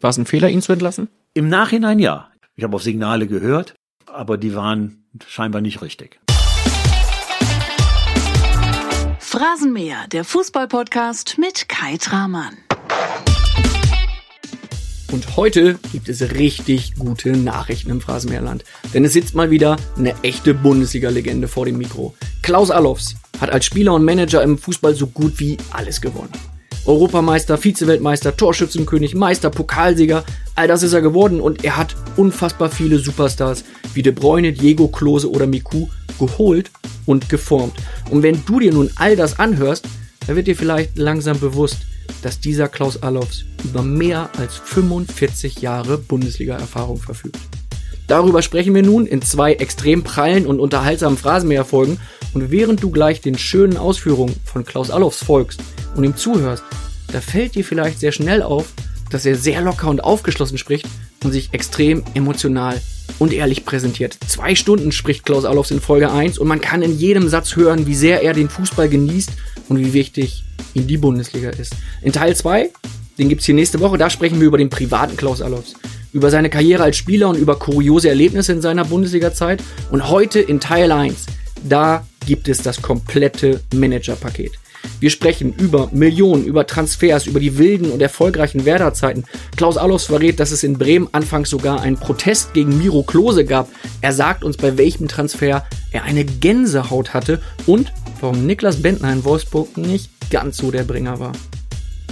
War es ein Fehler, ihn zu entlassen? Im Nachhinein ja. Ich habe auf Signale gehört, aber die waren scheinbar nicht richtig. Phrasenmäher, der Fußballpodcast mit Kai Tramann. Und heute gibt es richtig gute Nachrichten im Phrasenmäherland. Denn es sitzt mal wieder eine echte Bundesliga-Legende vor dem Mikro. Klaus Allofs hat als Spieler und Manager im Fußball so gut wie alles gewonnen. Europameister, Vize-Weltmeister, Torschützenkönig, Meister, Pokalsieger, all das ist er geworden und er hat unfassbar viele Superstars wie De Bruyne, Diego, Klose oder Miku geholt und geformt. Und wenn du dir nun all das anhörst, dann wird dir vielleicht langsam bewusst, dass dieser Klaus Allofs über mehr als 45 Jahre Bundesliga-Erfahrung verfügt. Darüber sprechen wir nun in zwei extrem prallen und unterhaltsamen Phrasenmäher-Folgen und während du gleich den schönen Ausführungen von Klaus Allofs folgst und ihm zuhörst, da fällt dir vielleicht sehr schnell auf, dass er sehr locker und aufgeschlossen spricht und sich extrem emotional und ehrlich präsentiert. Zwei Stunden spricht Klaus Allofs in Folge 1 und man kann in jedem Satz hören, wie sehr er den Fußball genießt und wie wichtig ihm die Bundesliga ist. In Teil 2, den gibt's hier nächste Woche, da sprechen wir über den privaten Klaus Allofs, über seine Karriere als Spieler und über kuriose Erlebnisse in seiner Bundesliga-Zeit. Und heute in Teil 1, da gibt es das komplette Managerpaket. Wir sprechen über Millionen, über Transfers, über die wilden und erfolgreichen Werder-Zeiten. Klaus Allofs verrät, dass es in Bremen anfangs sogar einen Protest gegen Miro Klose gab. Er sagt uns, bei welchem Transfer er eine Gänsehaut hatte und warum Niklas Bentner in Wolfsburg nicht ganz so der Bringer war.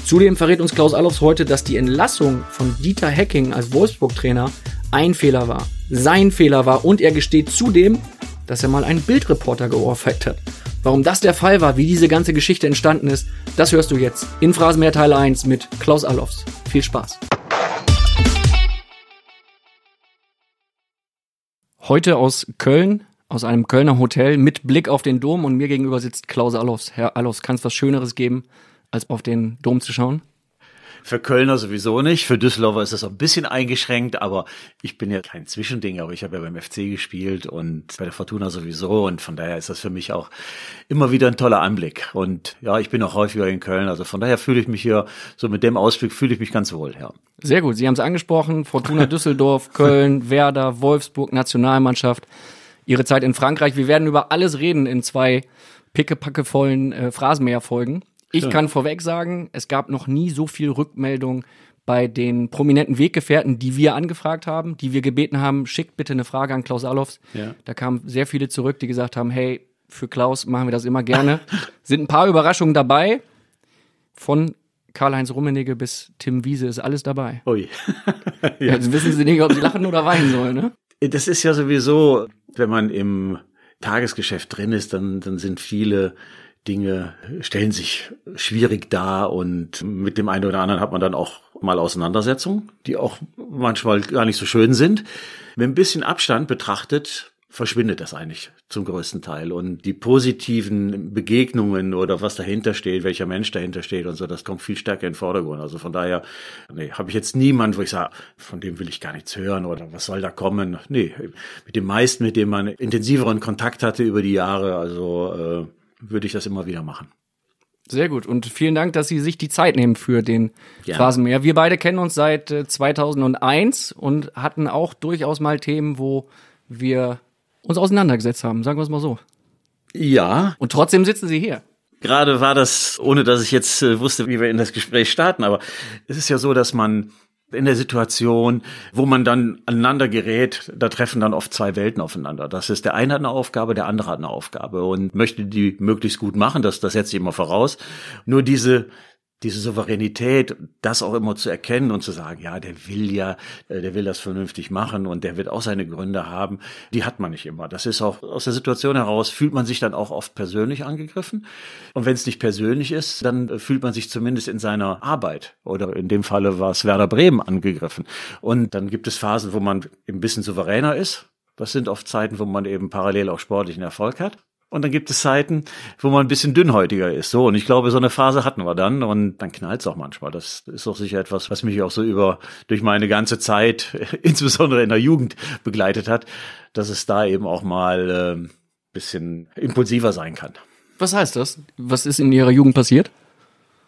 Zudem verrät uns Klaus Allofs heute, dass die Entlassung von Dieter Hecking als Wolfsburg-Trainer ein Fehler war, sein Fehler war und er gesteht zudem, dass er mal einen Bildreporter geohrfeigt hat. Warum das der Fall war, wie diese ganze Geschichte entstanden ist, das hörst du jetzt in Phrasenmeer Teil 1 mit Klaus Allofs. Viel Spaß. Heute aus Köln, aus einem Kölner Hotel mit Blick auf den Dom und mir gegenüber sitzt Klaus Allofs. Herr Allofs, kann es was Schöneres geben, als auf den Dom zu schauen? Für Kölner sowieso nicht. Für Düsseldorfer ist das ein bisschen eingeschränkt, aber ich bin ja kein Zwischending, aber ich habe ja beim FC gespielt und bei der Fortuna sowieso und von daher ist das für mich auch immer wieder ein toller Anblick. Und ja, ich bin auch häufiger in Köln, also von daher fühle ich mich hier, so mit dem Ausblick fühle ich mich ganz wohl, ja. Sehr gut, Sie haben es angesprochen, Fortuna Düsseldorf, Köln, Werder, Wolfsburg, Nationalmannschaft, Ihre Zeit in Frankreich. Wir werden über alles reden in zwei pickepackevollen äh, Phrasenmäher-Folgen. Ich kann vorweg sagen, es gab noch nie so viel Rückmeldung bei den prominenten Weggefährten, die wir angefragt haben, die wir gebeten haben, schickt bitte eine Frage an Klaus Allofs. Ja. Da kamen sehr viele zurück, die gesagt haben, hey, für Klaus machen wir das immer gerne. Sind ein paar Überraschungen dabei. Von Karl-Heinz Rummenigge bis Tim Wiese ist alles dabei. Ui. ja. Jetzt wissen sie nicht, ob sie lachen oder weinen sollen, ne? Das ist ja sowieso, wenn man im Tagesgeschäft drin ist, dann, dann sind viele Dinge stellen sich schwierig dar und mit dem einen oder anderen hat man dann auch mal Auseinandersetzungen, die auch manchmal gar nicht so schön sind. Mit ein bisschen Abstand betrachtet, verschwindet das eigentlich zum größten Teil. Und die positiven Begegnungen oder was dahinter steht, welcher Mensch dahinter steht und so, das kommt viel stärker in den Vordergrund. Also von daher nee, habe ich jetzt niemand, wo ich sage, von dem will ich gar nichts hören oder was soll da kommen. Nee, mit den meisten, mit denen man intensiveren Kontakt hatte über die Jahre, also äh, würde ich das immer wieder machen. Sehr gut und vielen Dank, dass Sie sich die Zeit nehmen für den ja. Phrasenmäher. Wir beide kennen uns seit 2001 äh, und hatten auch durchaus mal Themen, wo wir uns auseinandergesetzt haben, sagen wir es mal so. Ja. Und trotzdem sitzen Sie hier. Gerade war das, ohne dass ich jetzt äh, wusste, wie wir in das Gespräch starten, aber es ist ja so, dass man in der Situation, wo man dann aneinander gerät, da treffen dann oft zwei Welten aufeinander. Das ist der eine hat eine Aufgabe, der andere hat eine Aufgabe und möchte die möglichst gut machen, das, das setze ich immer voraus. Nur diese diese Souveränität, das auch immer zu erkennen und zu sagen, ja, der will ja, äh, der will das vernünftig machen und der wird auch seine Gründe haben, die hat man nicht immer. Das ist auch aus der Situation heraus, fühlt man sich dann auch oft persönlich angegriffen. Und wenn es nicht persönlich ist, dann fühlt man sich zumindest in seiner Arbeit oder in dem Falle war es Werder Bremen angegriffen. Und dann gibt es Phasen, wo man ein bisschen souveräner ist. Das sind oft Zeiten, wo man eben parallel auch sportlichen Erfolg hat. Und dann gibt es Zeiten, wo man ein bisschen dünnhäutiger ist. So, und ich glaube, so eine Phase hatten wir dann und dann knallt es auch manchmal. Das ist auch sicher etwas, was mich auch so über durch meine ganze Zeit, insbesondere in der Jugend, begleitet hat, dass es da eben auch mal äh, bisschen impulsiver sein kann. Was heißt das? Was ist in Ihrer Jugend passiert?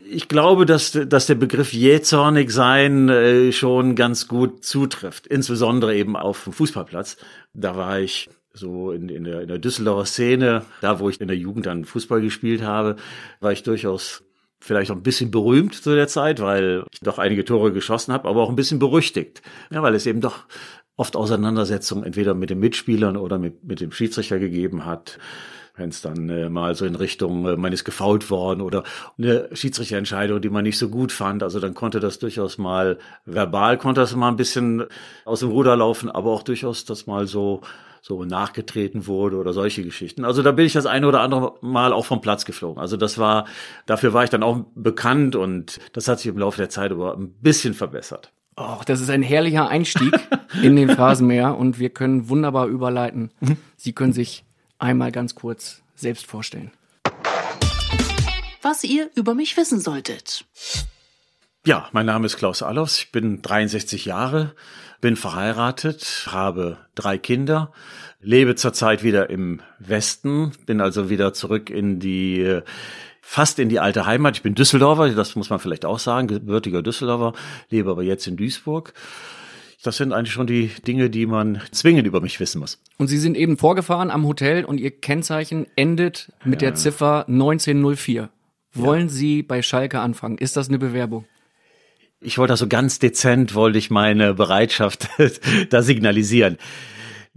Ich glaube, dass, dass der Begriff jähzornig sein äh, schon ganz gut zutrifft, insbesondere eben auf dem Fußballplatz. Da war ich so in, in, der, in der Düsseldorfer Szene, da wo ich in der Jugend dann Fußball gespielt habe, war ich durchaus vielleicht auch ein bisschen berühmt zu der Zeit, weil ich doch einige Tore geschossen habe, aber auch ein bisschen berüchtigt. Ja, weil es eben doch oft Auseinandersetzungen entweder mit den Mitspielern oder mit, mit dem Schiedsrichter gegeben hat wenn es dann äh, mal so in Richtung, äh, man ist gefault worden oder eine Schiedsrichterentscheidung, die man nicht so gut fand. Also dann konnte das durchaus mal verbal, konnte das mal ein bisschen aus dem Ruder laufen, aber auch durchaus, dass mal so so nachgetreten wurde oder solche Geschichten. Also da bin ich das eine oder andere Mal auch vom Platz geflogen. Also das war, dafür war ich dann auch bekannt und das hat sich im Laufe der Zeit aber ein bisschen verbessert. Oh, das ist ein herrlicher Einstieg in den Phrasenmäher und wir können wunderbar überleiten. Mhm. Sie können sich einmal ganz kurz selbst vorstellen. Was ihr über mich wissen solltet. Ja, mein Name ist Klaus Allofs, ich bin 63 Jahre, bin verheiratet, habe drei Kinder, lebe zurzeit wieder im Westen, bin also wieder zurück in die fast in die alte Heimat. Ich bin Düsseldorfer, das muss man vielleicht auch sagen, gebürtiger Düsseldorfer, lebe aber jetzt in Duisburg das sind eigentlich schon die Dinge, die man zwingend über mich wissen muss. Und Sie sind eben vorgefahren am Hotel und Ihr Kennzeichen endet mit ja. der Ziffer 1904. Wollen ja. Sie bei Schalke anfangen? Ist das eine Bewerbung? Ich wollte also ganz dezent, wollte ich meine Bereitschaft da signalisieren.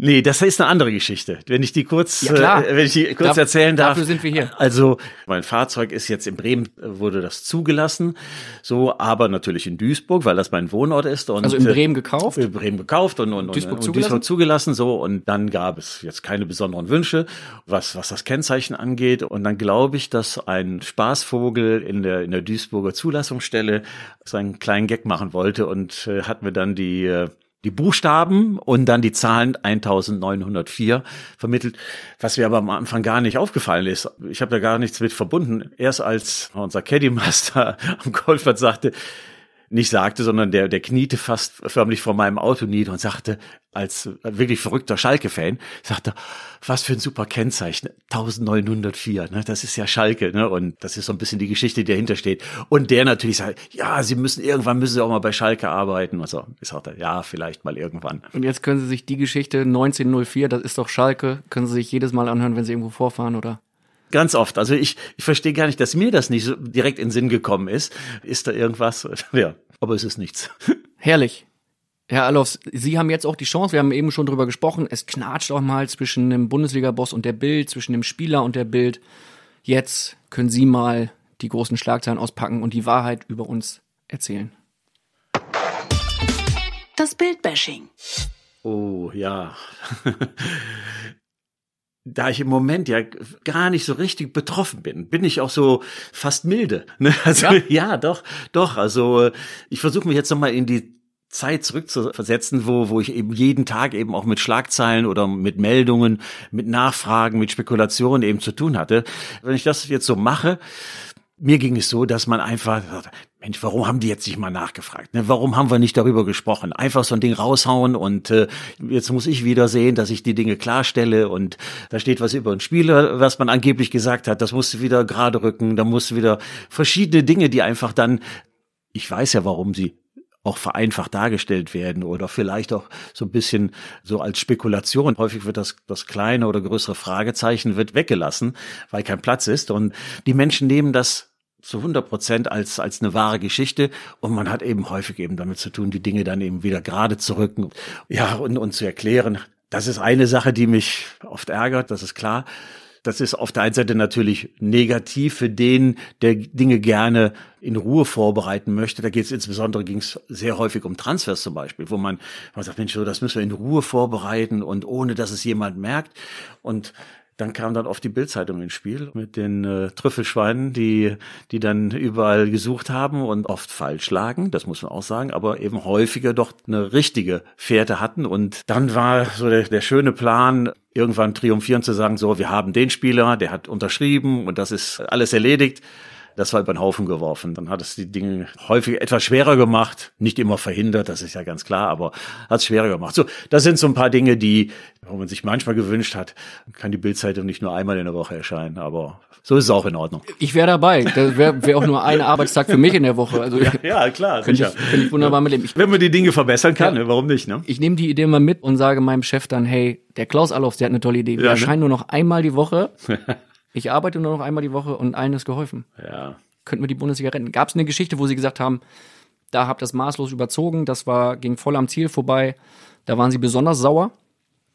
Nee, das ist eine andere Geschichte. Wenn ich die kurz, ja. Äh, wenn ich die kurz Darf, erzählen darf. Dafür sind wir hier. Also, mein Fahrzeug ist jetzt in Bremen, wurde das zugelassen. So, aber natürlich in Duisburg, weil das mein Wohnort ist. Und, also in Bremen gekauft? In Bremen gekauft und, und, Duisburg, und, und Duisburg zugelassen. So, und dann gab es jetzt keine besonderen Wünsche, was, was das Kennzeichen angeht. Und dann glaube ich, dass ein Spaßvogel in der, in der Duisburger Zulassungsstelle seinen kleinen Gag machen wollte und äh, hat mir dann die, äh, die Buchstaben und dann die Zahlen 1904 vermittelt, was mir aber am Anfang gar nicht aufgefallen ist. Ich habe da gar nichts mit verbunden. Erst als unser Caddy-Master am Golfplatz sagte, nicht sagte, sondern der, der kniete fast förmlich vor meinem Auto nieder und sagte, als wirklich verrückter Schalke-Fan, sagte, was für ein super Kennzeichen, 1904, ne, das ist ja Schalke, ne, und das ist so ein bisschen die Geschichte, die dahinter steht. Und der natürlich sagt, ja, Sie müssen, irgendwann müssen Sie auch mal bei Schalke arbeiten. Also, ich sagte, ja, vielleicht mal irgendwann. Und jetzt können Sie sich die Geschichte 1904, das ist doch Schalke, können Sie sich jedes Mal anhören, wenn Sie irgendwo vorfahren, oder? Ganz oft. Also ich, ich verstehe gar nicht, dass mir das nicht so direkt in den Sinn gekommen ist. Ist da irgendwas? Ja, aber es ist nichts. Herrlich. Herr Alofs, Sie haben jetzt auch die Chance, wir haben eben schon drüber gesprochen, es knatscht auch mal zwischen dem Bundesliga-Boss und der Bild, zwischen dem Spieler und der Bild. Jetzt können Sie mal die großen Schlagzeilen auspacken und die Wahrheit über uns erzählen. Das Bildbashing. Oh ja. da ich im Moment ja gar nicht so richtig betroffen bin, bin ich auch so fast milde. Ne? Also ja. ja, doch, doch. Also ich versuche mich jetzt nochmal in die Zeit zurückzuversetzen, wo, wo ich eben jeden Tag eben auch mit Schlagzeilen oder mit Meldungen, mit Nachfragen, mit Spekulationen eben zu tun hatte. Wenn ich das jetzt so mache, mir ging es so, dass man einfach, Mensch, warum haben die jetzt nicht mal nachgefragt? Ne? Warum haben wir nicht darüber gesprochen? Einfach so ein Ding raushauen und äh, jetzt muss ich wieder sehen, dass ich die Dinge klarstelle und da steht was über einen Spieler, was man angeblich gesagt hat, das musste wieder gerade rücken, da musste wieder verschiedene Dinge, die einfach dann, ich weiß ja, warum sie auch vereinfacht dargestellt werden oder vielleicht auch so ein bisschen so als Spekulation. Häufig wird das, das kleine oder größere Fragezeichen wird weggelassen, weil kein Platz ist und die Menschen nehmen das zu 100 Prozent als, als eine wahre Geschichte und man hat eben häufig eben damit zu tun, die Dinge dann eben wieder gerade zu rücken, ja, und, und zu erklären. Das ist eine Sache, die mich oft ärgert, das ist klar. Das ist auf der einen Seite natürlich negativ für den, der Dinge gerne in Ruhe vorbereiten möchte. Da geht es insbesondere ging es sehr häufig um Transfers zum Beispiel, wo man, man sagt, Mensch, so, das müssen wir in Ruhe vorbereiten und ohne, dass es jemand merkt. Und dann kam dann oft die Bildzeitung ins Spiel mit den äh, Trüffelschweinen, die, die dann überall gesucht haben und oft falsch lagen, das muss man auch sagen, aber eben häufiger doch eine richtige Fährte hatten. Und dann war so der, der schöne Plan, irgendwann triumphierend zu sagen, so, wir haben den Spieler, der hat unterschrieben und das ist alles erledigt. Das war über den Haufen geworfen. Dann hat es die Dinge häufig etwas schwerer gemacht, nicht immer verhindert, das ist ja ganz klar, aber hat es schwerer gemacht. So, das sind so ein paar Dinge, die, wo man sich manchmal gewünscht hat, kann die Bildzeitung nicht nur einmal in der Woche erscheinen, aber so ist es auch in Ordnung. Ich wäre dabei. Das wäre wär auch nur ein Arbeitstag für mich in der Woche. Also ja, ja klar. Könnte ich, könnte ich wunderbar mitleben. Ich, Wenn man die Dinge verbessern kann, Ja. ne, warum nicht? Ne? ich nehme die Idee mal mit und sage meinem Chef dann, hey, der Klaus Allofs, der hat eine tolle Idee. Wir Ja, ne? erscheinen nur noch einmal die Woche. Ich arbeite nur noch einmal die Woche und allen ist geholfen. Ja. Könnten wir die Bundesliga retten? Gab es eine Geschichte, wo Sie gesagt haben, da habt das maßlos überzogen, das war ging voll am Ziel vorbei, da waren Sie besonders sauer?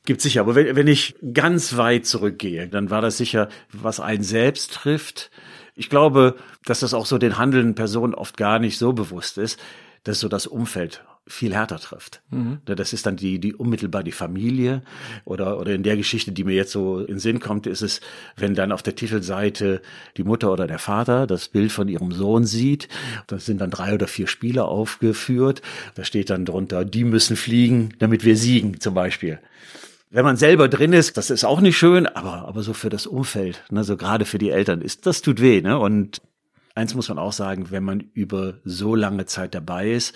Gibt sicher, aber wenn, wenn ich ganz weit zurückgehe, dann war das sicher, was einen selbst trifft. Ich glaube, dass das auch so den handelnden Personen oft gar nicht so bewusst ist, dass so das Umfeld viel härter trifft. Ne, Das ist dann die, die unmittelbar die Familie oder, oder in der Geschichte, die mir jetzt so in Sinn kommt, ist es, wenn dann auf der Titelseite die Mutter oder der Vater das Bild von ihrem Sohn sieht, da sind dann drei oder vier Spieler aufgeführt, da steht dann drunter, die müssen fliegen, damit wir siegen, zum Beispiel. Wenn man selber drin ist, das ist auch nicht schön, aber, aber so für das Umfeld, ne, so gerade für die Eltern ist, das tut weh, ne? Und eins muss man auch sagen, wenn man über so lange Zeit dabei ist,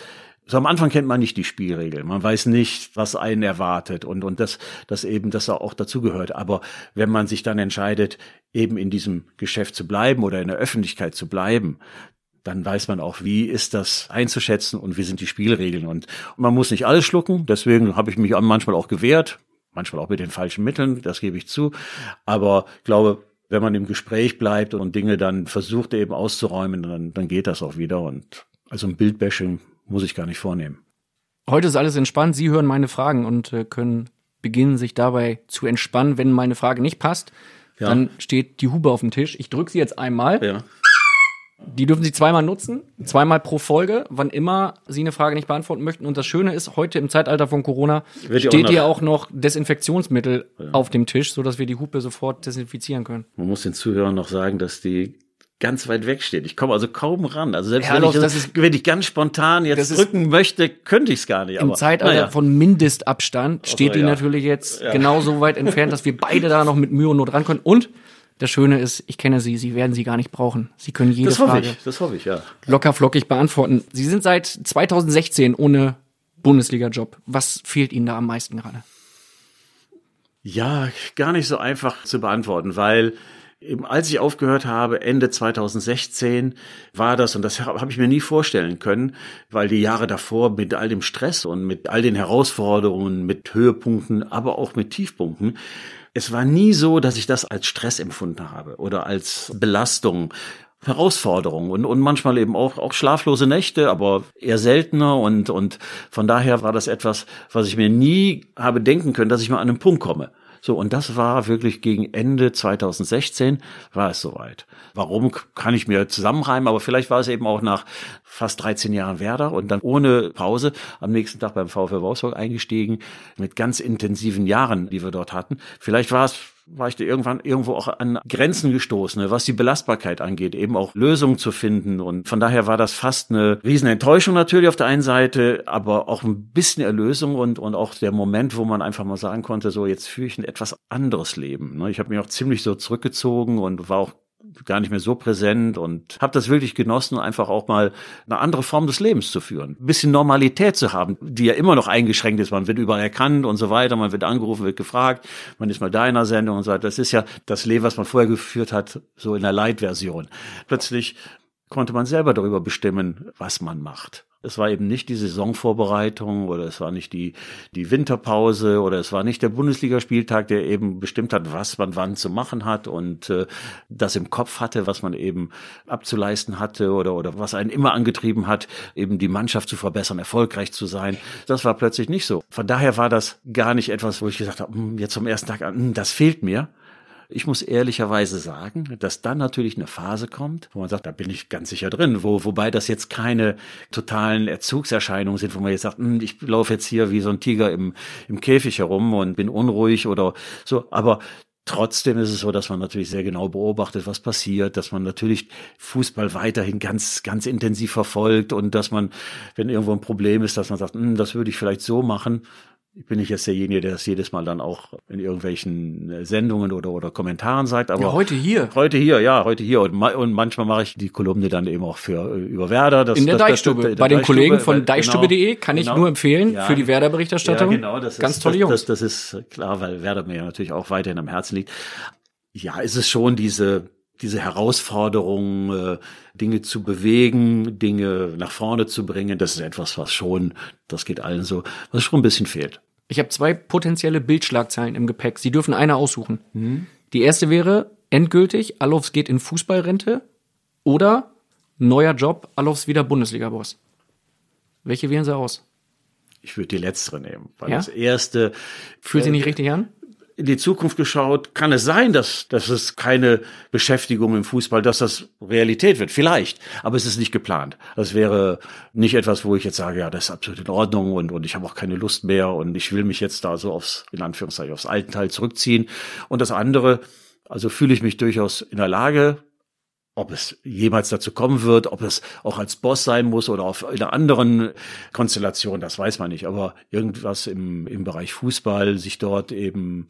so am Anfang kennt man nicht die Spielregeln. Man weiß nicht, was einen erwartet und, und das, das eben, das auch dazugehört. Aber wenn man sich dann entscheidet, eben in diesem Geschäft zu bleiben oder in der Öffentlichkeit zu bleiben, dann weiß man auch, wie ist das einzuschätzen und wie sind die Spielregeln. Und, und man muss nicht alles schlucken. Deswegen habe ich mich manchmal auch gewehrt, manchmal auch mit den falschen Mitteln, das gebe ich zu. Aber ich glaube, wenn man im Gespräch bleibt und Dinge dann versucht eben auszuräumen, dann, dann geht das auch wieder. Und also ein Bildbashing muss ich gar nicht vornehmen. Heute ist alles entspannt. Sie hören meine Fragen und äh, können beginnen, sich dabei zu entspannen. Wenn meine Frage nicht passt, Ja. dann steht die Hube auf dem Tisch. Ich drücke sie jetzt einmal. Ja. Die dürfen Sie zweimal nutzen, zweimal pro Folge, wann immer Sie eine Frage nicht beantworten möchten. Und das Schöne ist, heute im Zeitalter von Corona Wird ja steht hier auch noch Desinfektionsmittel auf dem Tisch, sodass wir die Hupe sofort desinfizieren können. Man muss den Zuhörern noch sagen, dass die ganz weit weg steht. Ich komme also kaum ran. Also selbst Herr wenn, ich, Loff, das ist- wenn ich ganz spontan Das jetzt ist- drücken möchte, könnte ich es gar nicht. Im aber, Zeitalter naja. von Mindestabstand steht die ja. natürlich jetzt genau so weit entfernt, dass wir beide da noch mit Mühe und Not ran können. Und das Schöne ist, ich kenne Sie, Sie werden sie gar nicht brauchen. Sie können jede Das hoffe Frage ich, das hoffe ich, ja. locker flockig beantworten. Sie sind seit 2016 ohne Bundesliga-Job. Was fehlt Ihnen da am meisten gerade? Ja, gar nicht so einfach zu beantworten, weil eben als ich aufgehört habe, Ende 2016, war das, und das habe hab ich mir nie vorstellen können, weil die Jahre davor mit all dem Stress und mit all den Herausforderungen, mit Höhepunkten, aber auch mit Tiefpunkten, es war nie so, dass ich das als Stress empfunden habe oder als Belastung. Herausforderung und, und manchmal eben auch, auch schlaflose Nächte, aber eher seltener und, und von daher war das etwas, was ich mir nie habe denken können, dass ich mal an einen Punkt komme. So, und das war wirklich gegen Ende 2016 war es soweit. Warum kann ich mir zusammenreimen, aber vielleicht war es eben auch nach fast 13 Jahren Werder und dann ohne Pause am nächsten Tag beim VfL Wolfsburg eingestiegen mit ganz intensiven Jahren, die wir dort hatten. Vielleicht war es war ich da irgendwann irgendwo auch an Grenzen gestoßen, ne, was die Belastbarkeit angeht, eben auch Lösungen zu finden. Und von daher war das fast eine Riesenenttäuschung natürlich auf der einen Seite, aber auch ein bisschen Erlösung und, und auch der Moment, wo man einfach mal sagen konnte, so jetzt führe ich ein etwas anderes Leben. ne. Ich habe mich auch ziemlich so zurückgezogen und war auch gar nicht mehr so präsent und habe das wirklich genossen, einfach auch mal eine andere Form des Lebens zu führen. Ein bisschen Normalität zu haben, die ja immer noch eingeschränkt ist. Man wird überall erkannt und so weiter, man wird angerufen, wird gefragt, man ist mal da in einer Sendung und so weiter. Das ist ja das Leben, was man vorher geführt hat, so in der Light-Version. Plötzlich konnte man selber darüber bestimmen, was man macht. Es war eben nicht die Saisonvorbereitung oder es war nicht die, die Winterpause oder es war nicht der Bundesligaspieltag, der eben bestimmt hat, was man wann zu machen hat und äh, das im Kopf hatte, was man eben abzuleisten hatte oder, oder was einen immer angetrieben hat, eben die Mannschaft zu verbessern, erfolgreich zu sein. Das war plötzlich nicht so. Von daher war das gar nicht etwas, wo ich gesagt habe, "Hm, jetzt zum ersten Tag an, hm, das fehlt mir. Ich muss ehrlicherweise sagen, dass dann natürlich eine Phase kommt, wo man sagt, da bin ich ganz sicher drin, wo, wobei das jetzt keine totalen Erzugserscheinungen sind, wo man jetzt sagt, hm, ich laufe jetzt hier wie so ein Tiger im, im Käfig herum und bin unruhig oder so, aber Trotzdem ist es so, dass man natürlich sehr genau beobachtet, was passiert, dass man natürlich Fußball weiterhin ganz, ganz intensiv verfolgt und dass man, wenn irgendwo ein Problem ist, dass man sagt, hm, das würde ich vielleicht so machen. Ich bin nicht jetzt derjenige, der das jedes Mal dann auch in irgendwelchen äh, Sendungen oder, oder Kommentaren sagt, aber. Ja, heute hier. Heute hier, ja, heute hier. Und, ma und manchmal mache ich die Kolumne dann eben auch für, äh, über Werder. Das, in der das, Deichstube. Das, das, Bei den Deichstube, Kollegen von weil- deichstube.de kann ich genau. nur empfehlen Ja. für die Werder-Berichterstattung. Ja, genau, das Ganz ist, tolle Jungs. Das, das ist klar, weil Werder mir ja natürlich auch weiterhin am Herzen liegt. Ja, es ist schon diese, diese Herausforderung, äh, Dinge zu bewegen, Dinge nach vorne zu bringen. Das ist etwas, was schon, das geht allen so, was schon ein bisschen fehlt. Ich habe zwei potenzielle Bildschlagzeilen im Gepäck. Sie dürfen eine aussuchen. Die erste wäre endgültig, Alofs geht in Fußballrente oder neuer Job, Alofs wieder Bundesliga-Boss. Welche wählen Sie aus? Ich würde die letztere nehmen, weil Ja? das erste Fühlt sich nicht richtig an? In die Zukunft geschaut, kann es sein, dass, dass es keine Beschäftigung im Fußball, dass das Realität wird. Vielleicht. Aber es ist nicht geplant. Das wäre nicht etwas, wo ich jetzt sage, ja, das ist absolut in Ordnung und, und ich habe auch keine Lust mehr und ich will mich jetzt da so aufs, in Anführungszeichen, aufs alten Teil zurückziehen. Und das andere, also fühle ich mich durchaus in der Lage, ob es jemals dazu kommen wird, ob es auch als Boss sein muss oder auf einer anderen Konstellation, das weiß man nicht. Aber irgendwas im, im Bereich Fußball, sich dort eben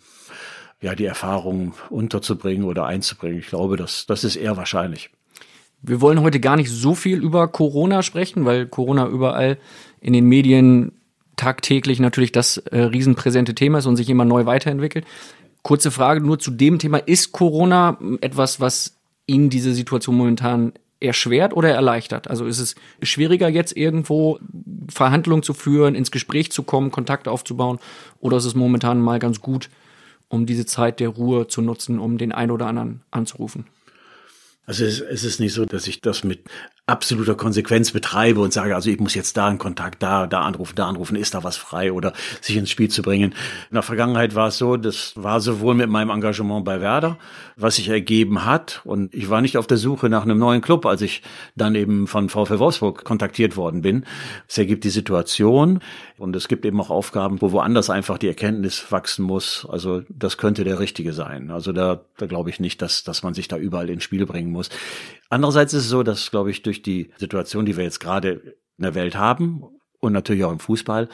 ja die Erfahrung unterzubringen oder einzubringen, ich glaube, das, das ist eher wahrscheinlich. Wir wollen heute gar nicht so viel über Corona sprechen, weil Corona überall in den Medien tagtäglich natürlich das äh, riesenpräsente Thema ist und sich immer neu weiterentwickelt. Kurze Frage nur zu dem Thema. Ist Corona etwas, was Ihnen diese Situation momentan erschwert oder erleichtert? Also ist es schwieriger jetzt irgendwo Verhandlungen zu führen, ins Gespräch zu kommen, Kontakte aufzubauen oder ist es momentan mal ganz gut, um diese Zeit der Ruhe zu nutzen, um den einen oder anderen anzurufen? Also es, es ist nicht so, dass ich das mit absoluter Konsequenz betreibe und sage, also ich muss jetzt da in Kontakt, da, da anrufen, da anrufen, ist da was frei oder sich ins Spiel zu bringen. In der Vergangenheit war es so, das war sowohl mit meinem Engagement bei Werder, was sich ergeben hat und ich war nicht auf der Suche nach einem neuen Club, als ich dann eben von VfL Wolfsburg kontaktiert worden bin. Es ergibt die Situation und es gibt eben auch Aufgaben, wo woanders einfach die Erkenntnis wachsen muss. Also das könnte der richtige sein. Also da, da glaube ich nicht, dass, dass man sich da überall ins Spiel bringen muss. Andererseits ist es so, dass, glaube ich, durch die Situation, die wir jetzt gerade in der Welt haben und natürlich auch im Fußball,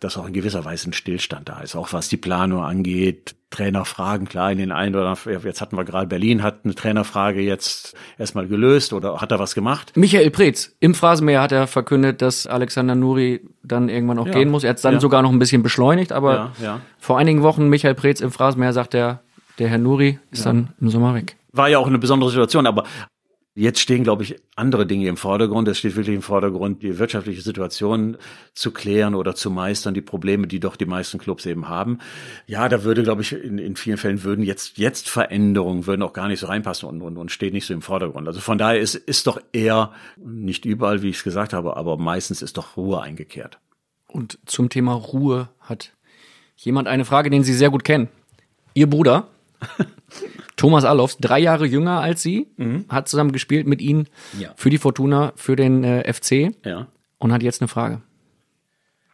dass auch in gewisser Weise ein Stillstand da ist, auch was die Planung angeht. Trainerfragen, klar, in den einen oder anderen, jetzt hatten wir gerade Berlin, hat eine Trainerfrage jetzt erstmal gelöst oder hat er was gemacht? Michael Preetz, im Phrasenmäher hat er verkündet, dass Alexander Nuri dann irgendwann auch Ja. gehen muss. Er hat es dann Ja. sogar noch ein bisschen beschleunigt, aber Ja, vor einigen Wochen Michael Preetz im Phrasenmäher sagt er, der Herr Nuri ist dann im Sommer weg. War ja auch eine besondere Situation, aber Jetzt stehen, glaube ich, andere Dinge im Vordergrund. Es steht wirklich im Vordergrund, die wirtschaftliche Situation zu klären oder zu meistern, die Probleme, die doch die meisten Clubs eben haben. Ja, da würde, glaube ich, in, in vielen Fällen würden jetzt, jetzt Veränderungen würden auch gar nicht so reinpassen und, und, und steht nicht so im Vordergrund. Also von daher ist, ist doch eher, nicht überall, wie ich es gesagt habe, aber meistens ist doch Ruhe eingekehrt. Und zum Thema Ruhe hat jemand eine Frage, den Sie sehr gut kennen. Ihr Bruder, Thomas Allofs, drei Jahre jünger als Sie, hat zusammen gespielt mit Ihnen Ja. für die Fortuna, für den äh, FC Ja. und hat jetzt eine Frage.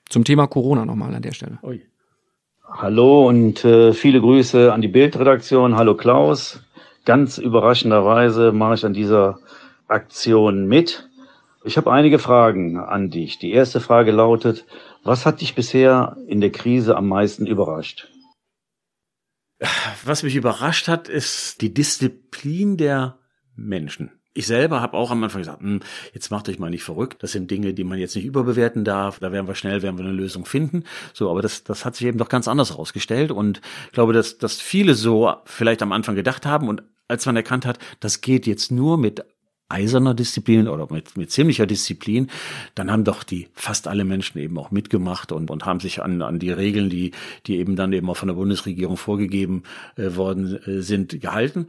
Zum Thema Corona nochmal an der Stelle. Ui. Hallo und äh, viele Grüße an die Bildredaktion. Hallo Klaus. Ganz überraschenderweise mache ich an dieser Aktion mit. Ich habe einige Fragen an dich. Die erste Frage lautet, was hat dich bisher in der Krise am meisten überrascht? Was mich überrascht hat, ist die Disziplin der Menschen. Ich selber habe auch am Anfang gesagt, hm, jetzt macht euch mal nicht verrückt. Das sind Dinge, die man jetzt nicht überbewerten darf. Da werden wir schnell, werden wir eine Lösung finden. So, aber das, das hat sich eben doch ganz anders herausgestellt. Und ich glaube, dass, dass viele so vielleicht am Anfang gedacht haben und als man erkannt hat, das geht jetzt nur mit eiserner Disziplin oder mit, mit ziemlicher Disziplin, dann haben doch die fast alle Menschen eben auch mitgemacht und, und haben sich an, an die Regeln, die, die eben dann eben auch von der Bundesregierung vorgegeben äh, worden äh, sind, gehalten.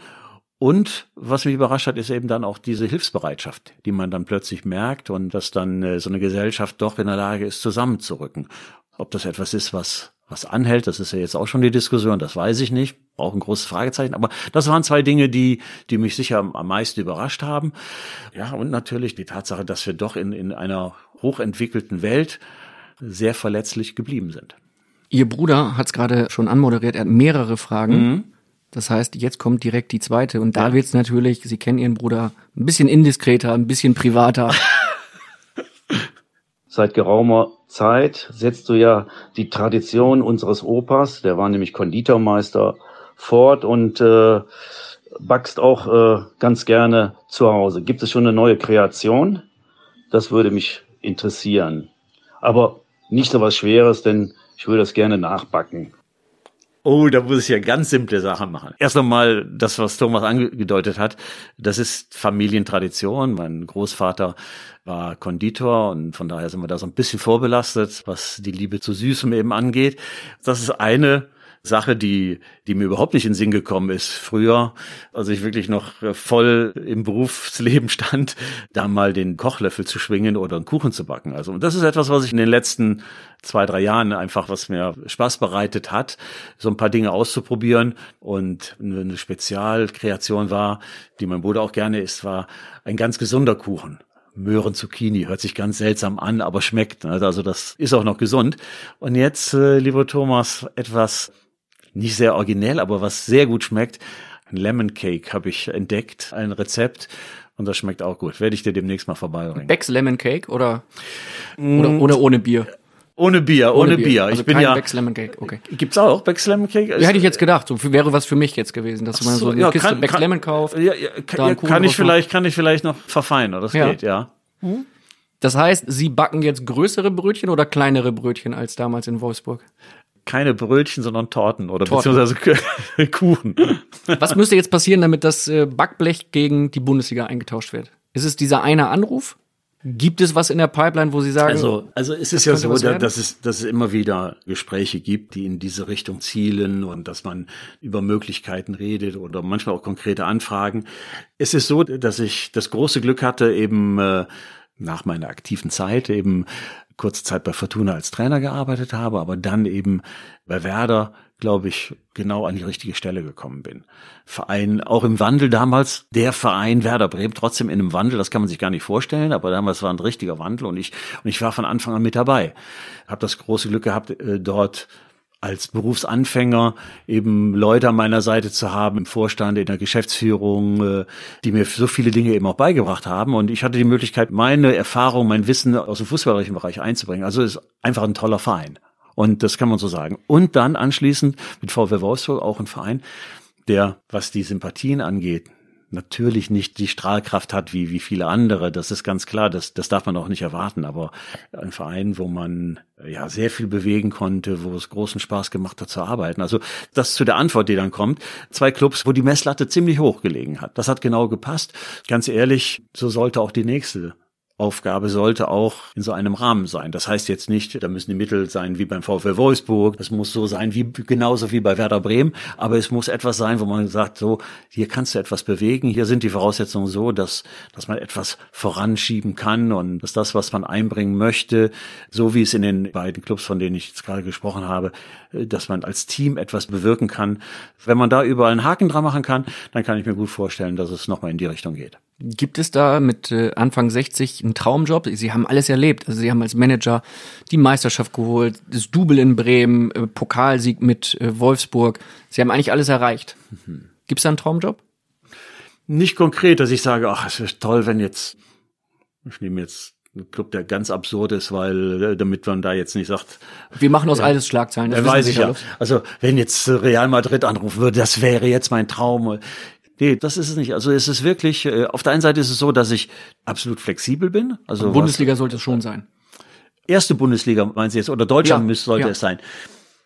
Und was mich überrascht hat, ist eben dann auch diese Hilfsbereitschaft, die man dann plötzlich merkt und dass dann äh, so eine Gesellschaft doch in der Lage ist, zusammenzurücken. Ob das etwas ist, was, was anhält, das ist ja jetzt auch schon die Diskussion, das weiß ich nicht. Auch ein großes Fragezeichen. Aber das waren zwei Dinge, die, die mich sicher am, meisten überrascht haben. Ja, und natürlich die Tatsache, dass wir doch in, in einer hochentwickelten Welt sehr verletzlich geblieben sind. Ihr Bruder hat es gerade schon anmoderiert, er hat mehrere Fragen. Das heißt, jetzt kommt direkt die zweite. Und da Ja. wird's natürlich, Sie kennen Ihren Bruder, ein bisschen indiskreter, ein bisschen privater. seit geraumer Zeit setzt du ja die Tradition unseres Opas, der war nämlich Konditormeister, fort und äh, backst auch äh, ganz gerne zu Hause. Gibt es schon eine neue Kreation? Das würde mich interessieren. Aber nicht so was Schweres, denn ich würde das gerne nachbacken. Oh, da muss ich ja ganz simple Sachen machen. Erst einmal das, was Thomas angedeutet hat. Das ist Familientradition. Mein Großvater war Konditor und von daher sind wir da so ein bisschen vorbelastet, was die Liebe zu Süßem eben angeht. Das ist eine Sache, die, die mir überhaupt nicht in den Sinn gekommen ist früher, als ich wirklich noch voll im Berufsleben stand, da mal den Kochlöffel zu schwingen oder einen Kuchen zu backen. Also, und das ist etwas, was ich in den letzten zwei, drei Jahren einfach, was mir Spaß bereitet hat, so ein paar Dinge auszuprobieren. Und eine Spezialkreation war, die mein Bruder auch gerne isst, war ein ganz gesunder Kuchen. Möhren Zucchini. Hört sich ganz seltsam an, aber schmeckt. Also das ist auch noch gesund. Und jetzt, äh, lieber Thomas, etwas nicht sehr originell, aber was sehr gut schmeckt. Ein Lemon Cake habe ich entdeckt, ein Rezept. Und das schmeckt auch gut. Werde ich dir demnächst mal vorbeibringen. Becks Lemon Cake oder, oder, oder ohne Bier? Ohne Bier, ohne, ohne Bier. Bier. Also ich bin kein ja. Becks Lemon Cake, okay. Gibt's auch Becks Lemon Cake? Ja, hätte ich jetzt gedacht. So wäre was für mich jetzt gewesen, dass man so, so eine ja, Kiste kann, Becks kann, Lemon kauft. Ja, ja, kann, kann ich vielleicht, kann ich vielleicht noch verfeinern. Das ja. geht, ja. Hm? Das heißt, Sie backen jetzt größere Brötchen oder kleinere Brötchen als damals in Wolfsburg? Keine Brötchen, sondern Torten oder Torten. beziehungsweise Kuchen. Was müsste jetzt passieren, damit das äh, Backblech gegen die Bundesliga eingetauscht wird? Ist es dieser eine Anruf? Gibt es was in der Pipeline, wo Sie sagen? Also, also es ist ja so, dass es, dass es immer wieder Gespräche gibt, die in diese Richtung zielen und dass man über Möglichkeiten redet oder manchmal auch konkrete Anfragen. Es ist so, dass ich das große Glück hatte, eben äh, nach meiner aktiven Zeit eben kurze Zeit bei Fortuna als Trainer gearbeitet habe, aber dann eben bei Werder, glaube ich, genau an die richtige Stelle gekommen bin. Verein auch im Wandel damals, der Verein Werder Bremen, trotzdem in einem Wandel, das kann man sich gar nicht vorstellen, aber damals war ein richtiger Wandel und ich und ich war von Anfang an mit dabei. Habe das große Glück gehabt, äh, dort als Berufsanfänger eben Leute an meiner Seite zu haben im Vorstand, in der Geschäftsführung, äh, die mir so viele Dinge eben auch beigebracht haben. Und ich hatte die Möglichkeit, meine Erfahrung, mein Wissen aus dem fußballerischen Bereich einzubringen. Also es ist einfach ein toller Verein. Und das kann man so sagen. Und dann anschließend mit VW Wolfsburg auch ein Verein, der, was die Sympathien angeht, natürlich nicht die Strahlkraft hat wie, wie viele andere. Das ist ganz klar. Das, das darf man auch nicht erwarten. Aber ein Verein, wo man ja sehr viel bewegen konnte, wo es großen Spaß gemacht hat zu arbeiten. Also das zu der Antwort, die dann kommt. Zwei Clubs, wo die Messlatte ziemlich hoch gelegen hat. Das hat genau gepasst. Ganz ehrlich, so sollte auch die nächste Aufgabe sollte auch in so einem Rahmen sein. Das heißt jetzt nicht, da müssen die Mittel sein wie beim VfL Wolfsburg, das muss so sein wie genauso wie bei Werder Bremen, aber es muss etwas sein, wo man sagt, so, hier kannst du etwas bewegen, hier sind die Voraussetzungen so, dass, dass man etwas voranschieben kann und dass das, was man einbringen möchte, so wie es in den beiden Clubs, von denen ich jetzt gerade gesprochen habe, dass man als Team etwas bewirken kann. Wenn man da überall einen Haken dran machen kann, dann kann ich mir gut vorstellen, dass es nochmal in die Richtung geht. Gibt es da mit äh, Anfang 60 einen Traumjob? Sie haben alles erlebt. Also Sie haben als Manager die Meisterschaft geholt, das Double in Bremen, äh, Pokalsieg mit äh, Wolfsburg. Sie haben eigentlich alles erreicht. Mhm. Gibt es da einen Traumjob? Nicht konkret, dass ich sage, ach, es wäre toll, wenn jetzt, ich nehme jetzt einen Club, der ganz absurd ist, weil damit man da jetzt nicht sagt. Wir machen aus ja, alles Schlagzeilen. Das weiß ich ja. Also wenn jetzt Real Madrid anrufen würde, das wäre jetzt mein Traum. Nee, das ist es nicht. Also es ist wirklich, äh, auf der einen Seite ist es so, dass ich absolut flexibel bin. Also Bundesliga was, sollte es schon sein. Erste Bundesliga meinen Sie jetzt, oder Deutschland ja, müsste, sollte ja. es sein.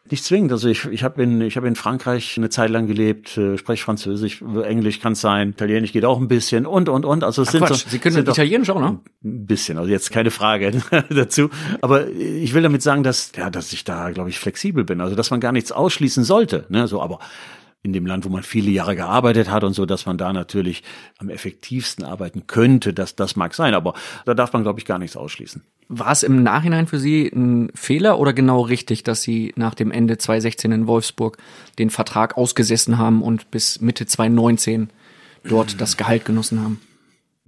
Nicht zwingend. Also ich, ich habe in, ich hab in Frankreich eine Zeit lang gelebt, äh, spreche Französisch, Englisch kann es sein, Italienisch geht auch ein bisschen und, und, und. Also es Ach sind Quatsch, so, Sie können Italienisch auch, ne? Ein bisschen, also jetzt keine Frage dazu. Aber ich will damit sagen, dass, ja, dass ich da, glaube ich, flexibel bin. Also dass man gar nichts ausschließen sollte. Ne? So, aber in dem Land, wo man viele Jahre gearbeitet hat und so, dass man da natürlich am effektivsten arbeiten könnte, dass das mag sein, aber da darf man, glaube ich, gar nichts ausschließen. War es im Nachhinein für Sie ein Fehler oder genau richtig, dass Sie nach dem Ende 2016 in Wolfsburg den Vertrag ausgesessen haben und bis Mitte 2019 dort das Gehalt genossen haben?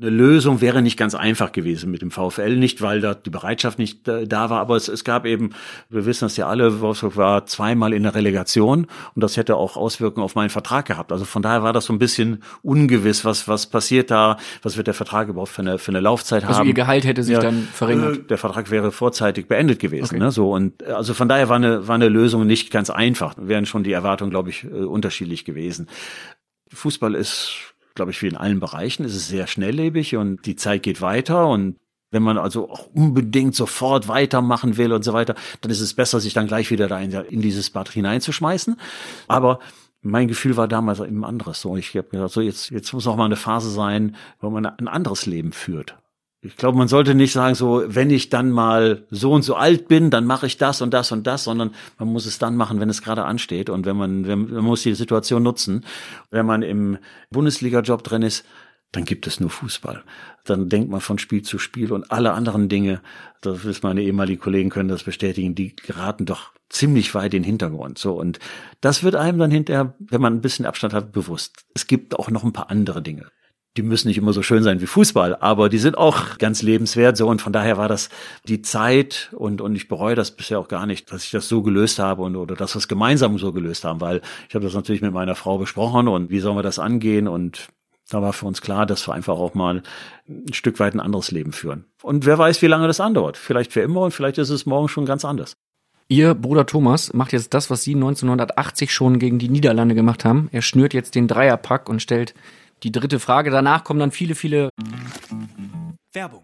Eine Lösung wäre nicht ganz einfach gewesen mit dem VfL, nicht weil da die Bereitschaft nicht äh, da war, aber es, es gab eben, wir wissen das ja alle, Wolfsburg war zweimal in der Relegation und das hätte auch Auswirkungen auf meinen Vertrag gehabt. Also von daher war das so ein bisschen ungewiss, was was passiert da, was wird der Vertrag überhaupt für eine für eine Laufzeit also haben. Also ihr Gehalt hätte sich Ja, dann verringert. äh, Der Vertrag wäre vorzeitig beendet gewesen. Okay. Ne? So und also von daher war eine war eine Lösung nicht ganz einfach. Wären schon die Erwartungen, glaube ich, äh, unterschiedlich gewesen. Fußball ist, glaube ich, wie in allen Bereichen, ist es sehr schnelllebig und die Zeit geht weiter und wenn man also auch unbedingt sofort weitermachen will und so weiter, dann ist es besser, sich dann gleich wieder da in, in dieses Bad hineinzuschmeißen. Aber mein Gefühl war damals eben anderes. So, ich habe gedacht, so jetzt, jetzt muss auch mal eine Phase sein, wo man ein anderes Leben führt. Ich glaube, man sollte nicht sagen, so, wenn ich dann mal so und so alt bin, dann mache ich das und das und das, sondern man muss es dann machen, wenn es gerade ansteht und wenn man, wenn, man muss die Situation nutzen. Wenn man im Bundesliga-Job drin ist, dann gibt es nur Fußball. Dann denkt man von Spiel zu Spiel und alle anderen Dinge, das wissen meine ehemaligen Kollegen können das bestätigen, die geraten doch ziemlich weit in den Hintergrund. So und das wird einem dann hinterher, wenn man ein bisschen Abstand hat, bewusst. Es gibt auch noch ein paar andere Dinge. Die müssen nicht immer so schön sein wie Fußball, aber die sind auch ganz lebenswert. So und von daher war das die Zeit und und ich bereue das bisher auch gar nicht, dass ich das so gelöst habe und oder dass wir es gemeinsam so gelöst haben, weil ich habe das natürlich mit meiner Frau besprochen und wie sollen wir das angehen und da war für uns klar, dass wir einfach auch mal ein Stück weit ein anderes Leben führen. Und wer weiß, wie lange das andauert. Vielleicht für immer und vielleicht ist es morgen schon ganz anders. Ihr Bruder Thomas macht jetzt das, was Sie 1980 schon gegen die Niederlande gemacht haben. Er schnürt jetzt den Dreierpack und stellt die dritte Frage. Danach kommen dann viele, viele Werbung.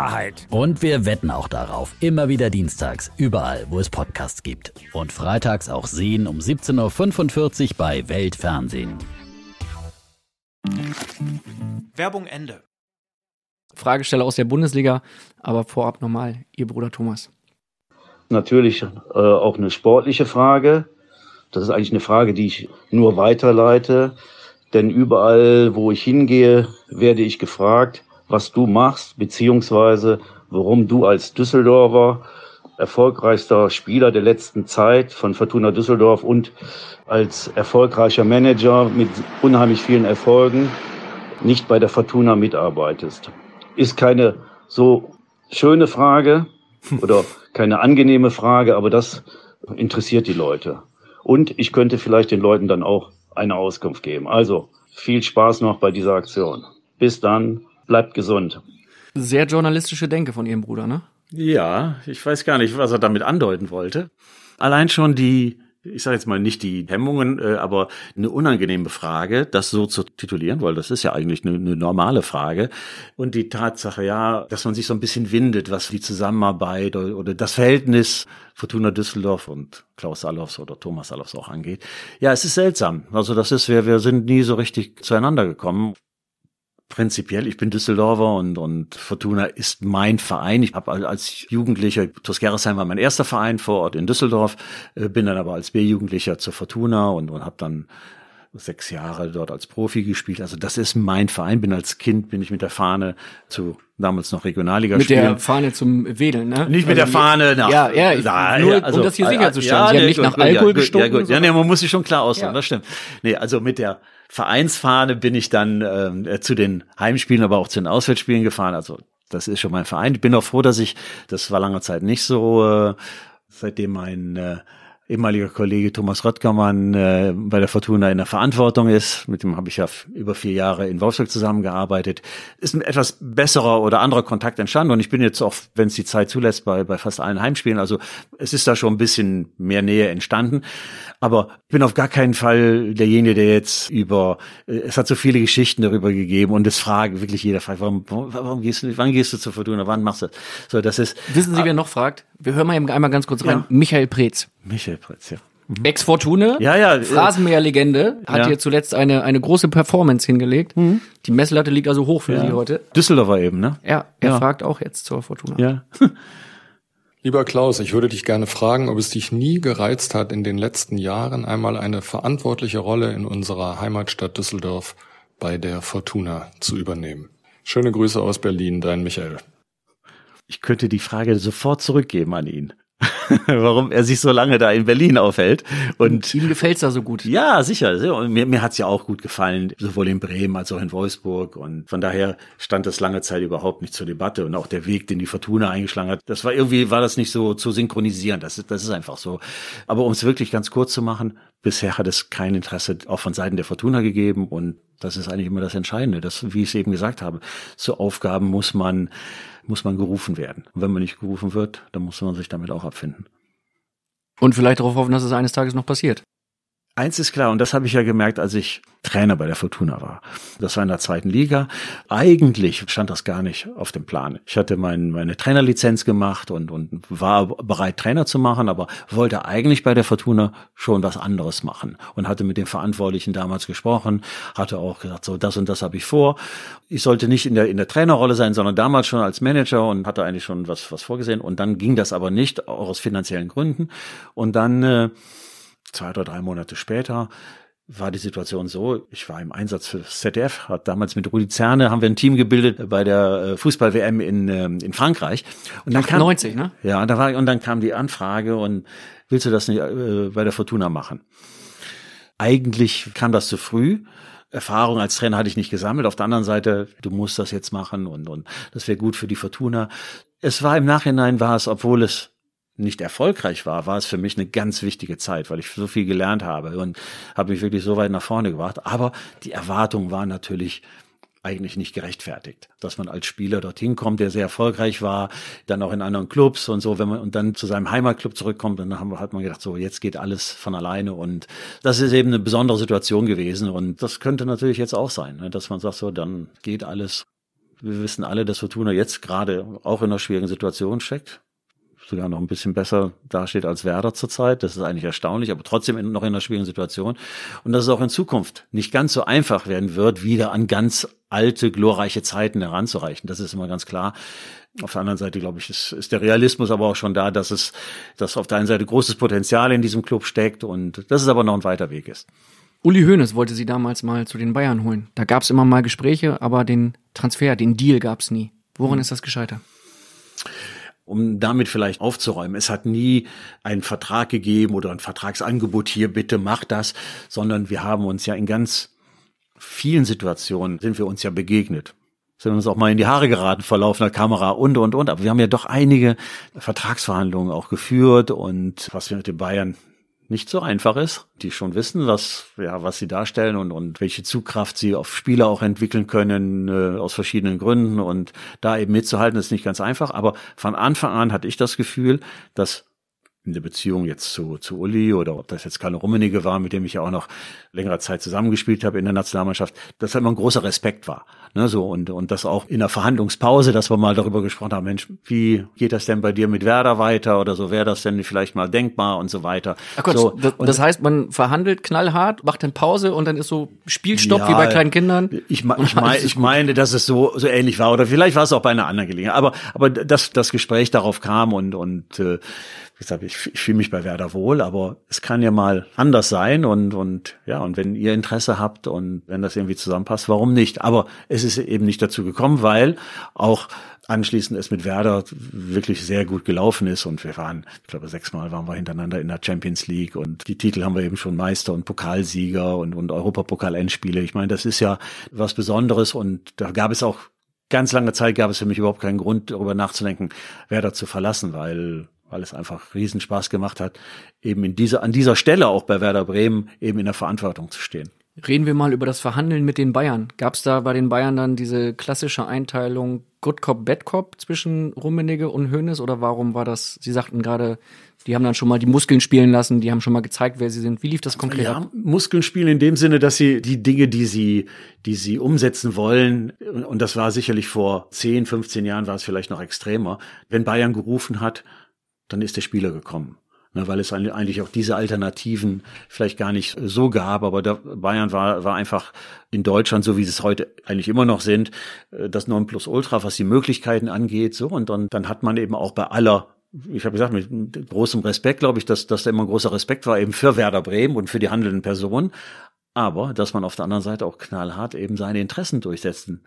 Wahrheit. Und wir wetten auch darauf. Immer wieder dienstags, überall, wo es Podcasts gibt. Und freitags auch sehen um 17.45 Uhr bei Weltfernsehen. Werbung Ende. Fragesteller aus der Bundesliga. Aber vorab nochmal, Ihr Bruder Thomas. Natürlich äh, auch eine sportliche Frage. Das ist eigentlich eine Frage, die ich nur weiterleite. Denn überall, wo ich hingehe, werde ich gefragt, was du machst, beziehungsweise warum du als Düsseldorfer erfolgreichster Spieler der letzten Zeit von Fortuna Düsseldorf und als erfolgreicher Manager mit unheimlich vielen Erfolgen nicht bei der Fortuna mitarbeitest. Ist keine so schöne Frage oder keine angenehme Frage, aber das interessiert die Leute. Und ich könnte vielleicht den Leuten dann auch eine Auskunft geben. Also viel Spaß noch bei dieser Aktion. Bis dann, bleibt gesund. Sehr journalistische Denke von Ihrem Bruder, ne? Ja, ich weiß gar nicht, was er damit andeuten wollte. Allein schon die, ich sage jetzt mal nicht die Hemmungen, äh, aber eine unangenehme Frage, das so zu titulieren, weil das ist ja eigentlich eine, eine normale Frage. Und die Tatsache, ja, dass man sich so ein bisschen windet, was die Zusammenarbeit oder, oder das Verhältnis Fortuna Düsseldorf und Klaus Allofs oder Thomas Allofs auch angeht. Ja, es ist seltsam. Also das ist, wir, wir sind nie so richtig zueinander gekommen prinzipiell, ich bin Düsseldorfer und, und Fortuna ist mein Verein. Ich habe als Jugendlicher, Toskeresheim war mein erster Verein vor Ort in Düsseldorf, äh, bin dann aber als B-Jugendlicher zur Fortuna und, und habe dann sechs Jahre dort als Profi gespielt. Also das ist mein Verein. Bin als Kind, bin ich mit der Fahne zu damals noch Regionalliga Mit spielen. der Fahne zum Wedeln, ne? Nicht mit der Also, Fahne, nach, Ja, ja, ich, Na, nur ja, um das hier äh, sicherzustellen. ja, Sie haben nee, nicht gut, nach Alkohol ja, gestunken. Ja, gut. ja, nee, man muss sich schon klar ausdrücken, Ja. das stimmt. Nee, also mit der Vereinsfahne bin ich dann ähm, äh, zu den Heimspielen, aber auch zu den Auswärtsspielen gefahren. Also das ist schon mein Verein. Ich bin auch froh, dass ich, das war lange Zeit nicht so, äh, seitdem mein äh, ehemaliger Kollege Thomas Röttgermann äh, bei der Fortuna in der Verantwortung ist. Mit dem habe ich ja über vier Jahre in Wolfsburg zusammengearbeitet. Ist ein etwas besserer oder anderer Kontakt entstanden und ich bin jetzt auch, wenn es die Zeit zulässt, bei, bei fast allen Heimspielen. Also es ist da schon ein bisschen mehr Nähe entstanden. Aber ich bin auf gar keinen Fall derjenige, der jetzt über, äh, es hat so viele Geschichten darüber gegeben und es fragen wirklich jeder fragt, warum, warum, warum gehst du, wann gehst du zur Fortuna, wann machst du das? So, das ist Wissen Sie, wer noch fragt? Wir hören mal eben einmal ganz kurz rein. Ja. Michael Preetz. Michael Pretz, ja. Ex-Fortune, Ja, ja, äh, Phrasenmäher-Legende, hat Ja. hier zuletzt eine, eine große Performance hingelegt. Die Messlatte liegt also hoch für Sie heute. Düsseldorfer eben, ne? Ja, er Ja. fragt auch jetzt zur Fortuna. Ja. Lieber Klaus, ich würde dich gerne fragen, ob es dich nie gereizt hat, in den letzten Jahren einmal eine verantwortliche Rolle in unserer Heimatstadt Düsseldorf bei der Fortuna zu übernehmen. Schöne Grüße aus Berlin, dein Michael. Ich könnte die Frage sofort zurückgeben an ihn. Warum er sich so lange da in Berlin aufhält. Und Ihm gefällt's da so gut. ja, sicher. Und mir, mir hat's ja auch gut gefallen, sowohl in Bremen als auch in Wolfsburg. Und von daher stand das lange Zeit überhaupt nicht zur Debatte. Und auch der Weg, den die Fortuna eingeschlagen hat, das war irgendwie, war das nicht so zu synchronisieren. Das, ist- das ist einfach so. Aber um es wirklich ganz kurz zu machen, bisher hat es kein Interesse auch von Seiten der Fortuna gegeben. Und das ist eigentlich immer das Entscheidende. Das, wie ich es eben gesagt habe, zu Aufgaben muss man, muss man gerufen werden. Und wenn man nicht gerufen wird, dann muss man sich damit auch abfinden. Und vielleicht darauf hoffen, dass es eines Tages noch passiert. Eins ist klar, und das habe ich ja gemerkt, als ich Trainer bei der Fortuna war. Das war in der zweiten Liga. Eigentlich stand das gar nicht auf dem Plan. Ich hatte mein, meine Trainerlizenz gemacht und, und war bereit, Trainer zu machen, aber wollte eigentlich bei der Fortuna schon was anderes machen und hatte mit den Verantwortlichen damals gesprochen, hatte auch gesagt, so das und das habe ich vor. Ich sollte nicht in der, in der Trainerrolle sein, sondern damals schon als Manager und hatte eigentlich schon was, was vorgesehen. Und dann ging das aber nicht, auch aus finanziellen Gründen. Und dann, äh, zwei oder drei Monate später war die Situation so, ich war im Einsatz für das ZDF, hat damals mit Rudi Zerne, haben wir ein Team gebildet bei der äh, Fußball-WM in, ähm, in Frankreich. Und dann 98, ne? Ja, da war, und dann kam die Anfrage und willst du das nicht äh, bei der Fortuna machen? Eigentlich kam das zu früh. Erfahrung als Trainer hatte ich nicht gesammelt. Auf der anderen Seite, du musst das jetzt machen und, und das wäre gut für die Fortuna. Es war im Nachhinein, war es, obwohl es nicht erfolgreich war, war es für mich eine ganz wichtige Zeit, weil ich so viel gelernt habe und habe mich wirklich so weit nach vorne gebracht. Aber die Erwartungen waren natürlich eigentlich nicht gerechtfertigt, dass man als Spieler dorthin kommt, der sehr erfolgreich war, dann auch in anderen Clubs und so, wenn man und dann zu seinem Heimatclub zurückkommt, dann hat man gedacht, so jetzt geht alles von alleine und das ist eben eine besondere Situation gewesen und das könnte natürlich jetzt auch sein, ne, dass man sagt, so dann geht alles. Wir wissen alle, dass Fortuna jetzt gerade auch in einer schwierigen Situation steckt sogar noch ein bisschen besser dasteht als Werder zurzeit. Das ist eigentlich erstaunlich, aber trotzdem in, noch in einer schwierigen Situation. Und dass es auch in Zukunft nicht ganz so einfach werden wird, wieder an ganz alte, glorreiche Zeiten heranzureichen. Das ist immer ganz klar. Auf der anderen Seite, glaube ich, ist, ist der Realismus aber auch schon da, dass es, dass auf der einen Seite großes Potenzial in diesem Club steckt und dass es aber noch ein weiter Weg ist. Uli Hoeneß wollte sie damals mal zu den Bayern holen. Da gab's immer mal Gespräche, aber den Transfer, den Deal gab's nie. Woran ist das gescheitert? Um damit vielleicht aufzuräumen. Es hat nie einen Vertrag gegeben oder ein Vertragsangebot hier, bitte mach das, sondern wir haben uns ja in ganz vielen Situationen sind wir uns ja begegnet. Sind uns auch mal in die Haare geraten vor laufender Kamera und, und, und. Aber wir haben ja doch einige Vertragsverhandlungen auch geführt und was wir mit den Bayern nicht so einfach ist, die schon wissen, was, ja, was sie darstellen und, und welche Zugkraft sie auf Spieler auch entwickeln können, äh, aus verschiedenen Gründen. Und da eben mitzuhalten, ist nicht ganz einfach. Aber von Anfang an hatte ich das Gefühl, dass in der Beziehung jetzt zu, zu Uli oder ob das jetzt Karl Rummenigge war, mit dem ich ja auch noch längere Zeit zusammengespielt habe in der Nationalmannschaft, dass immer ein großer Respekt war. Ne, so und, und das auch in der Verhandlungspause, dass wir mal darüber gesprochen haben, Mensch, wie geht das denn bei dir mit Werder weiter oder so, wäre das denn vielleicht mal denkbar und so weiter. Ach Gott, so, das, das heißt, man verhandelt knallhart, macht dann Pause und dann ist so Spielstopp Ja, wie bei kleinen Kindern. Ich, Und ich, mein, ich meine, dass es so, so ähnlich war. Oder vielleicht war es auch bei einer anderen Gelegenheit. Aber, aber dass das Gespräch darauf kam und, und äh, gesagt, ich, ich fühle mich bei Werder wohl, aber es kann ja mal anders sein und, und ja, und wenn ihr Interesse habt und wenn das irgendwie zusammenpasst, warum nicht? Aber es ist eben nicht dazu gekommen, weil auch anschließend es mit Werder wirklich sehr gut gelaufen ist und wir waren, ich glaube, sechsmal waren wir hintereinander in der Champions League und die Titel haben wir eben schon Meister und Pokalsieger und, und Europapokal-Endspiele. Ich meine, das ist ja was Besonderes und da gab es auch ganz lange Zeit gab es für mich überhaupt keinen Grund, darüber nachzudenken, Werder zu verlassen, weil weil es einfach Riesenspaß gemacht hat, eben in dieser, an dieser Stelle auch bei Werder Bremen eben in der Verantwortung zu stehen. Reden wir mal über das Verhandeln mit den Bayern. Gab es da bei den Bayern dann diese klassische Einteilung Good Cop, Bad Cop zwischen Rummenigge und Hoeneß oder warum war das? Sie sagten gerade, die haben dann schon mal die Muskeln spielen lassen, die haben schon mal gezeigt, wer sie sind. Wie lief das konkret ab? Ja, Muskeln spielen in dem Sinne, dass sie die Dinge, die sie, die sie umsetzen wollen, und das war sicherlich vor 10, 15 Jahren war es vielleicht noch extremer, wenn Bayern gerufen hat, dann ist der Spieler gekommen. Ne, weil es eigentlich auch diese Alternativen vielleicht gar nicht so gab, aber der Bayern war, war einfach in Deutschland, so wie es heute eigentlich immer noch sind, äh, das Nonplusultra, was die Möglichkeiten angeht, so und dann, dann hat man eben auch bei aller ich habe gesagt, mit großem Respekt, glaube ich, dass, dass da immer ein großer Respekt war eben für Werder Bremen und für die handelnden Personen, aber dass man auf der anderen Seite auch knallhart eben seine Interessen durchsetzen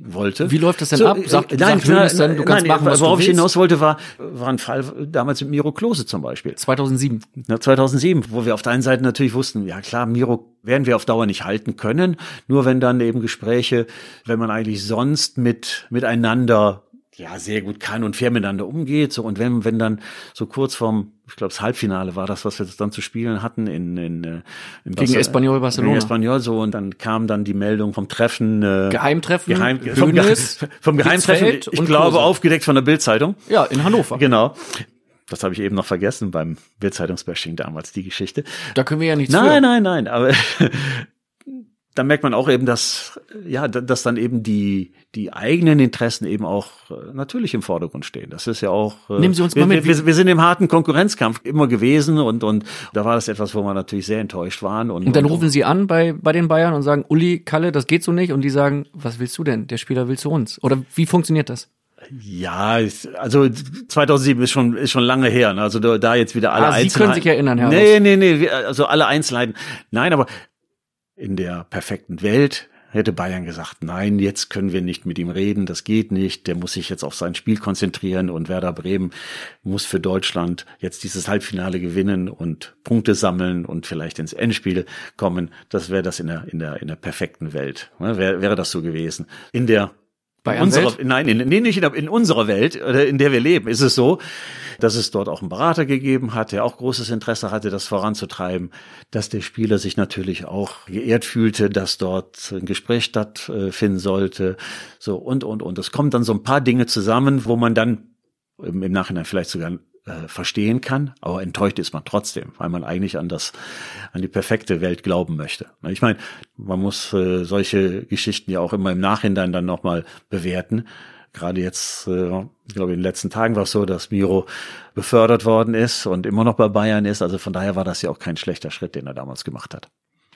wollte. Wie läuft das denn so, ab? Sagt, äh, nein, sagt Hönes dann, du kannst nein, machen, was worauf ich hinaus wollte, war, war ein Fall damals mit Miro Klose zum Beispiel. 2007. Ja, 2007, wo wir auf der einen Seite natürlich wussten, ja klar, Miro werden wir auf Dauer nicht halten können, nur wenn dann eben Gespräche, wenn man eigentlich sonst mit miteinander ja sehr gut kann und fair miteinander umgeht. So und wenn wenn dann so kurz vorm, ich glaube das Halbfinale war das, was wir dann zu spielen hatten in in, äh, in Gegen Espanyol Barcelona. Gegen Espanyol so und dann kam dann die Meldung vom Treffen. Äh, Geheimtreffen. Geheim, vom, Hönes, vom Geheimtreffen. Ich glaube Klose. aufgedeckt von der Bildzeitung. Ja, in Hannover. Genau. Das habe ich eben noch vergessen beim Bildzeitungsbashing damals, die Geschichte. Da können wir ja nichts Nein, für. nein, nein, aber da merkt man auch eben, dass ja, dass dann eben die die eigenen Interessen eben auch äh, natürlich im Vordergrund stehen. Das ist ja auch. äh, Nehmen Sie uns wir, mal mit, Wir, wir sind im harten Konkurrenzkampf immer gewesen und und da war das etwas, wo wir natürlich sehr enttäuscht waren und, Und dann rufen sie an bei, bei den Bayern und sagen, Uli, Kalle, das geht so nicht. Und die sagen, was willst du denn? Der Spieler will zu uns. Oder wie funktioniert das? Ja, also 2007 ist schon ist schon lange her. Ne? Also da, da jetzt wieder alle Ah, Sie Einzelheiten. können sich erinnern, Herr Nee, nee, nee, also alle Einzelheiten. Nein, aber in der perfekten Welt hätte Bayern gesagt, nein, jetzt können wir nicht mit ihm reden, das geht nicht, der muss sich jetzt auf sein Spiel konzentrieren und Werder Bremen muss für Deutschland jetzt dieses Halbfinale gewinnen und Punkte sammeln und vielleicht ins Endspiel kommen. Das wäre das in der, in der, in der perfekten Welt. Ne? Wäre, wäre das so gewesen. In der Bayern-Welt? unserer, nein, in, nee, nicht in, in unserer Welt, oder in der wir leben, ist es so, dass es dort auch einen Berater gegeben hat, der auch großes Interesse hatte, das voranzutreiben, dass der Spieler sich natürlich auch geehrt fühlte, dass dort ein Gespräch stattfinden sollte, so und, und, und. Es kommen dann so ein paar Dinge zusammen, wo man dann im, im Nachhinein vielleicht sogar äh, verstehen kann, aber enttäuscht ist man trotzdem, weil man eigentlich an das, an die perfekte Welt glauben möchte. Ich meine, man muss äh, solche Geschichten ja auch immer im Nachhinein dann nochmal bewerten. Gerade jetzt, äh, ich glaube, in den letzten Tagen war es so, dass Miro befördert worden ist und immer noch bei Bayern ist. Also von daher war das ja auch kein schlechter Schritt, den er damals gemacht hat.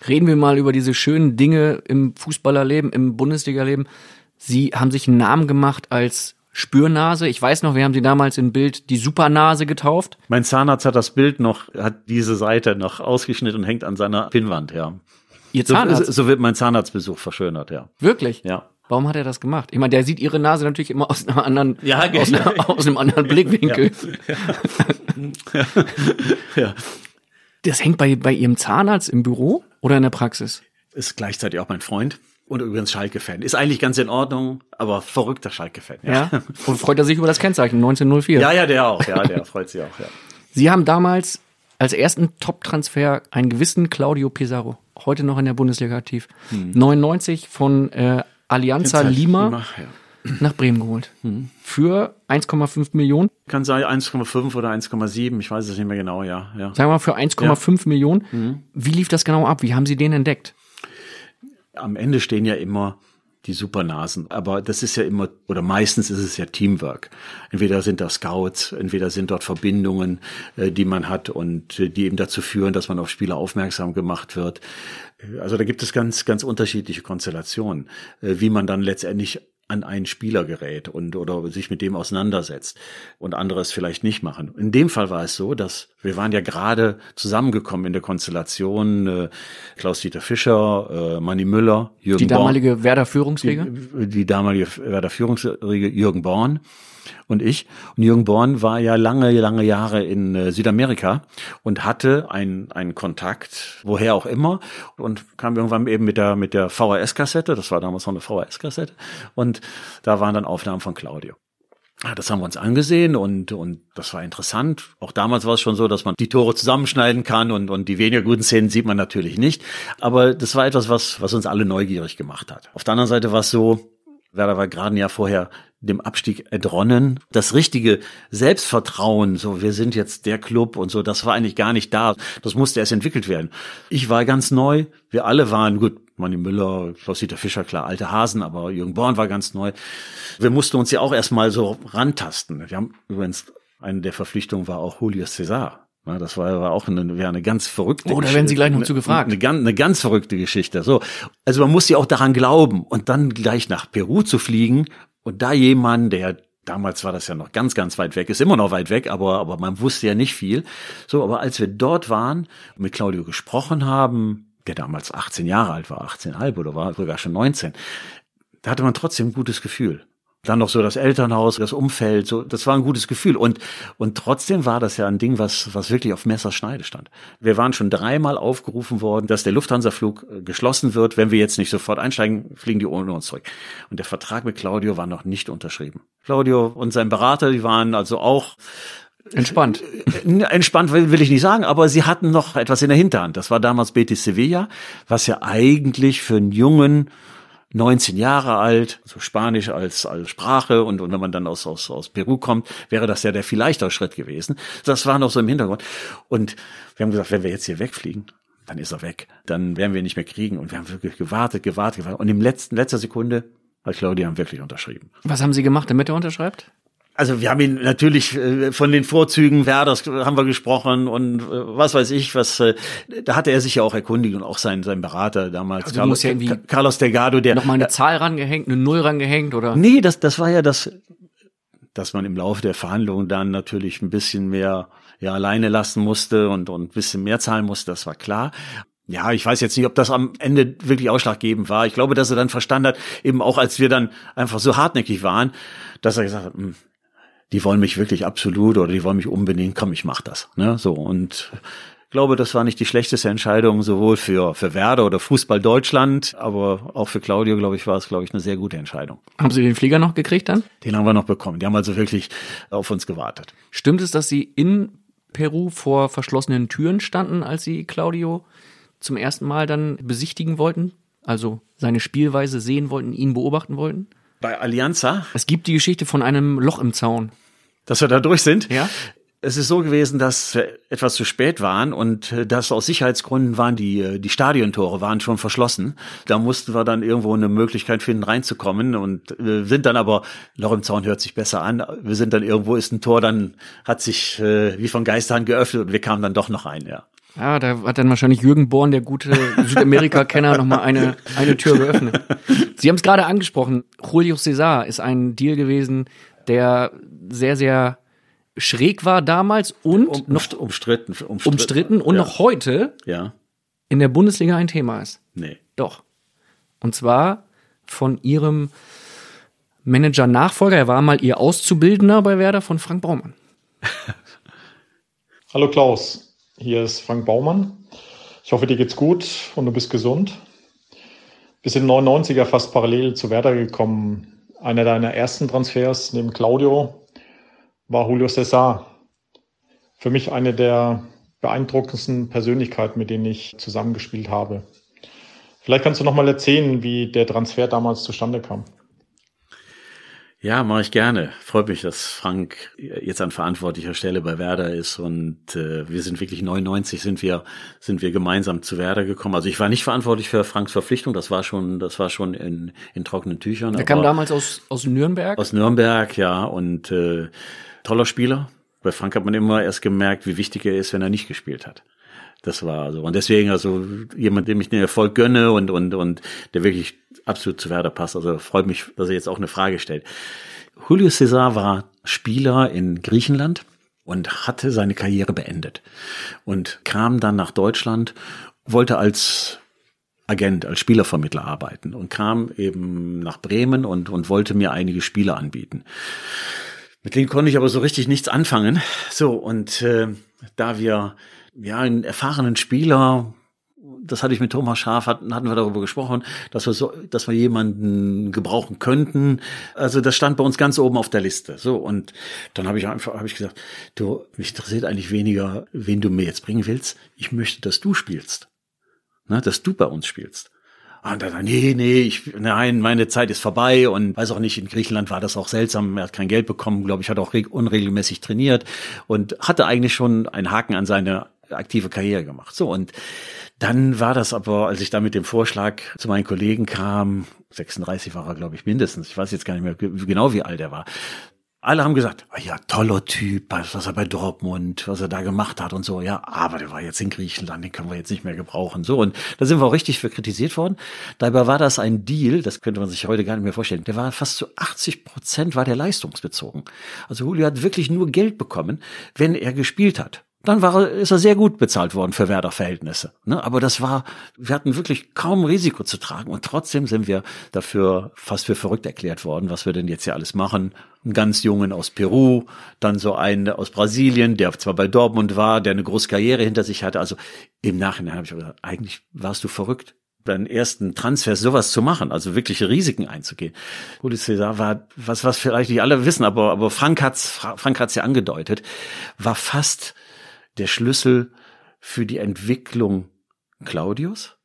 Reden wir mal über diese schönen Dinge im Fußballerleben, im Bundesliga-Leben. Sie haben sich einen Namen gemacht als Spürnase. Ich weiß noch, wir haben sie damals in Bild die Supernase getauft. Mein Zahnarzt hat das Bild noch, hat diese Seite noch ausgeschnitten und hängt an seiner Pinnwand, ja. Ihr So, Zahnarzt. so wird mein Zahnarztbesuch verschönert, ja. Wirklich? Ja. Warum hat er das gemacht? Ich meine, der sieht ihre Nase natürlich immer aus einer anderen, Ja, genau. aus, einer, aus einem anderen Blickwinkel. ja. Das hängt bei, bei ihrem Zahnarzt im Büro oder in der Praxis? Ist gleichzeitig auch mein Freund und übrigens Schalke-Fan. Ist eigentlich ganz in Ordnung, aber verrückter Schalke-Fan. Ja. Und freut er sich über das Kennzeichen 1904? Ja, ja, der auch. Ja, der freut sich auch. Ja. Sie haben damals als ersten Top-Transfer einen gewissen Claudio Pizarro, heute noch in der Bundesliga aktiv, 99 von äh, Alianza Lima, ja. nach Bremen geholt. Für 1,5 Millionen. Kann sein 1,5 oder 1,7, ich weiß es nicht mehr genau, ja. ja. Sagen wir mal für 1,5 Millionen. Wie lief das genau ab? Wie haben Sie den entdeckt? Am Ende stehen ja immer die Supernasen. Aber das ist ja immer, oder meistens ist es ja Teamwork. Entweder sind da Scouts, entweder sind dort Verbindungen, äh, die man hat und äh, die eben dazu führen, dass man auf Spieler aufmerksam gemacht wird. Äh, Also da gibt es ganz, ganz unterschiedliche Konstellationen, wie man dann letztendlich an einen Spieler gerät und oder sich mit dem auseinandersetzt und andere es vielleicht nicht machen. In dem Fall war es so, dass wir waren ja gerade zusammengekommen in der Konstellation äh, Klaus-Dieter Fischer, äh, Manny Müller, Jürgen Die Born- damalige Werder-Führungsriege? die, die damalige Werder Führungsriege Jürgen Born und ich. Und Jürgen Born war ja lange, lange Jahre in äh, Südamerika und hatte einen, einen Kontakt, woher auch immer, und kam irgendwann eben mit der, mit der VHS-Kassette, das war damals noch eine VHS-Kassette, und da waren dann Aufnahmen von Claudio. Ja, Das haben wir uns angesehen und, und das war interessant. Auch damals war es schon so, dass man die Tore zusammenschneiden kann und, und die weniger guten Szenen sieht man natürlich nicht. Aber das war etwas, was, was uns alle neugierig gemacht hat. Auf der anderen Seite war es so, Werder war gerade ein Jahr vorher dem Abstieg entronnen. Das richtige Selbstvertrauen, so wir sind jetzt der Club und so, das war eigentlich gar nicht da. Das musste erst entwickelt werden. Ich war ganz neu, wir alle waren gut. Manni Müller, Klaus-Dieter Fischer, klar, alte Hasen, aber Jürgen Born war ganz neu. Wir mussten uns ja auch erstmal so rantasten. Wir haben übrigens, eine der Verpflichtungen war auch Julius Cesar das war, war auch eine, wäre eine ganz verrückte Oh, da werden Sie gleich noch zu gefragt. Eine, eine, eine ganz verrückte Geschichte. So, also man muss ja auch daran glauben und dann gleich nach Peru zu fliegen und da jemand, der damals war das ja noch ganz, ganz weit weg, ist immer noch weit weg, aber, aber man wusste ja nicht viel. So, aber als wir dort waren mit Claudio gesprochen haben, der damals 18 Jahre alt war, 18,5 oder war sogar schon 19, da hatte man trotzdem ein gutes Gefühl. Dann noch so das Elternhaus, das Umfeld, so, das war ein gutes Gefühl. Und, und trotzdem war das ja ein Ding, was, was wirklich auf Messerschneide stand. Wir waren schon dreimal aufgerufen worden, dass der Lufthansa-Flug äh, geschlossen wird. Wenn wir jetzt nicht sofort einsteigen, fliegen die ohne uns zurück. Und der Vertrag mit Claudio war noch nicht unterschrieben. Claudio und sein Berater, die waren also auch Entspannt. Äh, entspannt will, will ich nicht sagen, aber sie hatten noch etwas in der Hinterhand. Das war damals Betis Sevilla, was ja eigentlich für einen jungen 19 Jahre alt, so Spanisch als, als Sprache und, und wenn man dann aus, aus, aus Peru kommt, wäre das ja der viel leichtere Schritt gewesen. Das war noch so im Hintergrund. Und wir haben gesagt, wenn wir jetzt hier wegfliegen, dann ist er weg. Dann werden wir ihn nicht mehr kriegen. Und wir haben wirklich gewartet, gewartet, gewartet. Und im letzten, letzter Sekunde hat Claudia wirklich unterschrieben. Was haben Sie gemacht, damit er unterschreibt? Also wir haben ihn natürlich äh, von den Vorzügen Werders haben wir gesprochen und äh, was weiß ich, was äh, da hatte er sich ja auch erkundigt und auch sein sein Berater damals Also musst ja Carlos Delgado, der Nochmal eine Zahl rangehängt, eine Null rangehängt oder? Nee, das das war ja das dass man im Laufe der Verhandlungen dann natürlich ein bisschen mehr ja alleine lassen musste und und ein bisschen mehr zahlen musste, das war klar. Ja, ich weiß jetzt nicht, ob das am Ende wirklich ausschlaggebend war. Ich glaube, dass er dann verstanden hat, eben auch als wir dann einfach so hartnäckig waren, dass er gesagt hat, hm, die wollen mich wirklich absolut oder die wollen mich unbedingt, komm, ich mach das. Ne? So und ich glaube, das war nicht die schlechteste Entscheidung, sowohl für, für Werder oder Fußball Deutschland, aber auch für Claudio, glaube ich, war es, glaube ich, eine sehr gute Entscheidung. Haben Sie den Flieger noch gekriegt dann? Den haben wir noch bekommen. Die haben also wirklich auf uns gewartet. Stimmt es, dass Sie in Peru vor verschlossenen Türen standen, als Sie Claudio zum ersten Mal dann besichtigen wollten? Also seine Spielweise sehen wollten, ihn beobachten wollten? Bei Allianza, Es gibt die Geschichte von einem Loch im Zaun. dass wir da durch sind. Ja? Es ist so gewesen, dass wir etwas zu spät waren und äh, dass aus Sicherheitsgründen waren die, äh, die Stadiontore waren schon verschlossen. Da mussten wir dann irgendwo eine Möglichkeit finden, reinzukommen und äh, sind dann aber, Loch im Zaun hört sich besser an, wir sind dann irgendwo ist ein Tor, dann hat sich äh, wie von Geisterhand geöffnet und wir kamen dann doch noch rein, ja. Ja, da hat dann wahrscheinlich Jürgen Born, der gute Südamerika-Kenner, nochmal eine, eine Tür geöffnet. Sie haben es gerade angesprochen. Julio Cesar ist ein Deal gewesen, der sehr, sehr schräg war damals und Um, noch umstritten, umstritten, umstritten und ja. noch heute Ja, in der Bundesliga ein Thema ist. nee. Doch. Und zwar von ihrem Manager-Nachfolger, er war mal ihr Auszubildender bei Werder, von Frank Baumann. Hallo Klaus, hier ist Frank Baumann. Ich hoffe, dir geht's gut und du bist gesund. Bis in 99er fast parallel zu Werder gekommen. Einer deiner ersten Transfers neben Claudio war Julio Cesar. Für mich eine der beeindruckendsten Persönlichkeiten, mit denen ich zusammengespielt habe. Vielleicht kannst du noch mal erzählen, wie der Transfer damals zustande kam. Ja, mache ich gerne. Freut mich, dass Frank jetzt an verantwortlicher Stelle bei Werder ist und äh, wir sind wirklich 99 sind wir sind wir gemeinsam zu Werder gekommen. Also ich war nicht verantwortlich für Franks Verpflichtung, das war schon das war schon in, in trockenen Tüchern. Er kam damals aus, aus Nürnberg. aus Nürnberg, ja und äh, toller Spieler. Bei Frank hat man immer erst gemerkt, wie wichtig er ist, wenn er nicht gespielt hat. Das war so. Und deswegen, also jemand, dem ich den Erfolg gönne und, und, und der wirklich absolut zu Werder passt. Also freut mich, dass er jetzt auch eine Frage stellt. Julio Cesar war Spieler in Griechenland und hatte seine Karriere beendet und kam dann nach Deutschland, wollte als Agent, als Spielervermittler arbeiten und kam eben nach Bremen und, und wollte mir einige Spiele anbieten. Mit denen konnte ich aber so richtig nichts anfangen. So, und äh, da wir ja einen erfahrenen Spieler, das hatte ich mit Thomas Schaaf, hatten, wir darüber gesprochen, dass wir so, dass wir jemanden gebrauchen könnten. Also das stand bei uns ganz oben auf der Liste. So, und dann habe ich einfach habe ich gesagt, du, mich interessiert eigentlich weniger, wen du mir jetzt bringen willst. Ich möchte, dass du spielst. Ne, dass du bei uns spielst. Und dann, nee, nee, ich, nein, meine Zeit ist vorbei und weiß auch nicht, in Griechenland war das auch seltsam. Er hat kein Geld bekommen, glaube ich, hat auch reg- unregelmäßig trainiert und hatte eigentlich schon einen Haken an seine aktive Karriere gemacht. So, und dann war das aber, als ich da mit dem Vorschlag zu meinen Kollegen kam, 36 war er, glaube ich, mindestens. Ich weiß jetzt gar nicht mehr ge- genau, wie alt er war. alle haben gesagt, ah ja, toller Typ, was er bei Dortmund, was er da gemacht hat und so, ja, aber der war jetzt in Griechenland, den können wir jetzt nicht mehr gebrauchen, so. Und da sind wir auch richtig für kritisiert worden. Dabei war das ein Deal, das könnte man sich heute gar nicht mehr vorstellen, der war fast zu 80 Prozent war der leistungsbezogen. Also Julio hat wirklich nur Geld bekommen, wenn er gespielt hat dann war ist er sehr gut bezahlt worden für Werder-Verhältnisse. Ne? Aber das war, wir hatten wirklich kaum Risiko zu tragen und trotzdem sind wir dafür fast für verrückt erklärt worden, was wir denn jetzt hier alles machen. Einen ganz Jungen aus Peru, dann so einen aus Brasilien, der zwar bei Dortmund war, der eine große Karriere hinter sich hatte. Also im Nachhinein habe ich gesagt, eigentlich warst du verrückt deinen ersten Transfer sowas zu machen, also wirkliche Risiken einzugehen. Rudi César war, was, was vielleicht nicht alle wissen, aber, aber Frank hat's, Frank hat's ja angedeutet, war fast der Schlüssel für die Entwicklung Claudius.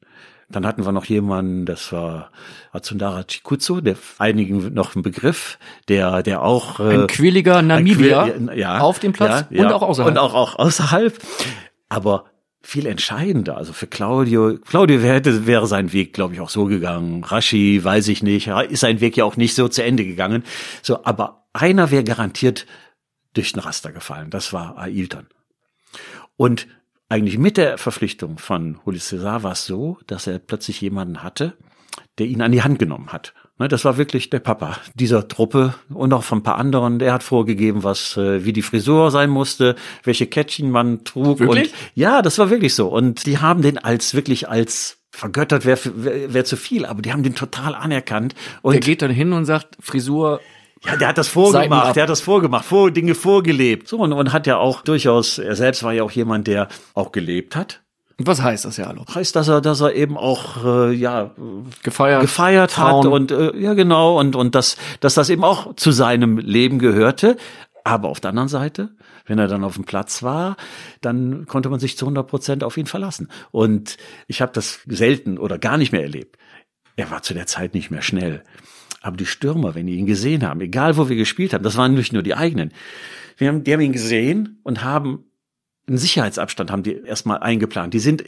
Dann hatten wir noch jemanden, das war Atsundara Chikutsu, der einigen noch ein Begriff, der, der auch äh, ein quilliger Namibier ein Quill, ja, auf dem Platz ja, und auch außerhalb. Und auch, auch außerhalb. Aber viel entscheidender. Also für Claudio, Claudio hätte, wäre sein Weg, glaube ich, auch so gegangen. Rashi, weiß ich nicht, ist sein Weg ja auch nicht so zu Ende gegangen. So, aber einer wäre garantiert durch den Raster gefallen. Das war Ailton. Und eigentlich mit der Verpflichtung von Juli César war es so, dass er plötzlich jemanden hatte, der ihn an die Hand genommen hat. Ne, das war wirklich der Papa dieser Truppe und auch von ein paar anderen. Der hat vorgegeben, was äh, wie die Frisur sein musste, welche Kettchen man trug. Wirklich? Und ja, das war wirklich so. Und die haben den als wirklich als vergöttert wäre wär, wär zu viel, aber die haben den total anerkannt. Und der geht dann hin und sagt, Frisur ja, der hat das vorgemacht, der hat das vorgemacht, vor, Dinge vorgelebt. So, und, und hat ja auch durchaus, er selbst war ja auch jemand, der auch gelebt hat. Was heißt das ja, hallo? Heißt, dass er, dass er eben auch äh, ja gefeiert, gefeiert Frauen. hat und äh, ja genau und und dass dass das eben auch zu seinem Leben gehörte. Aber auf der anderen Seite, wenn er dann auf dem Platz war, dann konnte man sich zu 100 Prozent auf ihn verlassen. Und ich habe das selten oder gar nicht mehr erlebt. Er war zu der Zeit nicht mehr schnell. Aber die Stürmer, wenn die ihn gesehen haben, egal wo wir gespielt haben, das waren nicht nur die eigenen. Wir haben, die haben ihn gesehen und haben einen Sicherheitsabstand haben die erstmal eingeplant. Die sind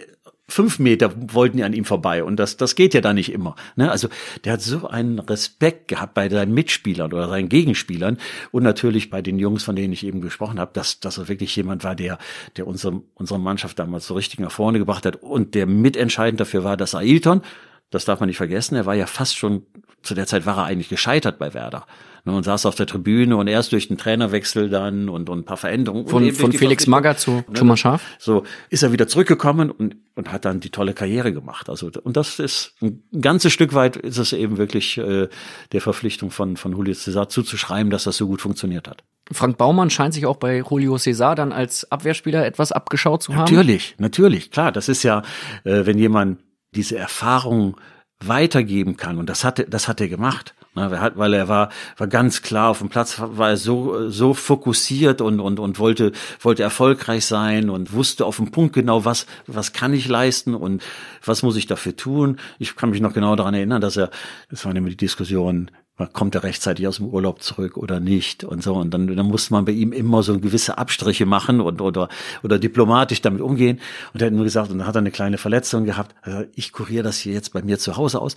fünf Meter wollten die an ihm vorbei und das, das geht ja da nicht immer. Ne? Also der hat so einen Respekt gehabt bei seinen Mitspielern oder seinen Gegenspielern und natürlich bei den Jungs, von denen ich eben gesprochen habe, dass, dass er wirklich jemand war, der, der unsere, unsere Mannschaft damals so richtig nach vorne gebracht hat und der mitentscheidend dafür war, dass Ailton, das darf man nicht vergessen, er war ja fast schon zu der Zeit war er eigentlich gescheitert bei Werder. Ne, und saß auf der Tribüne und erst durch den Trainerwechsel dann und, und ein paar Veränderungen. Von, von Felix Magger zu ne, Thomas Schaaf. So ist er wieder zurückgekommen und, und hat dann die tolle Karriere gemacht. Also, und das ist ein ganzes Stück weit ist es eben wirklich äh, der Verpflichtung von, von Julio César zuzuschreiben, dass das so gut funktioniert hat. Frank Baumann scheint sich auch bei Julio César dann als Abwehrspieler etwas abgeschaut zu haben. Natürlich, natürlich, klar. Das ist ja, äh, wenn jemand diese Erfahrung weitergeben kann. Und das hat, das hat er gemacht. Weil er war, war ganz klar auf dem Platz, war er so, so fokussiert und, und, und wollte, wollte erfolgreich sein und wusste auf dem Punkt genau, was, was kann ich leisten und was muss ich dafür tun. Ich kann mich noch genau daran erinnern, dass er, das war nämlich die Diskussion, kommt er rechtzeitig aus dem Urlaub zurück oder nicht und so und dann dann musste man bei ihm immer so gewisse Abstriche machen und oder oder diplomatisch damit umgehen und er hat nur gesagt und dann hat er eine kleine Verletzung gehabt also ich kuriere das hier jetzt bei mir zu Hause aus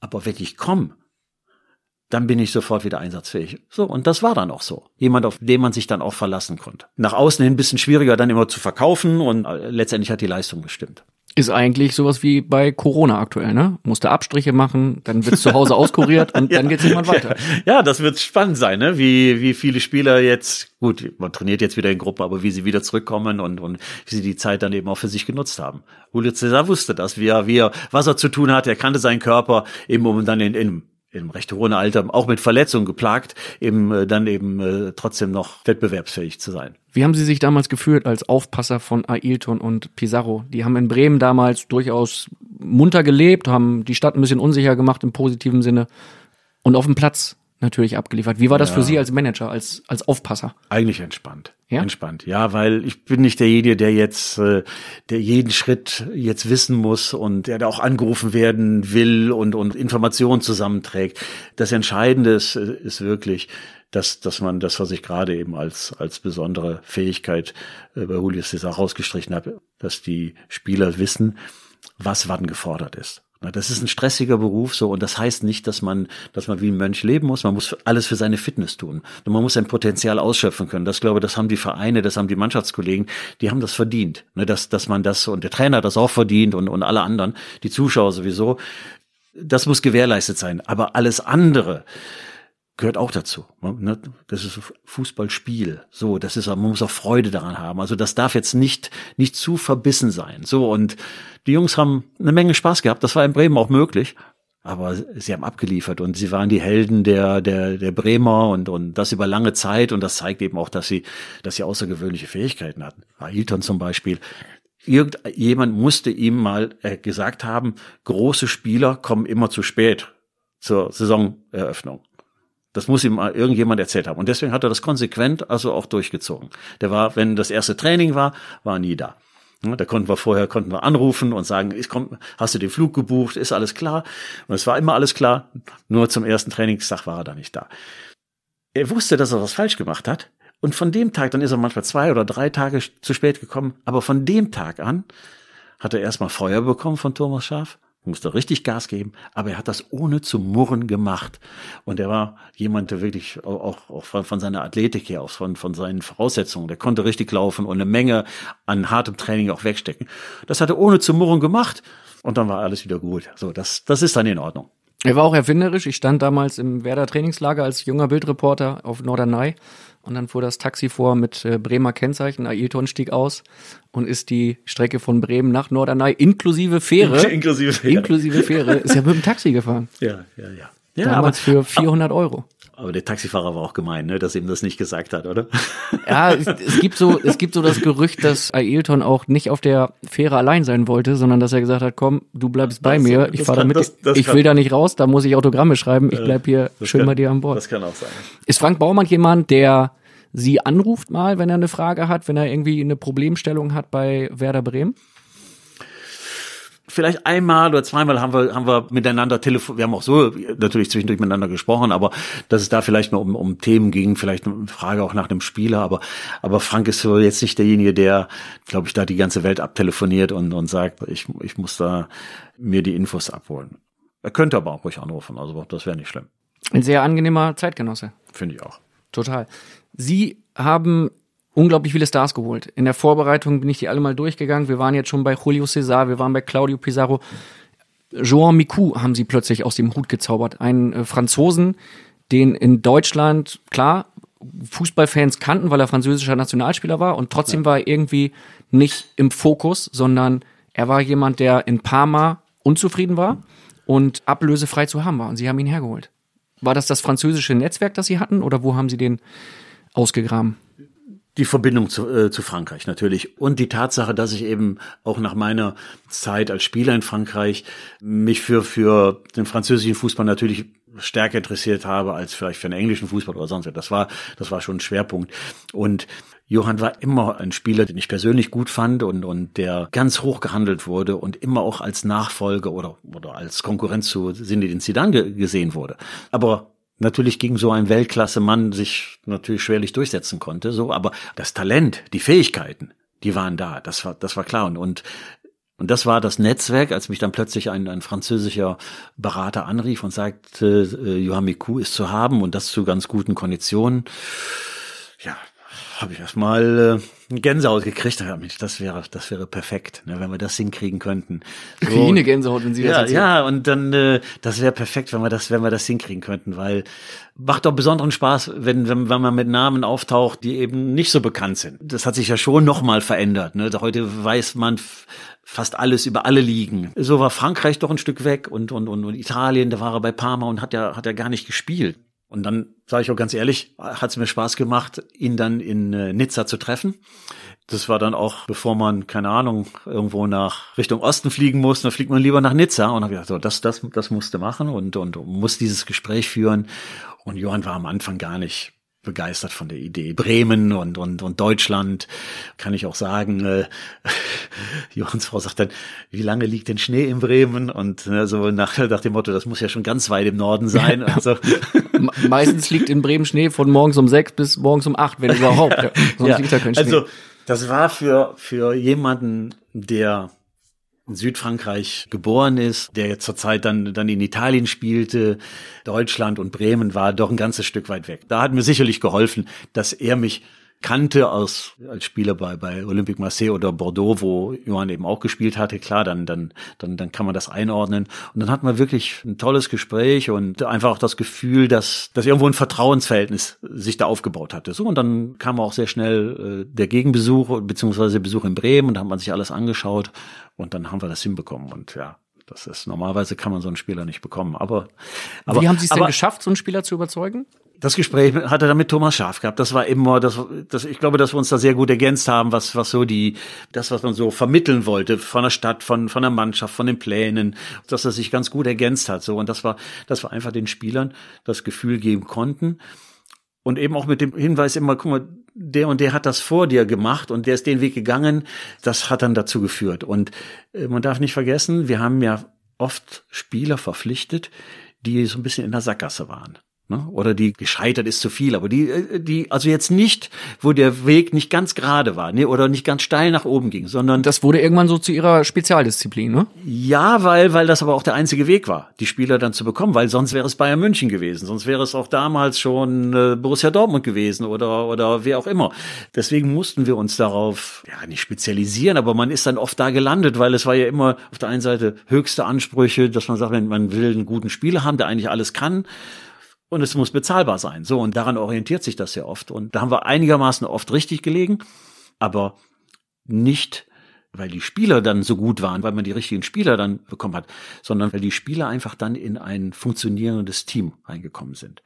aber wenn ich komme dann bin ich sofort wieder einsatzfähig. So, und das war dann auch so. Jemand, auf den man sich dann auch verlassen konnte. Nach außen hin ein bisschen schwieriger dann immer zu verkaufen und äh, letztendlich hat die Leistung gestimmt. Ist eigentlich sowas wie bei Corona aktuell, ne? Musste Abstriche machen, dann wird's zu Hause auskuriert und ja, dann geht's irgendwann weiter. Ja, das wird spannend sein, ne? Wie, wie viele Spieler jetzt, gut, man trainiert jetzt wieder in Gruppen, aber wie sie wieder zurückkommen und, und wie sie die Zeit dann eben auch für sich genutzt haben. Julio Cesar wusste das, wie er, wie er, was er zu tun hat, er kannte seinen Körper, eben um dann in, in im recht hohen Alter auch mit Verletzungen geplagt, eben äh, dann eben äh, trotzdem noch wettbewerbsfähig zu sein. Wie haben Sie sich damals gefühlt als Aufpasser von Ailton und Pizarro? Die haben in Bremen damals durchaus munter gelebt, haben die Stadt ein bisschen unsicher gemacht im positiven Sinne und auf dem Platz natürlich abgeliefert. Wie war das ja. für Sie als Manager, als, als Aufpasser? Eigentlich entspannt. Ja? Entspannt. Ja, weil ich bin nicht derjenige, der jetzt, äh, der jeden Schritt jetzt wissen muss und der da auch angerufen werden will und, und Informationen zusammenträgt. Das Entscheidende ist, ist wirklich, dass, dass man das, was ich gerade eben als, als besondere Fähigkeit äh, bei Julius Cesar rausgestrichen habe, dass die Spieler wissen, was wann gefordert ist. Das ist ein stressiger Beruf so und das heißt nicht, dass man, dass man wie ein Mönch leben muss. Man muss alles für seine Fitness tun. Und man muss sein Potenzial ausschöpfen können. Das glaube, das haben die Vereine, das haben die Mannschaftskollegen, die haben das verdient. Ne, dass, dass man das und der Trainer hat das auch verdient und, und alle anderen, die Zuschauer sowieso. Das muss gewährleistet sein. Aber alles andere, gehört auch dazu. Ne? Das ist Fußballspiel. So, das ist, man muss auch Freude daran haben. Also das darf jetzt nicht, nicht zu verbissen sein. So, und die Jungs haben eine Menge Spaß gehabt. Das war in Bremen auch möglich. Aber sie haben abgeliefert und sie waren die Helden der, der, der Bremer und, und das über lange Zeit. Und das zeigt eben auch, dass sie, dass sie außergewöhnliche Fähigkeiten hatten. Ailton zum Beispiel. Irgendjemand musste ihm mal äh, gesagt haben, große Spieler kommen immer zu spät zur Saisoneröffnung. Das muss ihm mal irgendjemand erzählt haben. Und deswegen hat er das konsequent also auch durchgezogen. Der war, wenn das erste Training war, war nie da. Da konnten wir vorher, konnten wir anrufen und sagen, ich komm, hast du den Flug gebucht, ist alles klar? Und es war immer alles klar, nur zum ersten Trainingstag war er da nicht da. Er wusste, dass er was falsch gemacht hat. Und von dem Tag, dann ist er manchmal zwei oder drei Tage zu spät gekommen, aber von dem Tag an hat er erstmal Feuer bekommen von Thomas Schaf musste richtig Gas geben, aber er hat das ohne zu murren gemacht. Und er war jemand, der wirklich auch, auch von, seiner Athletik her, auch von, von seinen Voraussetzungen, der konnte richtig laufen und eine Menge an hartem Training auch wegstecken. Das hat er ohne zu murren gemacht und dann war alles wieder gut. So, das, das ist dann in Ordnung. Er war auch erfinderisch. Ich stand damals im Werder Trainingslager als junger Bildreporter auf Norderney und dann fuhr das Taxi vor mit äh, Bremer Kennzeichen. Ailton stieg aus und ist die Strecke von Bremen nach Norderney inklusive Fähre. inklusive Fähre. Inklusive Fähre. Ist ja mit dem Taxi gefahren. Ja, ja, ja. Ja Damals für 400 Euro. Aber der Taxifahrer war auch gemein, ne, dass ihm das nicht gesagt hat, oder? Ja, es, es, gibt so, es gibt so das Gerücht, dass Ailton auch nicht auf der Fähre allein sein wollte, sondern dass er gesagt hat, komm, du bleibst bei Das- mir, ich fahre damit, das- das ich kann- will da nicht raus, da muss ich Autogramme schreiben, ich bleib hier schön kann- bei dir an Bord. Das kann auch sein. Ist Frank Baumann jemand, der Sie anruft mal, wenn er eine Frage hat, wenn er irgendwie eine Problemstellung hat bei Werder Bremen? Vielleicht einmal oder zweimal haben wir, haben wir miteinander telefoniert. Wir haben auch so natürlich zwischendurch miteinander gesprochen, aber dass es da vielleicht nur um, um Themen ging, vielleicht eine Frage auch nach einem Spieler. Aber, aber Frank ist so jetzt nicht derjenige, der, glaube ich, da die ganze Welt abtelefoniert und, und sagt, ich, ich muss da mir die Infos abholen. Er könnte aber auch ruhig anrufen, also das wäre nicht schlimm. Ein sehr angenehmer Zeitgenosse. Finde ich auch. Total. Sie haben unglaublich viele Stars geholt. In der Vorbereitung bin ich die alle mal durchgegangen. Wir waren jetzt schon bei Julio Cesar, wir waren bei Claudio Pizarro. Joan Mikou haben sie plötzlich aus dem Hut gezaubert. Einen äh, Franzosen, den in Deutschland, klar, Fußballfans kannten, weil er französischer Nationalspieler war und trotzdem war er irgendwie nicht im Fokus, sondern er war jemand, der in Parma unzufrieden war und ablösefrei zu haben war und sie haben ihn hergeholt. War das das französische Netzwerk, das sie hatten oder wo haben sie den ausgegraben? Die Verbindung zu, äh, zu Frankreich natürlich und die Tatsache, dass ich eben auch nach meiner Zeit als Spieler in Frankreich mich für, für den französischen Fußball natürlich stärker interessiert habe als vielleicht für den englischen Fußball oder sonst was. Das war, das war schon ein Schwerpunkt. Und Johann war immer ein Spieler, den ich persönlich gut fand und, und der ganz hoch gehandelt wurde und immer auch als Nachfolger oder, oder als Konkurrenz zu Zinedine Zidane ge gesehen wurde. Aber natürlich gegen so einen Weltklasse-Mann sich natürlich schwerlich durchsetzen konnte, so, aber das Talent, die Fähigkeiten, die waren da, das war, das war klar und, und und das war das Netzwerk, als mich dann plötzlich ein, ein französischer Berater anrief und sagte, äh, Johan Miku ist zu haben und das zu ganz guten Konditionen. Habe ich erstmal äh, Gänsehaut gekriegt. Ja, Mensch, das wäre, das wäre perfekt, ne, wenn wir das hinkriegen könnten. Kriege ich eine Gänsehaut, wenn Sie das ja, erzählen. ja, und dann, äh, das wäre perfekt, wenn wir das, wenn wir das hinkriegen könnten, weil macht doch besonderen Spaß, wenn, wenn, wenn man mit Namen auftaucht, die eben nicht so bekannt sind. Das hat sich ja schon nochmal verändert. Ne? Heute weiß man fast alles über alle Ligen. So war Frankreich doch ein Stück weg und, und, und, und Italien, da war er bei Parma und hat ja, hat ja gar nicht gespielt. Und dann, sage ich auch ganz ehrlich, hat es mir Spaß gemacht, ihn dann in äh, Nizza zu treffen. Das war dann auch, bevor man, keine Ahnung, irgendwo nach Richtung Osten fliegen muss, dann fliegt man lieber nach Nizza. Und habe gedacht, so, das, das, das musste machen und, und, und muss dieses Gespräch führen. Und Johann war am Anfang gar nicht begeistert von der Idee. Bremen und, und, und Deutschland, kann ich auch sagen. Äh, Johanns Frau sagt dann, wie lange liegt denn Schnee in Bremen? Und äh, so nach, nach dem Motto, das muss ja schon ganz weit im Norden sein. Also, Me- Meistens liegt in Bremen Schnee von morgens um sechs bis morgens um acht, wenn überhaupt. Ja, sonst ja, liegt da kein Schnee. also das war für, für jemanden, der in Südfrankreich geboren ist, der zurzeit dann, dann in Italien spielte, Deutschland und Bremen war doch ein ganzes Stück weit weg. Da hat mir sicherlich geholfen, dass er mich kannte aus, als Spieler bei, bei Olympique Marseille oder Bordeaux, wo Johann eben auch gespielt hatte, klar, dann, dann, dann, dann kann man das einordnen. Und dann hat man wirklich ein tolles Gespräch und einfach auch das Gefühl, dass, dass irgendwo ein Vertrauensverhältnis sich da aufgebaut hatte. So, und dann kam auch sehr schnell äh, der Gegenbesuch, beziehungsweise der Besuch in Bremen und da hat man sich alles angeschaut und dann haben wir das hinbekommen. Und ja, das ist normalerweise kann man so einen Spieler nicht bekommen. Aber, aber Wie haben Sie es denn aber- geschafft, so einen Spieler zu überzeugen? Das Gespräch hat er dann mit Thomas Schaf gehabt. Das war immer, das, das, ich glaube, dass wir uns da sehr gut ergänzt haben, was, was so die, das, was man so vermitteln wollte von der Stadt, von, von der Mannschaft, von den Plänen, dass das sich ganz gut ergänzt hat. So, und das war, das war einfach den Spielern das Gefühl geben konnten. Und eben auch mit dem Hinweis immer, guck mal, der und der hat das vor dir gemacht und der ist den Weg gegangen. Das hat dann dazu geführt. Und äh, man darf nicht vergessen, wir haben ja oft Spieler verpflichtet, die so ein bisschen in der Sackgasse waren. Ne? Oder die gescheitert ist zu viel, aber die, äh, die, also jetzt nicht, wo der Weg nicht ganz gerade war, ne? oder nicht ganz steil nach oben ging, sondern Das wurde irgendwann so zu Ihrer Spezialdisziplin, ne? ja, weil, weil das aber auch der einzige Weg war, die Spieler dann zu bekommen, weil sonst wäre es Bayern München gewesen, sonst wäre es auch damals schon äh, Borussia Dortmund gewesen oder, oder wer auch immer. Deswegen mussten wir uns darauf, ja, nicht spezialisieren, aber man ist dann oft da gelandet, weil es war ja immer auf der einen Seite höchste Ansprüche, dass man sagt, wenn man will einen guten Spieler haben, der eigentlich alles kann. Und es muss bezahlbar sein. So, und daran orientiert sich das ja oft. Und da haben wir einigermaßen oft richtig gelegen, aber nicht, weil die Spieler dann so gut waren, weil man die richtigen Spieler dann bekommen hat, sondern weil die Spieler einfach dann in ein funktionierendes Team reingekommen sind.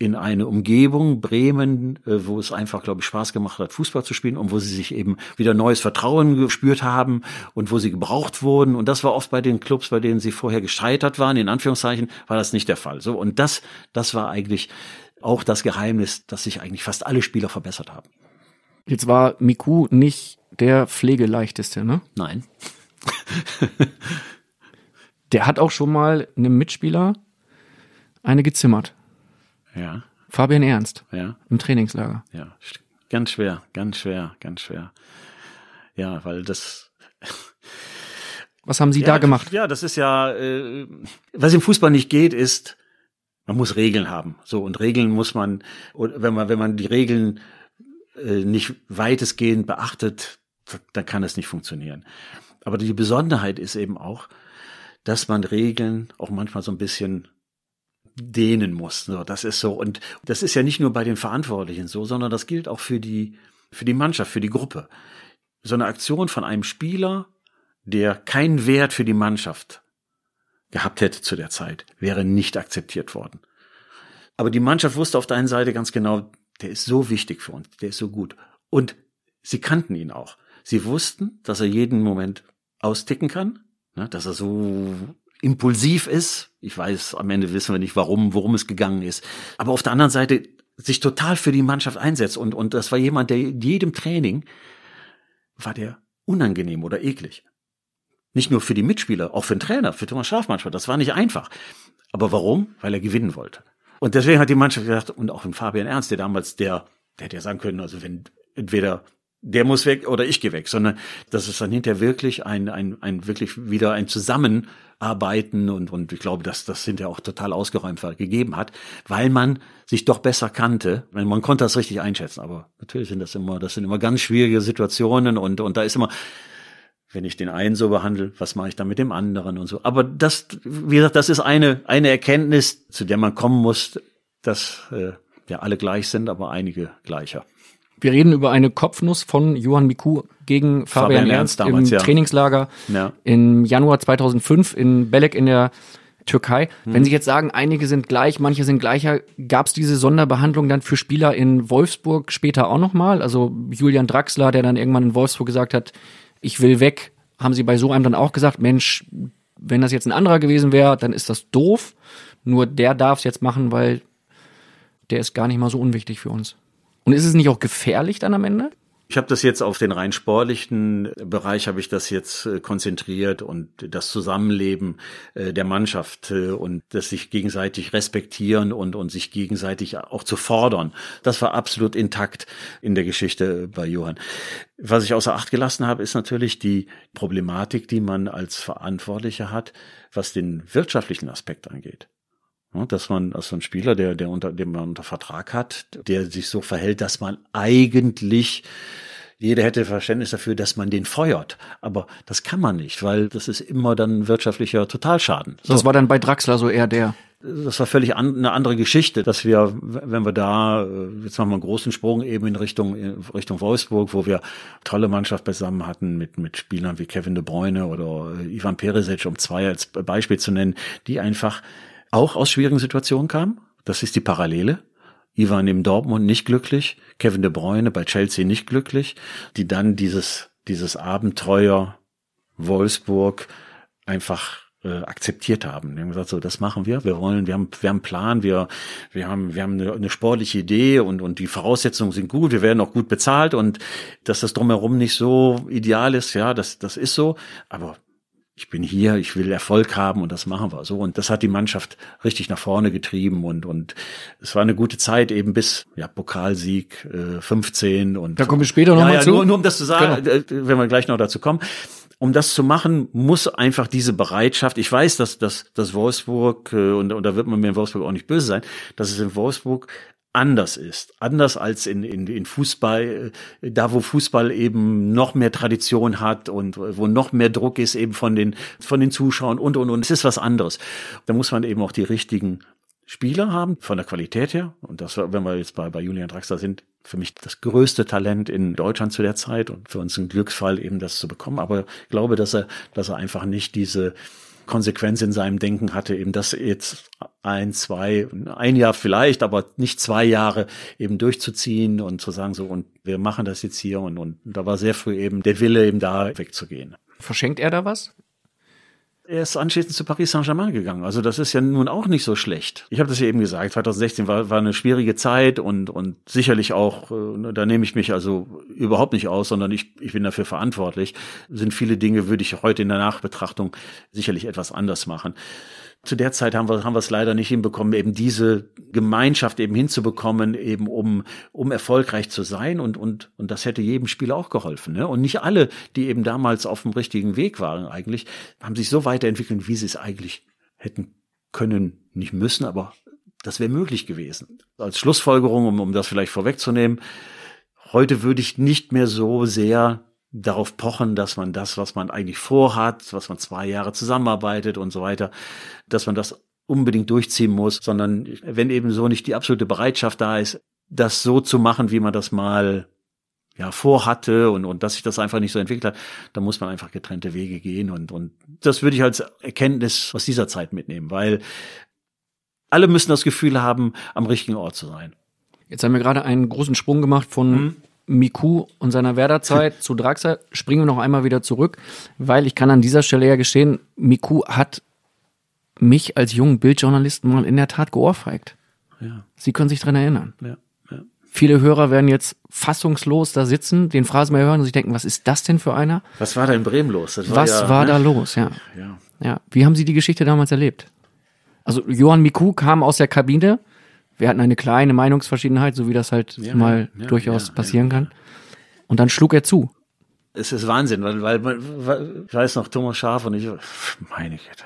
In eine Umgebung, Bremen, äh, wo es einfach, glaube ich, Spaß gemacht hat, Fußball zu spielen und wo sie sich eben wieder neues Vertrauen gespürt haben und wo sie gebraucht wurden. Und das war oft bei den Clubs, bei denen sie vorher gescheitert waren, in Anführungszeichen, war das nicht der Fall. So, und das, das war eigentlich auch das Geheimnis, dass sich eigentlich fast alle Spieler verbessert haben. Jetzt war Miku nicht der pflegeleichteste, ne? Nein. Der hat auch schon mal einem Mitspieler eine gezimmert. Ja, Fabian Ernst ja. im Trainingslager. Ja, ganz schwer, ganz schwer, ganz schwer. Ja, weil das. Was haben Sie ja, da gemacht? Ja, das ist ja, äh, was im Fußball nicht geht, ist, man muss Regeln haben. So und Regeln muss man, wenn man wenn man die Regeln äh, nicht weitestgehend beachtet, dann kann es nicht funktionieren. Aber die Besonderheit ist eben auch, dass man Regeln auch manchmal so ein bisschen dehnen muss. So, das ist so. Und das ist ja nicht nur bei den Verantwortlichen so, sondern das gilt auch für die, für die Mannschaft, für die Gruppe. So eine Aktion von einem Spieler, der keinen Wert für die Mannschaft gehabt hätte zu der Zeit, wäre nicht akzeptiert worden. Aber die Mannschaft wusste auf der einen Seite ganz genau, der ist so wichtig für uns, der ist so gut. Und sie kannten ihn auch. Sie wussten, dass er jeden Moment austicken kann, ne, dass er so impulsiv ist. Ich weiß, am Ende wissen wir nicht, warum, worum es gegangen ist. Aber auf der anderen Seite sich total für die Mannschaft einsetzt. Und, und das war jemand, der in jedem Training war der unangenehm oder eklig. Nicht nur für die Mitspieler, auch für den Trainer, für Thomas Schaf manchmal. Das war nicht einfach. Aber warum? Weil er gewinnen wollte. Und deswegen hat die Mannschaft gedacht, und auch in Fabian Ernst, der damals der, der hätte ja sagen können, also wenn entweder der muss weg oder ich gehe weg, sondern dass es dann hinterher wirklich ein, ein, ein wirklich wieder ein Zusammenarbeiten und, und ich glaube, dass das hinterher auch total ausgeräumt gegeben hat, weil man sich doch besser kannte. Man, man konnte das richtig einschätzen, aber natürlich sind das immer, das sind immer ganz schwierige Situationen und, und da ist immer, wenn ich den einen so behandle, was mache ich dann mit dem anderen und so. Aber das, wie gesagt, das ist eine, eine Erkenntnis, zu der man kommen muss, dass äh, ja alle gleich sind, aber einige gleicher. Wir reden über eine Kopfnuss von Johann Miku gegen Fabian, Fabian Ernst, damals, im ja. Trainingslager Ja. im Januar 2005 in Belek in der Türkei. Mhm. Wenn Sie jetzt sagen, einige sind gleich, manche sind gleicher, gab es diese Sonderbehandlung dann für Spieler in Wolfsburg später auch nochmal? Also Julian Draxler, der dann irgendwann in Wolfsburg gesagt hat, ich will weg, haben Sie bei so einem dann auch gesagt, Mensch, wenn das jetzt ein anderer gewesen wäre, dann ist das doof. Nur der darf es jetzt machen, weil der ist gar nicht mal so unwichtig für uns. Und ist es nicht auch gefährlich dann am Ende? Ich habe das jetzt auf den rein sportlichen Bereich habe ich das jetzt äh, konzentriert und das Zusammenleben äh, der Mannschaft äh, und das sich gegenseitig respektieren und und sich gegenseitig auch zu fordern. Das war absolut intakt in der Geschichte bei Johann. Was ich außer Acht gelassen habe, ist natürlich die Problematik, die man als Verantwortlicher hat, was den wirtschaftlichen Aspekt angeht. Dass man als so ein Spieler, der, der unter, dem man unter Vertrag hat, der sich so verhält, dass man eigentlich jeder hätte Verständnis dafür, dass man den feuert. Aber das kann man nicht, weil das ist immer dann wirtschaftlicher Totalschaden. So. Das war dann bei Draxler so eher der. Das war völlig an, eine andere Geschichte, dass wir, wenn wir da, äh, jetzt machen wir einen großen Sprung eben in Richtung, in Richtung Wolfsburg, wo wir tolle Mannschaft beisammen hatten mit, mit Spielern wie Kevin de Bruyne oder äh, Ivan Perisic, um zwei als Beispiel zu nennen, die einfach auch aus schwierigen Situationen kamen. Das ist die Parallele. Ivan im Dortmund nicht glücklich, Kevin de Bruyne bei Chelsea nicht glücklich, die dann dieses, dieses Abenteuer Wolfsburg einfach äh, akzeptiert haben. Die haben gesagt, so, das machen wir. Wir wollen, wir haben, wir haben einen Plan, wir, wir haben, wir haben eine, eine sportliche Idee und, und die Voraussetzungen sind gut. Wir werden auch gut bezahlt und dass das drumherum nicht so ideal ist, ja, das, das ist so. Aber ich bin hier, ich will Erfolg haben und das machen wir so. Und das hat die Mannschaft richtig nach vorne getrieben und, und es war eine gute Zeit eben bis, ja, Pokalsieg äh, 15 und. Da kommen wir später noch ja, ja, zu. Nur, nur um das zu sagen, genau. äh, wenn wir gleich noch dazu kommen. Um das zu machen, muss einfach diese Bereitschaft, ich weiß, dass, dass, dass Wolfsburg, äh, und, und da wird man mir in Wolfsburg auch nicht böse sein, dass es in Wolfsburg anders ist, anders als in, in, in Fußball, äh, da wo Fußball eben noch mehr Tradition hat und wo noch mehr Druck ist eben von den, von den Zuschauern und, und, und. Es ist was anderes. Da muss man eben auch die richtigen Spieler haben, von der Qualität her. Und das, wenn wir jetzt bei, bei Julian Draxler sind, für mich das größte Talent in Deutschland zu der Zeit und für uns ein Glücksfall eben das zu bekommen. Aber ich glaube, dass er, dass er einfach nicht diese, Konsequenz in seinem Denken hatte, eben das jetzt ein, zwei, ein Jahr vielleicht, aber nicht zwei Jahre eben durchzuziehen und zu sagen so, und wir machen das jetzt hier und, und da war sehr früh eben der Wille eben da wegzugehen. Verschenkt er da was? Er ist anschließend zu Paris Saint-Germain gegangen. Also das ist ja nun auch nicht so schlecht. Ich habe das ja eben gesagt, 2016 war, war eine schwierige Zeit und, und sicherlich auch, äh, da nehme ich mich also überhaupt nicht aus, sondern ich, ich bin dafür verantwortlich. Sind viele Dinge, würde ich heute in der Nachbetrachtung sicherlich etwas anders machen. Zu der Zeit haben wir, haben wir es leider nicht hinbekommen, eben diese Gemeinschaft eben hinzubekommen, eben um, um erfolgreich zu sein und, und, und das hätte jedem Spieler auch geholfen. Ne? Und nicht alle, die eben damals auf dem richtigen Weg waren eigentlich, haben sich so weiterentwickelt, wie sie es eigentlich hätten können, nicht müssen, aber das wäre möglich gewesen. Als Schlussfolgerung, um, um das vielleicht vorwegzunehmen, heute würde ich nicht mehr so sehr darauf pochen, dass man das, was man eigentlich vorhat, was man zwei Jahre zusammenarbeitet und so weiter, dass man das unbedingt durchziehen muss, sondern wenn eben so nicht die absolute Bereitschaft da ist, das so zu machen, wie man das mal ja vorhatte und und dass sich das einfach nicht so entwickelt hat, dann muss man einfach getrennte Wege gehen und und das würde ich als Erkenntnis aus dieser Zeit mitnehmen, weil alle müssen das Gefühl haben, am richtigen Ort zu sein. Jetzt haben wir gerade einen großen Sprung gemacht von mhm. Miku und seiner Werderzeit zu Draxler. Springen wir noch einmal wieder zurück, weil ich kann an dieser Stelle ja gestehen, Miku hat mich als jungen Bildjournalisten mal in der Tat geohrfeigt. Ja. Sie können sich dran erinnern. Ja. Ja. Viele Hörer werden jetzt fassungslos da sitzen, den Phrasenmäher hören und sich denken, was ist das denn für einer? Was war da in Bremen los? War was war ne? da los? Ja. ja. Ja. Wie haben Sie die Geschichte damals erlebt? Also Johann Miku kam aus der Kabine, wir hatten eine kleine Meinungsverschiedenheit, so wie das halt ja, mal ja, durchaus ja, passieren kann. Und dann schlug er zu. Es ist Wahnsinn, weil, weil, weil ich weiß noch, Thomas Schaf und ich, meine Güte,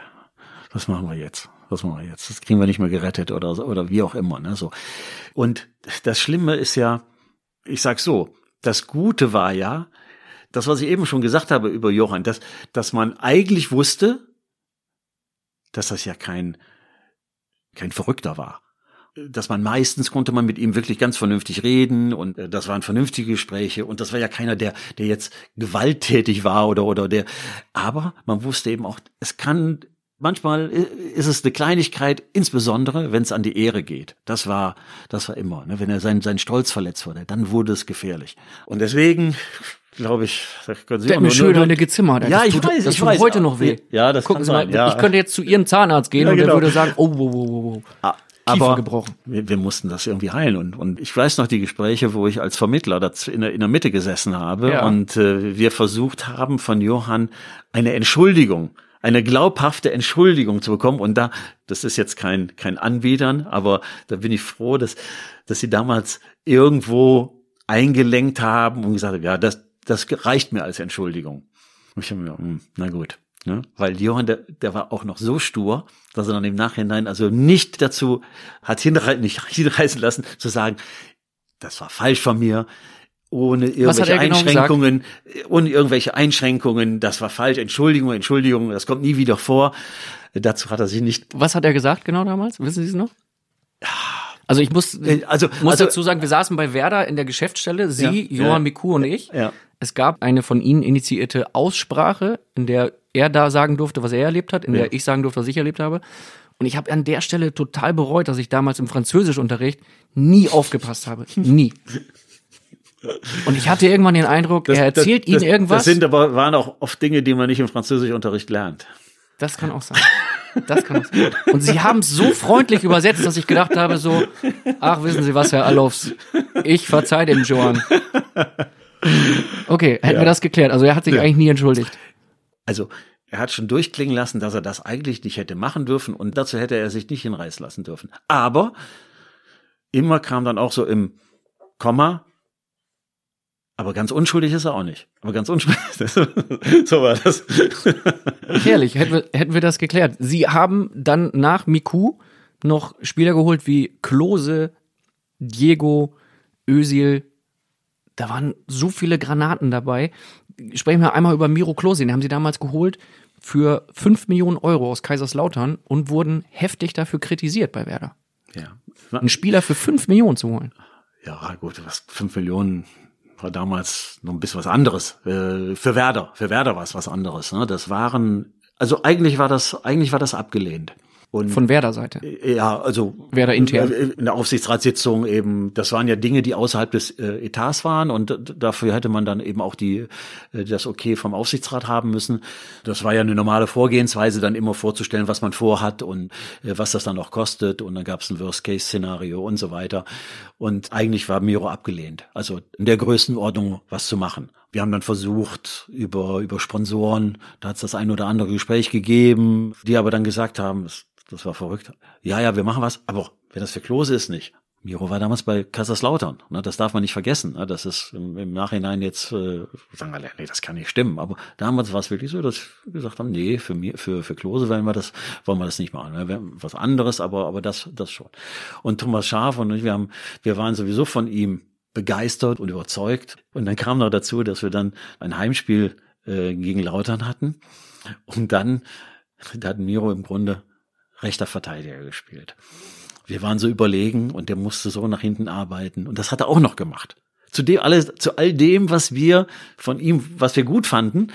was machen wir jetzt? Was machen wir jetzt? Das kriegen wir nicht mehr gerettet oder, oder wie auch immer, ne, so. Und das Schlimme ist ja, ich sag so, das Gute war ja, das, was ich eben schon gesagt habe über Johann, dass, dass man eigentlich wusste, dass das ja kein, kein Verrückter war dass man meistens konnte man mit ihm wirklich ganz vernünftig reden und äh, das waren vernünftige Gespräche und das war ja keiner, der, der jetzt gewalttätig war oder, oder der, aber man wusste eben auch, es kann, manchmal ist es eine Kleinigkeit, insbesondere wenn es an die Ehre geht. Das war, das war immer, ne? wenn er sein, sein Stolz verletzt wurde, dann wurde es gefährlich. Und deswegen, glaube ich. können Sie Der hat mir schön eine gezimmert. Ja, ich tut, weiß, das ich weiß. heute noch weh. Ja, das Gucken kann Sie sein. Mal, ja. Ich könnte jetzt zu Ihrem Zahnarzt gehen ja, und genau. der würde sagen, oh, oh, oh, oh. Aber gebrochen. Wir, wir mussten das irgendwie heilen und und ich weiß noch die Gespräche, wo ich als Vermittler daz- in der, in der Mitte gesessen habe Ja. und äh, wir versucht haben von Johann eine Entschuldigung, eine glaubhafte Entschuldigung zu bekommen und da das ist jetzt kein kein Anbietern, aber da bin ich froh, dass dass sie damals irgendwo eingelenkt haben und gesagt haben, ja, das das reicht mir als Entschuldigung. Und ich habe mir, hm, na gut. Ne? Weil Johann, der, der war auch noch so stur, dass er dann im Nachhinein also nicht dazu hat hinreißen, nicht hinreißen lassen, zu sagen, das war falsch von mir, ohne irgendwelche genau Einschränkungen, ohne irgendwelche Einschränkungen, das war falsch, Entschuldigung, Entschuldigung, das kommt nie wieder vor. Dazu hat er sich nicht Was hat er gesagt genau damals? Wissen Sie es noch? Also ich muss, Äh, also- muss also- dazu sagen, wir saßen bei Werder in der Geschäftsstelle, Sie, Ja, Johann ja. Miku und ich. Ja. Es gab eine von Ihnen initiierte Aussprache, in der er da sagen durfte, was er erlebt hat, in Ja. der ich sagen durfte, was ich erlebt habe. Und ich habe an der Stelle total bereut, dass ich damals im Französischunterricht nie aufgepasst habe. Nie. Und ich hatte irgendwann den Eindruck, er erzählt das, Ihnen das, irgendwas. Das sind aber waren auch oft Dinge, die man nicht im Französischunterricht lernt. Das kann auch sein. Das kann auch sein. Und sie haben es so freundlich übersetzt, dass ich gedacht habe, so, ach, wissen Sie was, Herr Allofs, ich verzeih dem Johann. Okay, hätten wir das geklärt. Also er hat sich eigentlich nie entschuldigt. Also er hat schon durchklingen lassen, dass er das eigentlich nicht hätte machen dürfen und dazu hätte er sich nicht hinreißen lassen dürfen. Aber immer kam dann auch so im Komma, aber ganz unschuldig ist er auch nicht. Aber ganz unschuldig, so war das. Herrlich, hätten wir, hätten wir das geklärt. Sie haben dann nach Miku noch Spieler geholt wie Klose, Diego, Özil. Da waren so viele Granaten dabei. Sprechen wir einmal über Miro Klose. Den haben sie damals geholt für 5 Millionen Euro aus Kaiserslautern und wurden heftig dafür kritisiert bei Werder. Ja. Einen Spieler für 5 Millionen zu holen. Ja, gut, was fünf Millionen war damals noch ein bisschen was anderes. Äh, für Werder, für Werder war es was anderes. Ne? Das waren, also eigentlich war das, eigentlich war das abgelehnt. Und Von Werder-Seite. Ja, also Werder intern. in der Aufsichtsratssitzung eben, das waren ja Dinge, die außerhalb des äh, Etats waren und dafür hätte man dann eben auch die äh, das Okay vom Aufsichtsrat haben müssen. Das war ja eine normale Vorgehensweise, dann immer vorzustellen, was man vorhat und äh, was das dann auch kostet und dann gab es ein Worst-Case-Szenario und so weiter. Und eigentlich war Miro abgelehnt, also in der Größenordnung was zu machen. Wir haben dann versucht, über, über Sponsoren, da hat es das ein oder andere Gespräch gegeben, die aber dann gesagt haben, das, das war verrückt. Ja, ja, wir machen was, aber wenn das für Klose ist, nicht. Miro war damals bei Kaiserslautern, ne, das darf man nicht vergessen. Ne, das ist im, im Nachhinein jetzt, äh, sagen wir, nee, das kann nicht stimmen. Aber damals war es wirklich so, dass wir gesagt haben, nee, für mir, für, für Klose wollen wir das, wollen wir das nicht machen. Ne, was anderes, aber, aber das, das schon. Und Thomas Schaaf und ich, wir haben, wir waren sowieso von ihm begeistert und überzeugt. Und dann kam noch dazu, dass wir dann ein Heimspiel äh, gegen Lautern hatten. Und dann, da hat Miro im Grunde rechter Verteidiger gespielt. Wir waren so überlegen und der musste so nach hinten arbeiten. Und das hat er auch noch gemacht. Zu dem alles, zu all dem, was wir von ihm, was wir gut fanden,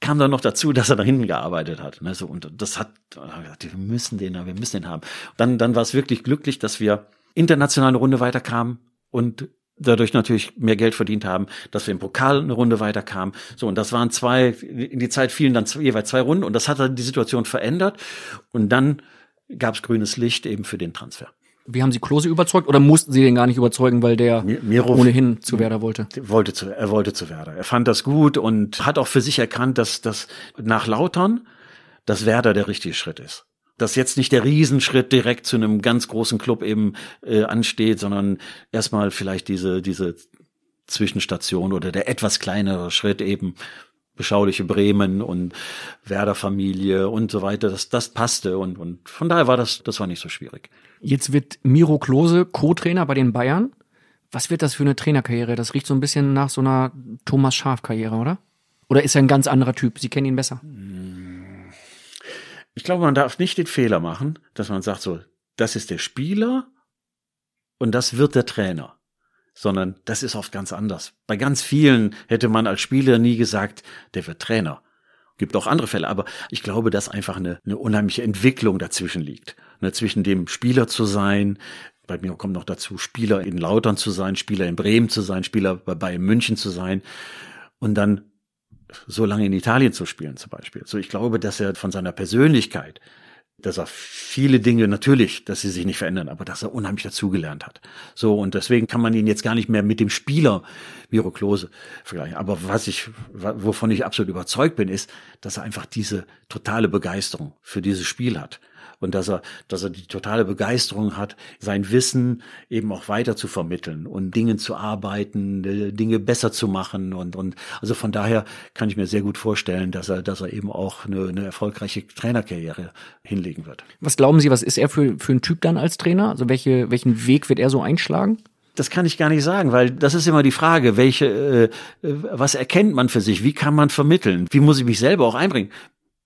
kam dann noch dazu, dass er nach hinten gearbeitet hat. Ne, so, und das hat, wir müssen den wir müssen den haben. Dann, dann war es wirklich glücklich, dass wir international eine Runde weiterkamen und dadurch natürlich mehr Geld verdient haben, dass wir im Pokal eine Runde weiterkamen. So, und das waren zwei, in die Zeit fielen dann jeweils zwei Runden und das hat dann die Situation verändert. Und dann gab es grünes Licht eben für den Transfer. Wie haben Sie Klose überzeugt oder mussten Sie den gar nicht überzeugen, weil der Miro ohnehin zu Werder wollte? wollte zu, er wollte zu Werder. Er fand das gut und hat auch für sich erkannt, dass das nach Lautern, dass Werder der richtige Schritt ist. Dass jetzt nicht der Riesenschritt direkt zu einem ganz großen Club eben äh, ansteht, sondern erstmal vielleicht diese, diese Zwischenstation oder der etwas kleinere Schritt eben beschauliche Bremen und Werder Familie und so weiter, das, das passte und, und von daher war das, das war nicht so schwierig. Jetzt wird Miro Klose Co-Trainer bei den Bayern. Was wird das für eine Trainerkarriere? Das riecht so ein bisschen nach so einer Thomas Schaf-Karriere, oder? Oder ist er ein ganz anderer Typ? Sie kennen ihn besser. Ich glaube, man darf nicht den Fehler machen, dass man sagt so, das ist der Spieler und das wird der Trainer. Sondern das ist oft ganz anders. Bei ganz vielen hätte man als Spieler nie gesagt, der wird Trainer. Gibt auch andere Fälle, aber ich glaube, dass einfach eine, eine unheimliche Entwicklung dazwischen liegt. Ne, zwischen dem Spieler zu sein, bei mir kommt noch dazu, Spieler in Lautern zu sein, Spieler in Bremen zu sein, Spieler bei Bayern München zu sein und dann so lange in Italien zu spielen zum Beispiel. So, ich glaube, dass er von seiner Persönlichkeit dass er viele Dinge natürlich, dass sie sich nicht verändern, aber dass er unheimlich dazugelernt hat. So und deswegen kann man ihn jetzt gar nicht mehr mit dem Spieler Miro Klose vergleichen. Aber was ich, wovon ich absolut überzeugt bin, ist, dass er einfach diese totale Begeisterung für dieses Spiel hat und dass er, dass er die totale Begeisterung hat, sein Wissen eben auch weiter zu vermitteln und Dingen zu arbeiten, äh, Dinge besser zu machen und, und also von daher kann ich mir sehr gut vorstellen, dass er, dass er eben auch eine, eine erfolgreiche Trainerkarriere hinlegen wird. Was glauben Sie, was ist er für, für ein Typ dann als Trainer? Also welche, welchen Weg wird er so einschlagen? Das kann ich gar nicht sagen, weil das ist immer die Frage, welche, äh, äh was erkennt man für sich? Wie kann man vermitteln? Wie muss ich mich selber auch einbringen?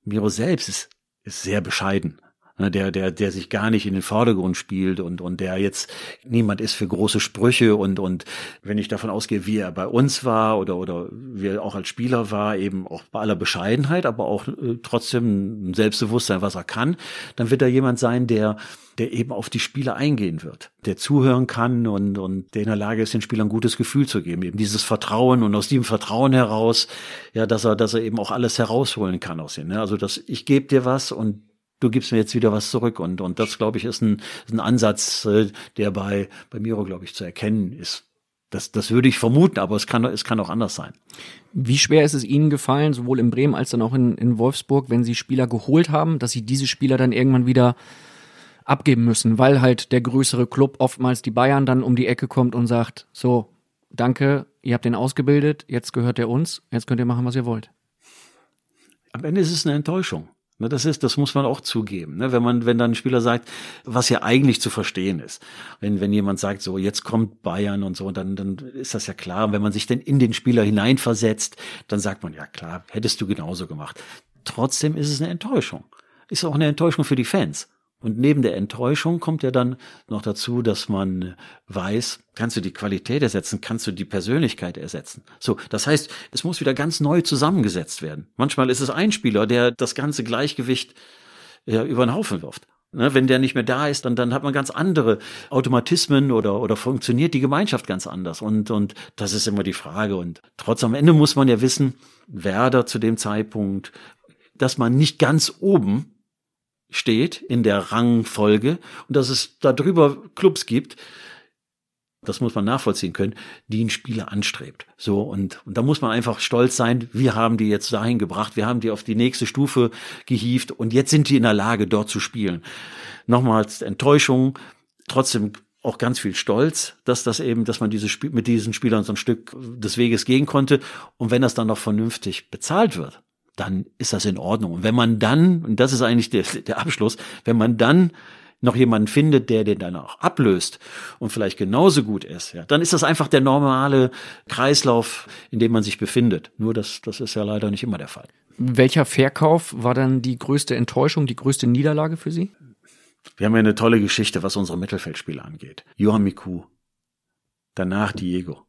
Miro selbst ist, ist sehr bescheiden der, der, der sich gar nicht in den Vordergrund spielt und, und der jetzt niemand ist für große Sprüche und, und wenn ich davon ausgehe, wie er bei uns war oder, oder wie er auch als Spieler war, eben auch bei aller Bescheidenheit, aber auch äh, trotzdem ein Selbstbewusstsein, was er kann, dann wird er jemand sein, der der eben auf die Spieler eingehen wird, der zuhören kann und, und der in der Lage ist, den Spielern ein gutes Gefühl zu geben, eben dieses Vertrauen und aus diesem Vertrauen heraus, ja, dass er, dass er eben auch alles herausholen kann aus ihnen. Ne? Also, dass ich gebe dir was und du gibst mir jetzt wieder was zurück. Und, und das, glaube ich, ist ein, ist ein Ansatz, äh, der bei, bei Miro, glaube ich, zu erkennen ist. Das, das würde ich vermuten, aber es kann, es kann auch anders sein. Wie schwer ist es Ihnen gefallen, sowohl in Bremen als dann auch in, in Wolfsburg, wenn Sie Spieler geholt haben, dass Sie diese Spieler dann irgendwann wieder abgeben müssen, weil halt der größere Club, oftmals die Bayern, dann um die Ecke kommt und sagt, so, danke, ihr habt den ausgebildet, jetzt gehört er uns, jetzt könnt ihr machen, was ihr wollt. Am Ende ist es eine Enttäuschung. Ne, das ist, das muss man auch zugeben. Ne? Wenn man, wenn dann ein Spieler sagt, was ja eigentlich zu verstehen ist. Wenn, wenn jemand sagt, so, jetzt kommt Bayern und so, dann, dann ist das ja klar. Und wenn man sich denn in den Spieler hineinversetzt, dann sagt man, ja klar, hättest du genauso gemacht. Trotzdem ist es eine Enttäuschung. Ist auch eine Enttäuschung für die Fans. Und neben der Enttäuschung kommt ja dann noch dazu, dass man weiß, kannst du die Qualität ersetzen, kannst du die Persönlichkeit ersetzen. So, das heißt, es muss wieder ganz neu zusammengesetzt werden. Manchmal ist es ein Spieler, der das ganze Gleichgewicht ja, über den Haufen wirft. Ne, wenn der nicht mehr da ist, dann, dann hat man ganz andere Automatismen oder, oder funktioniert die Gemeinschaft ganz anders. Und, und das ist immer die Frage. Und trotz am Ende muss man ja wissen, Werder zu dem Zeitpunkt, dass man nicht ganz oben steht in der Rangfolge und dass es darüber Clubs gibt, das muss man nachvollziehen können, die ein Spieler anstrebt. So, und, und da muss man einfach stolz sein, wir haben die jetzt dahin gebracht, wir haben die auf die nächste Stufe gehievt und jetzt sind die in der Lage, dort zu spielen. Nochmals Enttäuschung, trotzdem auch ganz viel Stolz, dass das eben, dass man diese Spiel, mit diesen Spielern so ein Stück des Weges gehen konnte. Und wenn das dann noch vernünftig bezahlt wird, dann ist das in Ordnung. Und wenn man dann, und das ist eigentlich der, der Abschluss, wenn man dann noch jemanden findet, der den dann auch ablöst und vielleicht genauso gut ist, ja, dann ist das einfach der normale Kreislauf, in dem man sich befindet. Nur das, das ist ja leider nicht immer der Fall. Welcher Verkauf war dann die größte Enttäuschung, die größte Niederlage für Sie? Wir haben ja eine tolle Geschichte, was unsere Mittelfeldspieler angeht. Johan Miku, danach Diego,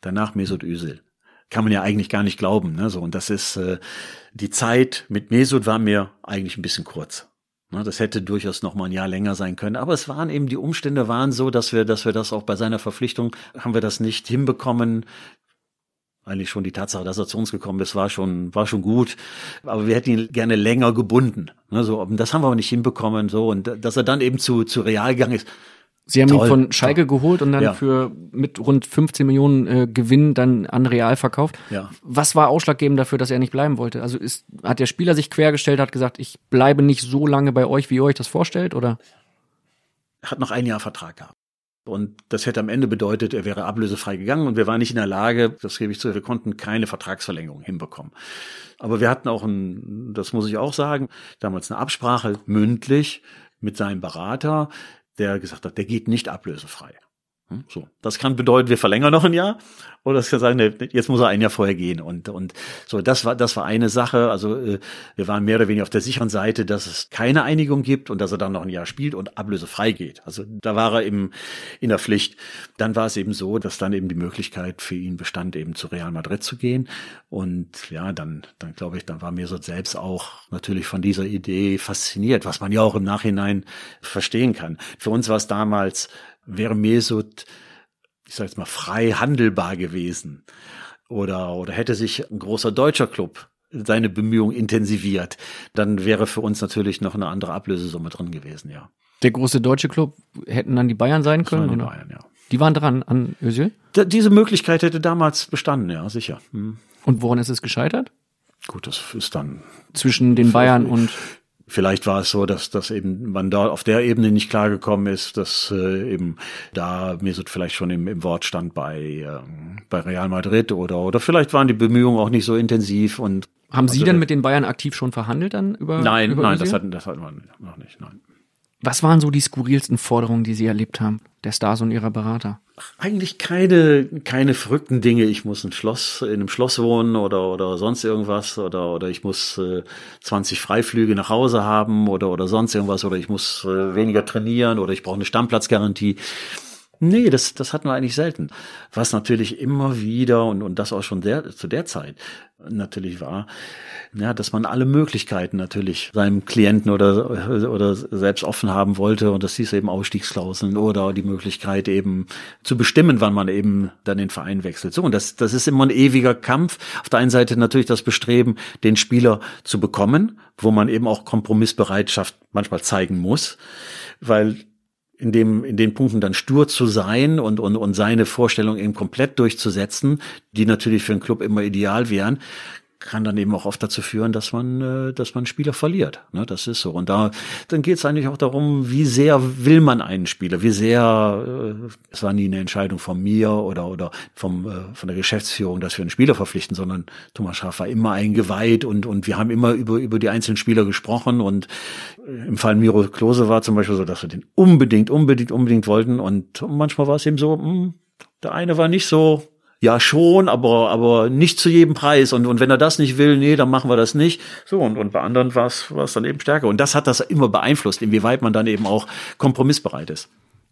danach Mesut Özil kann man ja eigentlich gar nicht glauben. Ne? So, und das ist äh, die Zeit mit Mesut war mir eigentlich ein bisschen kurz. Ne? Das hätte durchaus noch mal ein Jahr länger sein können. Aber es waren eben die Umstände waren so, dass wir, dass wir das auch bei seiner Verpflichtung haben wir das nicht hinbekommen. Eigentlich schon die Tatsache, dass er zu uns gekommen ist, war schon, war schon gut. Aber wir hätten ihn gerne länger gebunden. Ne? So, das haben wir aber nicht hinbekommen. So und dass er dann eben zu zu Real gegangen ist Sie haben Toll, ihn von Schalke toll. geholt und dann ja. für mit rund 15 Millionen äh, Gewinn dann an Real verkauft. Ja. Was war ausschlaggebend dafür, dass er nicht bleiben wollte? Also ist, hat der Spieler sich quergestellt, hat gesagt, ich bleibe nicht so lange bei euch, wie ihr euch das vorstellt, oder? Er hat noch ein Jahr Vertrag gehabt. Und das hätte am Ende bedeutet, er wäre ablösefrei gegangen und wir waren nicht in der Lage, das gebe ich zu, wir konnten keine Vertragsverlängerung hinbekommen. Aber wir hatten auch ein, das muss ich auch sagen, damals eine Absprache mündlich mit seinem Berater, der gesagt hat, der geht nicht ablösefrei. Hm, so, das kann bedeuten, wir verlängern noch ein Jahr, oder es kann sagen, jetzt muss er ein Jahr vorher gehen. Und und so, das war das war eine Sache. Also äh, wir waren mehr oder weniger auf der sicheren Seite, dass es keine Einigung gibt und dass er dann noch ein Jahr spielt und ablösefrei geht. Also da war er eben in der Pflicht. Dann war es eben so, dass dann eben die Möglichkeit für ihn bestand, eben zu Real Madrid zu gehen. Und ja, dann dann glaube ich, dann war Mesut selbst auch natürlich von dieser Idee fasziniert, was man ja auch im Nachhinein verstehen kann. Für uns war es damals wäre Mesut, ich sage jetzt mal, frei handelbar gewesen. Oder, oder hätte sich ein großer deutscher Club seine Bemühungen intensiviert, dann wäre für uns natürlich noch eine andere Ablösesumme drin gewesen, ja. Der große deutsche Club hätten dann die Bayern sein Das waren können, die oder? Bayern, ja. Die waren dran an Özil. Da, diese Möglichkeit hätte damals bestanden, ja, sicher. Hm. Und woran ist es gescheitert? Gut, das ist dann Zwischen den Bayern und Vielleicht war es so, dass, dass eben man da auf der Ebene nicht klargekommen ist, dass äh, eben da Mesut vielleicht schon im, im Wort stand bei, ähm, bei Real Madrid oder, oder vielleicht waren die Bemühungen auch nicht so intensiv und haben Sie Also denn mit den Bayern aktiv schon verhandelt dann über Nein, über nein, Özil? das hatten, das hatten wir noch nicht, nein. Was waren so die skurrilsten Forderungen, die Sie erlebt haben, der Stars und ihrer Berater? Eigentlich keine, keine verrückten Dinge. Ich muss ein Schloss, in einem Schloss wohnen oder, oder sonst irgendwas oder, oder ich muss äh, 20 Freiflüge nach Hause haben oder, oder sonst irgendwas oder ich muss äh, weniger trainieren oder ich brauche eine Stammplatzgarantie. Nee, das, das hatten wir eigentlich selten. Was natürlich immer wieder und, und das auch schon der, zu der Zeit natürlich war, ja, dass man alle Möglichkeiten natürlich seinem Klienten oder, oder selbst offen haben wollte. Und das hieß eben Ausstiegsklauseln oder die Möglichkeit eben zu bestimmen, wann man eben dann den Verein wechselt. So, und das, das ist immer ein ewiger Kampf. Auf der einen Seite natürlich das Bestreben, den Spieler zu bekommen, wo man eben auch Kompromissbereitschaft manchmal zeigen muss, weil in dem in den Punkten dann stur zu sein und und und seine Vorstellung eben komplett durchzusetzen, die natürlich für einen Club immer ideal wären, kann dann eben auch oft dazu führen, dass man äh, dass man Spieler verliert. Ne, das ist so. Und da dann geht es eigentlich auch darum, wie sehr will man einen Spieler, wie sehr äh, es war nie eine Entscheidung von mir oder oder vom äh, von der Geschäftsführung, dass wir einen Spieler verpflichten, sondern Thomas Schaaf war immer eingeweiht und und wir haben immer über über die einzelnen Spieler gesprochen und im Fall Miro Klose war zum Beispiel so, dass wir den unbedingt, unbedingt, unbedingt wollten. Und manchmal war es eben so, mh, der eine war nicht so, ja schon, aber, aber nicht zu jedem Preis. Und, und wenn er das nicht will, nee, dann machen wir das nicht. So, und, und bei anderen war es, dann eben stärker. Und das hat das immer beeinflusst, inwieweit man dann eben auch kompromissbereit ist.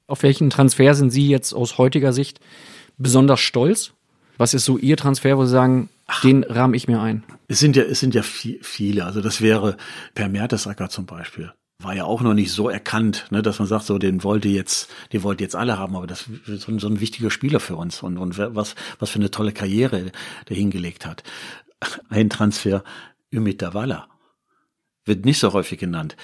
Auf welchen Transfer sind Sie jetzt aus heutiger Sicht besonders stolz? Was ist so Ihr Transfer, wo Sie sagen, den rahme ich mir ein? Es sind ja, es sind ja vi- viele. Also das wäre Per Mertesacker zum Beispiel. War ja auch noch nicht so erkannt, ne, dass man sagt, so den wollte jetzt, den wollte jetzt alle haben, aber das ist so ein, so ein wichtiger Spieler für uns und, und was, was für eine tolle Karriere der hingelegt hat. Ein Transfer, Ümit Davala. Wird nicht so häufig genannt.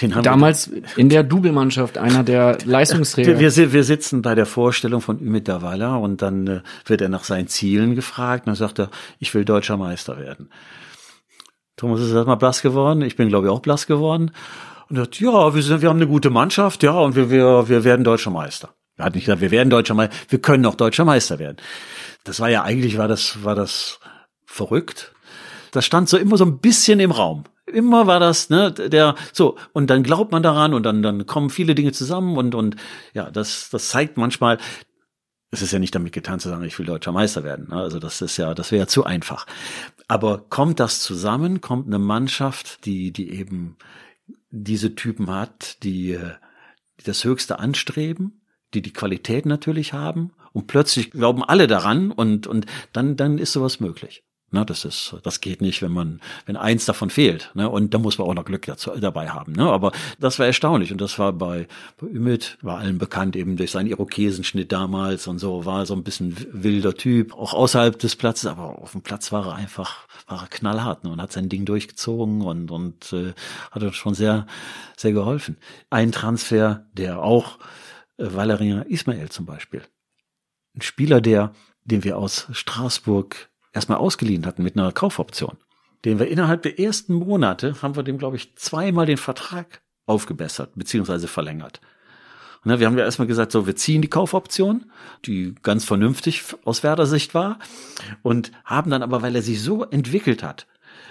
Den haben wir- Damals in der Double-Mannschaft einer der Leistungsträger. wir, wir, wir sitzen bei der Vorstellung von Ümit Davala und dann äh, wird er nach seinen Zielen gefragt. Und dann sagt er, ich will deutscher Meister werden. Thomas ist erstmal blass geworden. Ich bin, glaube ich, auch blass geworden. Und er sagt, ja, wir, sind, wir haben eine gute Mannschaft, ja, und wir, wir, wir werden deutscher Meister. Er hat nicht gesagt, wir werden deutscher Meister, wir können auch deutscher Meister werden. Das war ja eigentlich, war das, war das verrückt. Das stand so immer so ein bisschen im Raum. Immer war das, ne, der, so, und dann glaubt man daran und dann, dann kommen viele Dinge zusammen und, und, ja, das, das zeigt manchmal, es ist ja nicht damit getan zu sagen, ich will deutscher Meister werden. ne? Also das ist ja, das wäre ja zu einfach. Aber kommt das zusammen? Kommt eine Mannschaft, die, die eben diese Typen hat, die, äh, die das Höchste anstreben, die die Qualität natürlich haben und plötzlich glauben alle daran und, und dann, dann ist sowas möglich. Ne, das ist, das geht nicht, wenn man, wenn eins davon fehlt. Ne, und da muss man auch noch Glück dazu, dabei haben. Ne, aber das war erstaunlich und das war bei, bei Ümit, war allen bekannt eben durch seinen Irokesenschnitt damals und so, war so ein bisschen wilder Typ, auch außerhalb des Platzes, aber auf dem Platz war er einfach, war er knallhart ne, und hat sein Ding durchgezogen und, und äh, hat uns schon sehr, sehr geholfen. Ein Transfer, der auch äh, Valérien Ismael zum Beispiel, ein Spieler, der, den wir aus Straßburg erstmal ausgeliehen hatten mit einer Kaufoption. Den wir innerhalb der ersten Monate haben wir dem, glaube ich, zweimal den Vertrag aufgebessert, beziehungsweise verlängert. Ne, wir haben ja erstmal gesagt, so, wir ziehen die Kaufoption, die ganz vernünftig aus Werder-Sicht war, und haben dann aber, weil er sich so entwickelt hat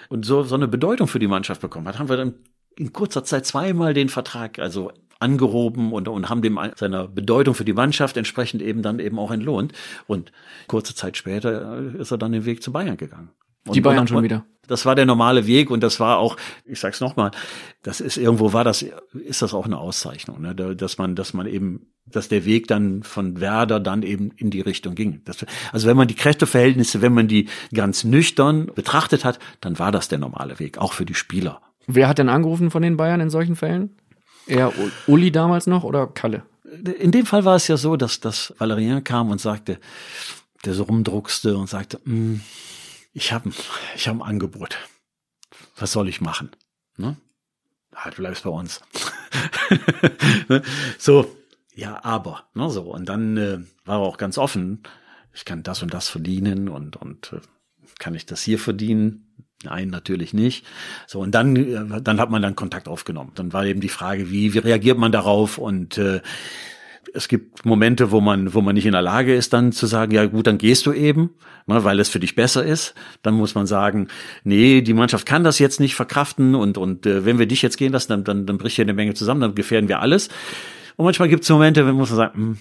und so, so eine Bedeutung für die Mannschaft bekommen hat, haben wir dann in kurzer Zeit zweimal den Vertrag, also angehoben und, und haben dem seiner Bedeutung für die Mannschaft entsprechend eben dann eben auch entlohnt. Und kurze Zeit später äh, ist er dann den Weg zu Bayern gegangen. Und, Die Bayern und, schon wieder. Das war der normale Weg und das war auch, ich sag's nochmal, das ist irgendwo war das, ist das auch eine Auszeichnung, ne? Da- dass man, dass man eben, dass der Weg dann von Werder dann eben in die Richtung ging. Das, also wenn man die Kräfteverhältnisse, wenn man die ganz nüchtern betrachtet hat, dann war das der normale Weg, auch für die Spieler. Wer hat denn angerufen von den Bayern in solchen Fällen? Eher Uli damals noch oder Kalle? In dem Fall war es ja so, dass, dass Valerien kam und sagte, der so rumdruckste und sagte, "Mm, ich habe ich hab ein Angebot. was soll ich machen? Ne? Halt, bleibst bei uns. So, ja, aber, ne, so. Und dann äh, war er auch ganz offen. Ich kann das und das verdienen und, und äh, kann ich das hier verdienen? Nein, natürlich nicht. So, und dann, äh, dann hat man dann Kontakt aufgenommen. Dann war eben die Frage, wie, wie reagiert man darauf? Und äh, es gibt Momente, wo man, wo man nicht in der Lage ist, dann zu sagen, ja gut, dann gehst du eben, ne, weil es für dich besser ist. Dann muss man sagen, nee, die Mannschaft kann das jetzt nicht verkraften und, und äh, wenn wir dich jetzt gehen lassen, dann, dann, dann bricht hier eine Menge zusammen, dann gefährden wir alles. Und manchmal gibt es Momente, wo man sagen, mh, hm,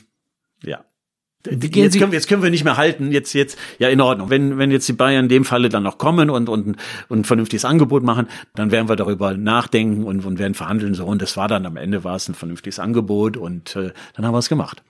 ja, Jetzt können, wir, jetzt können wir nicht mehr halten. Jetzt, jetzt, ja, in Ordnung. Wenn, wenn jetzt die Bayern in dem Falle dann noch kommen und, und, und ein vernünftiges Angebot machen, dann werden wir darüber nachdenken und, und werden verhandeln. So, und das war dann am Ende war es ein vernünftiges Angebot und äh, dann haben wir es gemacht.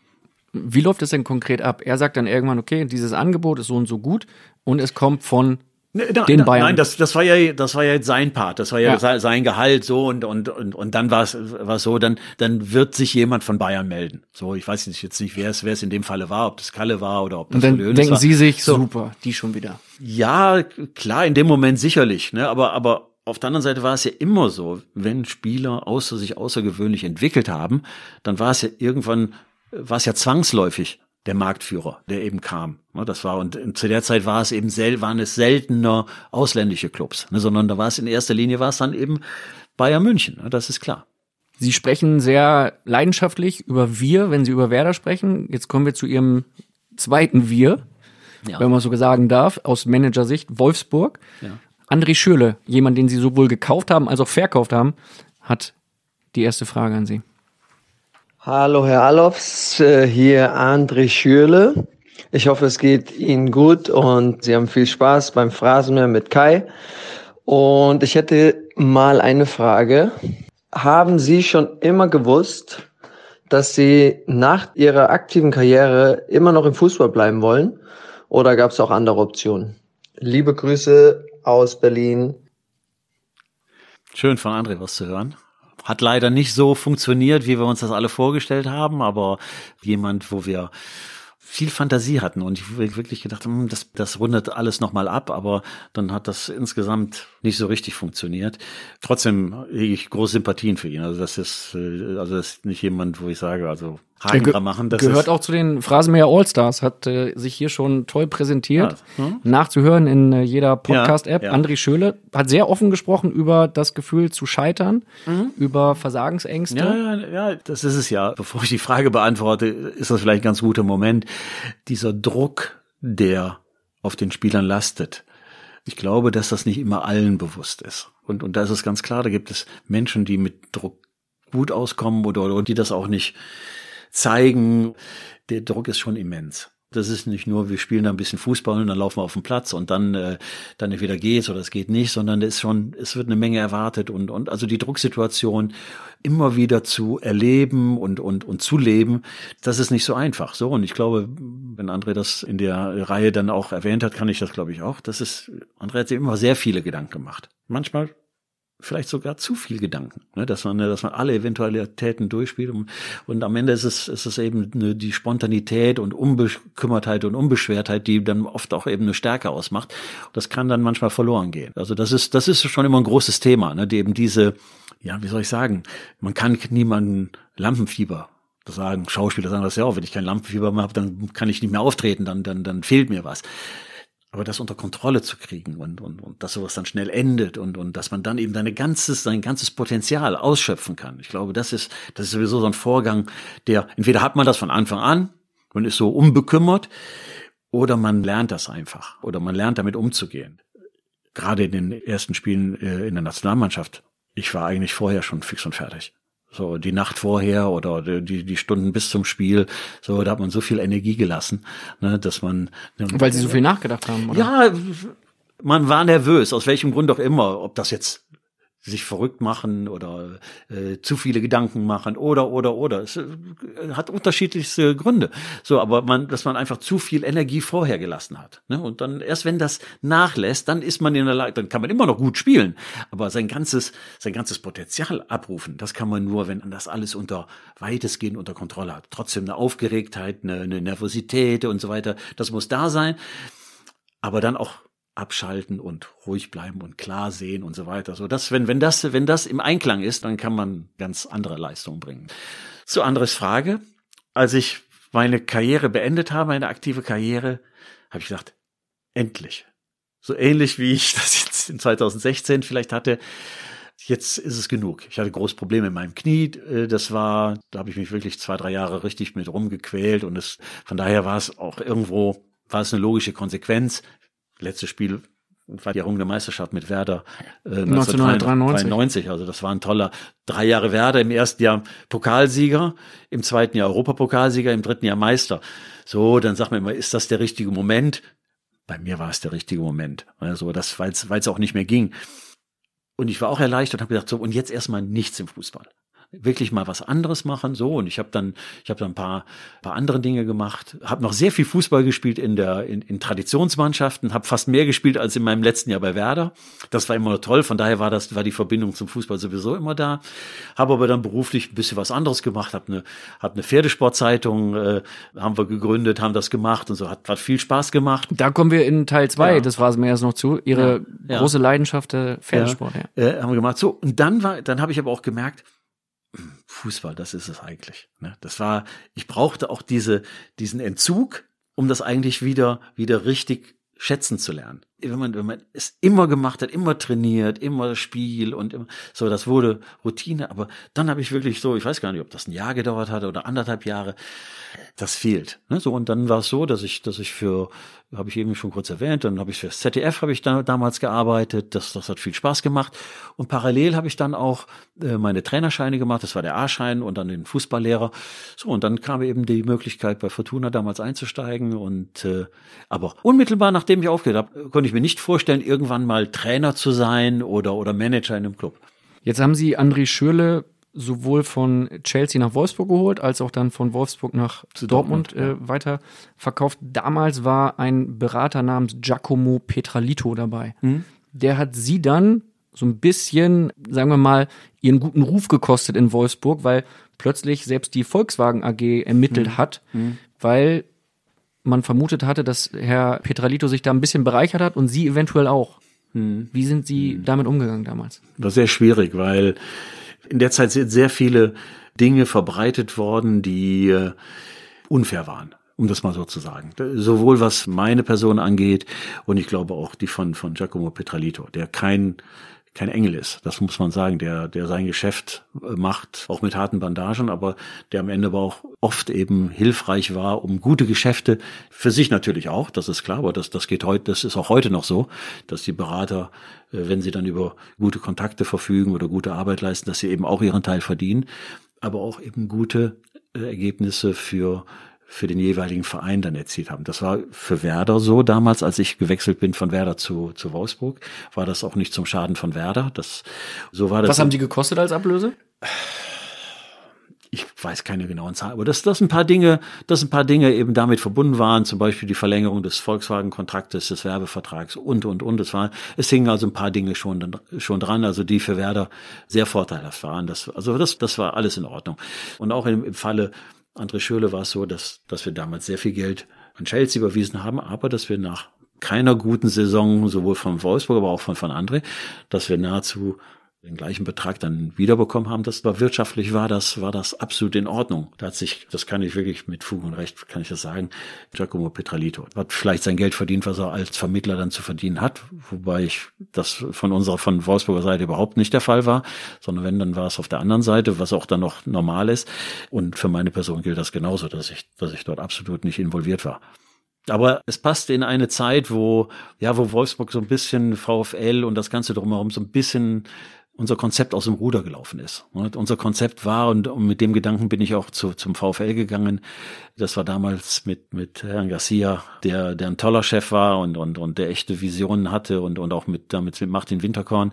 Wie läuft es denn konkret ab? Er sagt dann irgendwann, okay, dieses Angebot ist so und so gut und es kommt von Ne, da, den Bayern. Nein, das, das war ja, das war ja jetzt sein Part, das war ja, ja. sein Gehalt so und und und und dann war es war so, dann dann wird sich jemand von Bayern melden. So, ich weiß jetzt nicht, wer es wer es in dem Falle war, ob das Kalle war oder ob das und dann Löhnes denken war. Sie sich so, super, die schon wieder. Ja, klar, in dem Moment sicherlich, ne, aber aber auf der anderen Seite war es ja immer so, wenn Spieler außer sich außergewöhnlich entwickelt haben, dann war es ja irgendwann war es ja zwangsläufig der Marktführer, der eben kam. Das war und zu der Zeit war es eben sel waren es seltener ausländische Clubs, ne, sondern da war es in erster Linie war es dann eben Bayern München. Ne, das ist klar. Sie sprechen sehr leidenschaftlich über wir, wenn Sie über Werder sprechen. Jetzt kommen wir zu Ihrem zweiten Wir, ja. wenn man so sagen darf, aus Managersicht Wolfsburg. Ja. André Schürle, jemand, den Sie sowohl gekauft haben als auch verkauft haben, hat die erste Frage an Sie. Hallo Herr Alofs, äh, hier André Schürle. Ich hoffe, es geht Ihnen gut und Sie haben viel Spaß beim Phrasenmeer mit Kai. Und ich hätte mal eine Frage. Haben Sie schon immer gewusst, dass Sie nach Ihrer aktiven Karriere immer noch im Fußball bleiben wollen? Oder gab es auch andere Optionen? Liebe Grüße aus Berlin. Schön von André was zu hören. Hat leider nicht so funktioniert, wie wir uns das alle vorgestellt haben, aber jemand, wo wir viel Fantasie hatten und ich wirklich gedacht, hm, das, das rundet alles nochmal ab, aber dann hat das insgesamt nicht so richtig funktioniert. Trotzdem hege ich große Sympathien für ihn. Also das ist, äh, also das ist nicht jemand, wo ich sage, also Haken dran machen. Das gehört auch zu den Phrasenmäher Allstars, hat äh, sich hier schon toll präsentiert. Ja. Hm? Nachzuhören in äh, jeder Podcast-App. Ja, ja. André Schöle hat sehr offen gesprochen über das Gefühl zu scheitern, mhm. über Versagensängste. Ja, ja, ja, das ist es ja. Bevor ich die Frage beantworte, ist das vielleicht ein ganz guter Moment. Dieser Druck, der auf den Spielern lastet. Ich glaube, dass das nicht immer allen bewusst ist. Und, und da ist es ganz klar, da gibt es Menschen, die mit Druck gut auskommen oder, oder die das auch nicht zeigen. Der Druck ist schon immens. Das ist nicht nur, wir spielen da ein bisschen Fußball und dann laufen wir auf den Platz und dann, äh, dann entweder geht's oder es geht nicht, sondern es ist schon, es wird eine Menge erwartet und, und also die Drucksituation immer wieder zu erleben und, und, und zu leben, das ist nicht so einfach. So, und ich glaube, wenn André das in der Reihe dann auch erwähnt hat, kann ich das glaube ich auch. Das ist, André hat sich immer sehr viele Gedanken gemacht. Manchmal vielleicht sogar zu viel Gedanken, ne? dass man, dass man alle Eventualitäten durchspielt und, und am Ende ist es, ist es eben eine, die Spontanität und Unbekümmertheit und Unbeschwertheit, die dann oft auch eben eine Stärke ausmacht. Das kann dann manchmal verloren gehen. Also das ist, das ist schon immer ein großes Thema, ne? die eben diese, ja, wie soll ich sagen, man kann niemanden Lampenfieber sagen, Schauspieler sagen das ja auch, wenn ich kein Lampenfieber mehr habe, dann kann ich nicht mehr auftreten, dann, dann, dann fehlt mir was. Aber das unter Kontrolle zu kriegen und, und, und dass sowas dann schnell endet und, und dass man dann eben deine ganzes, sein ganzes Potenzial ausschöpfen kann. Ich glaube, das ist, das ist sowieso so ein Vorgang, der, entweder hat man das von Anfang an und ist so unbekümmert, oder man lernt das einfach, oder man lernt damit umzugehen. Gerade in den ersten Spielen äh, in der Nationalmannschaft. Ich war eigentlich vorher schon fix und fertig. So die Nacht vorher oder die, die Stunden bis zum Spiel, so da hat man so viel Energie gelassen, ne, dass man. Ne, Weil sie so viel nachgedacht haben, oder? Ja, man war nervös, aus welchem Grund auch immer, ob das jetzt sich verrückt machen oder äh, zu viele Gedanken machen oder oder oder. Es äh, hat unterschiedlichste Gründe. So aber man dass man einfach zu viel Energie vorher gelassen hat ne? und dann erst wenn das nachlässt dann ist man in der Lage dann kann man immer noch gut spielen. Aber sein ganzes sein ganzes Potenzial abrufen das kann man nur wenn man das alles unter weitestgehend unter Kontrolle hat. Trotzdem eine Aufgeregtheit eine, eine Nervosität und so weiter das muss da sein. Aber dann auch abschalten und ruhig bleiben und klar sehen und so weiter. So dass, wenn, wenn das, wenn das im Einklang ist, dann kann man ganz andere Leistungen bringen. Zu anderes Frage. Als ich meine Karriere beendet habe, meine aktive Karriere, habe ich gesagt, endlich. So ähnlich wie ich das jetzt in 2016 vielleicht hatte. Jetzt ist es genug. Ich hatte große Probleme in meinem Knie. Äh, das war, da habe ich mich wirklich zwei, drei Jahre richtig mit rumgequält und es, von daher war es auch irgendwo, war es eine logische Konsequenz. Letztes Spiel war die errungene Meisterschaft mit Werder äh, 1993. Also das war ein toller drei Jahre Werder, im ersten Jahr Pokalsieger, im zweiten Jahr Europapokalsieger, im dritten Jahr Meister. So, dann sagt man immer, ist das der richtige Moment? Bei mir war es der richtige Moment. Also das, weil es auch nicht mehr ging. Und ich war auch erleichtert und habe gesagt, so, und jetzt erstmal nichts im Fußball wirklich mal was anderes machen. So und ich habe dann ich habe dann ein paar paar andere Dinge gemacht. Habe noch sehr viel Fußball gespielt in der in, in Traditionsmannschaften. Habe fast mehr gespielt als in meinem letzten Jahr bei Werder. Das war immer toll. Von daher war das war die Verbindung zum Fußball sowieso immer da. Habe aber dann beruflich ein bisschen was anderes gemacht. Habe eine habe eine Pferdesportzeitung äh, haben wir gegründet haben das gemacht und so. Hat hat viel Spaß gemacht. Da kommen wir in Teil zwei ja. das war es mir erst noch zu. Ihre ja, große Leidenschaft der Pferdesport ja. Äh, haben wir gemacht. So und dann war dann habe ich aber auch gemerkt Fußball, das ist es eigentlich. Ne? Das war, ich brauchte auch diese, diesen Entzug, um das eigentlich wieder, wieder richtig schätzen zu lernen. Wenn man, wenn man es immer gemacht hat, immer trainiert, immer Spiel und immer, so, das wurde Routine. Aber dann habe ich wirklich so, ich weiß gar nicht, ob das ein Jahr gedauert hatte oder anderthalb Jahre, das fehlt. Ne? So, und dann war es so, dass ich, dass ich für, habe ich eben schon kurz erwähnt, dann habe ich für das ZDF habe ich da, damals gearbeitet, das, das hat viel Spaß gemacht. Und parallel habe ich dann auch äh, meine Trainerscheine gemacht, das war der A-Schein und dann den Fußballlehrer. So, und dann kam eben die Möglichkeit, bei Fortuna damals einzusteigen. Und äh, aber unmittelbar nachdem ich aufgehört habe, konnte ich mir nicht vorstellen, irgendwann mal Trainer zu sein oder, oder Manager in einem Club. Jetzt haben Sie André Schürle sowohl von Chelsea nach Wolfsburg geholt, als auch dann von Wolfsburg nach Zu Dortmund, Dortmund äh, weiter verkauft. Damals war ein Berater namens Giacomo Petralito dabei. Mhm. Der hat sie dann so ein bisschen, sagen wir mal, ihren guten Ruf gekostet in Wolfsburg, weil plötzlich selbst die Volkswagen AG ermittelt mhm. hat, mhm. weil man vermutet hatte, dass Herr Petralito sich da ein bisschen bereichert hat und sie eventuell auch. Mhm. Wie sind Sie mhm. damit umgegangen damals? War sehr schwierig, weil in der Zeit sind sehr viele Dinge verbreitet worden, die äh, unfair waren um das mal so zu sagen. Sowohl was meine Person angeht und ich glaube auch die von, von Giacomo Petralito, der kein kein Engel ist. Das muss man sagen, der, der sein Geschäft äh, macht, auch mit harten Bandagen, aber der am Ende aber auch oft eben hilfreich war, um gute Geschäfte für sich natürlich auch, das ist klar, aber das, das geht heute, das ist auch heute noch so, dass die Berater, äh, wenn sie dann über gute Kontakte verfügen oder gute Arbeit leisten, dass sie eben auch ihren Teil verdienen, aber auch eben gute äh, Ergebnisse für für den jeweiligen Verein dann erzielt haben. Das war für Werder so damals, als ich gewechselt bin von Werder zu, zu Wolfsburg, war das auch nicht zum Schaden von Werder. Das, so war das. Was haben die gekostet als Ablöse? ich weiß keine genauen Zahlen, aber dass, dass ein paar Dinge, dass ein paar Dinge eben damit verbunden waren, zum Beispiel die Verlängerung des Volkswagen-Kontraktes, des Werbevertrags und, und, und. Es war, es hingen also ein paar Dinge schon, schon dran, also die für Werder sehr vorteilhaft waren. Das, also das, das war alles in Ordnung. Und auch im, im Falle André Schürle war es so, dass, dass wir damals sehr viel Geld an Chelsea überwiesen haben, aber dass wir nach keiner guten Saison, sowohl von Wolfsburg, aber auch von, von André, dass wir nahezu den gleichen Betrag dann wiederbekommen haben. Das war wirtschaftlich war das, war das absolut in Ordnung. Da hat sich, das kann ich wirklich mit Fug und Recht, kann ich das sagen, Giacomo Petralito hat vielleicht sein Geld verdient, was er als Vermittler dann zu verdienen hat, wobei ich das von unserer, von Wolfsburger Seite überhaupt nicht der Fall war, sondern wenn, dann war es auf der anderen Seite, was auch dann noch normal ist. Und für meine Person gilt das genauso, dass ich, dass ich dort absolut nicht involviert war. Aber es passte in eine Zeit, wo, ja, wo Wolfsburg so ein bisschen VfL und das Ganze drumherum so ein bisschen unser Konzept aus dem Ruder gelaufen ist. Und unser Konzept war, und mit dem Gedanken bin ich auch zu, zum VfL gegangen, das war damals mit, mit Herrn Garcia, der, der ein toller Chef war und, und, und der echte Visionen hatte und, und auch mit, damit mit Martin Winterkorn,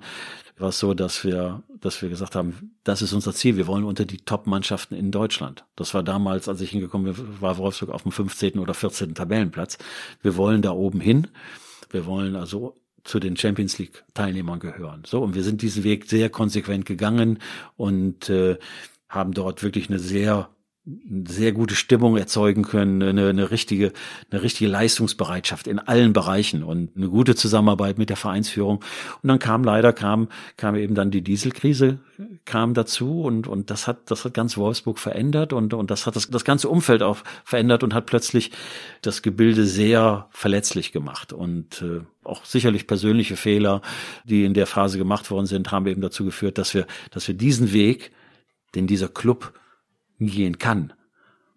war es so, dass wir, dass wir gesagt haben, das ist unser Ziel. Wir wollen unter die Top-Mannschaften in Deutschland. Das war damals, als ich hingekommen bin, war Wolfsburg auf dem 15. oder 14. Tabellenplatz. Wir wollen da oben hin. Wir wollen also zu den Champions League Teilnehmern gehören. So und wir sind diesen Weg sehr konsequent gegangen und äh, haben dort wirklich eine sehr sehr gute Stimmung erzeugen können, eine, eine richtige, eine richtige Leistungsbereitschaft in allen Bereichen und eine gute Zusammenarbeit mit der Vereinsführung. Und dann kam leider kam kam eben dann die Dieselkrise kam dazu und und das hat das hat ganz Wolfsburg verändert und und das hat das das ganze Umfeld auch verändert und hat plötzlich das Gebilde sehr verletzlich gemacht und äh, auch sicherlich persönliche Fehler, die in der Phase gemacht worden sind, haben eben dazu geführt, dass wir dass wir diesen Weg, den dieser Club gehen kann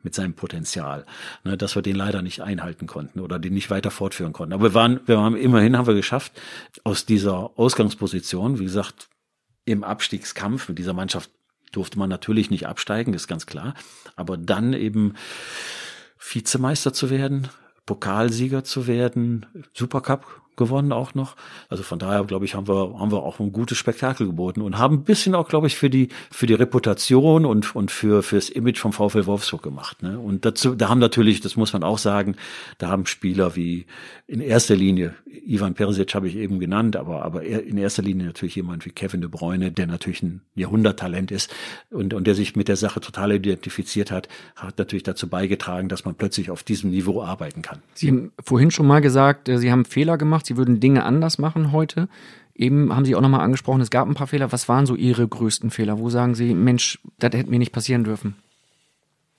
mit seinem Potenzial, ne, dass wir den leider nicht einhalten konnten oder den nicht weiter fortführen konnten. Aber wir waren, wir haben immerhin haben wir geschafft, aus dieser Ausgangsposition, wie gesagt, im Abstiegskampf mit dieser Mannschaft durfte man natürlich nicht absteigen, ist ganz klar, aber dann eben Vizemeister zu werden, Pokalsieger zu werden, Supercup gewonnen auch noch. Also von daher, glaube ich, haben wir, haben wir auch ein gutes Spektakel geboten und haben ein bisschen auch, glaube ich, für die, für die Reputation und, und für, fürs Image vom VfL Wolfsburg gemacht. Ne? Und dazu, da haben natürlich, das muss man auch sagen, da haben Spieler wie in erster Linie, Ivan Perisic habe ich eben genannt, aber, aber in erster Linie natürlich jemand wie Kevin de Bruyne, der natürlich ein Jahrhunderttalent ist und, und der sich mit der Sache total identifiziert hat, hat natürlich dazu beigetragen, dass man plötzlich auf diesem Niveau arbeiten kann. Sie haben vorhin schon mal gesagt, äh, Sie haben Fehler gemacht, Sie würden Dinge anders machen heute. Eben haben Sie auch nochmal angesprochen, es gab ein paar Fehler. Was waren so Ihre größten Fehler? Wo sagen Sie, Mensch, das hätte mir nicht passieren dürfen?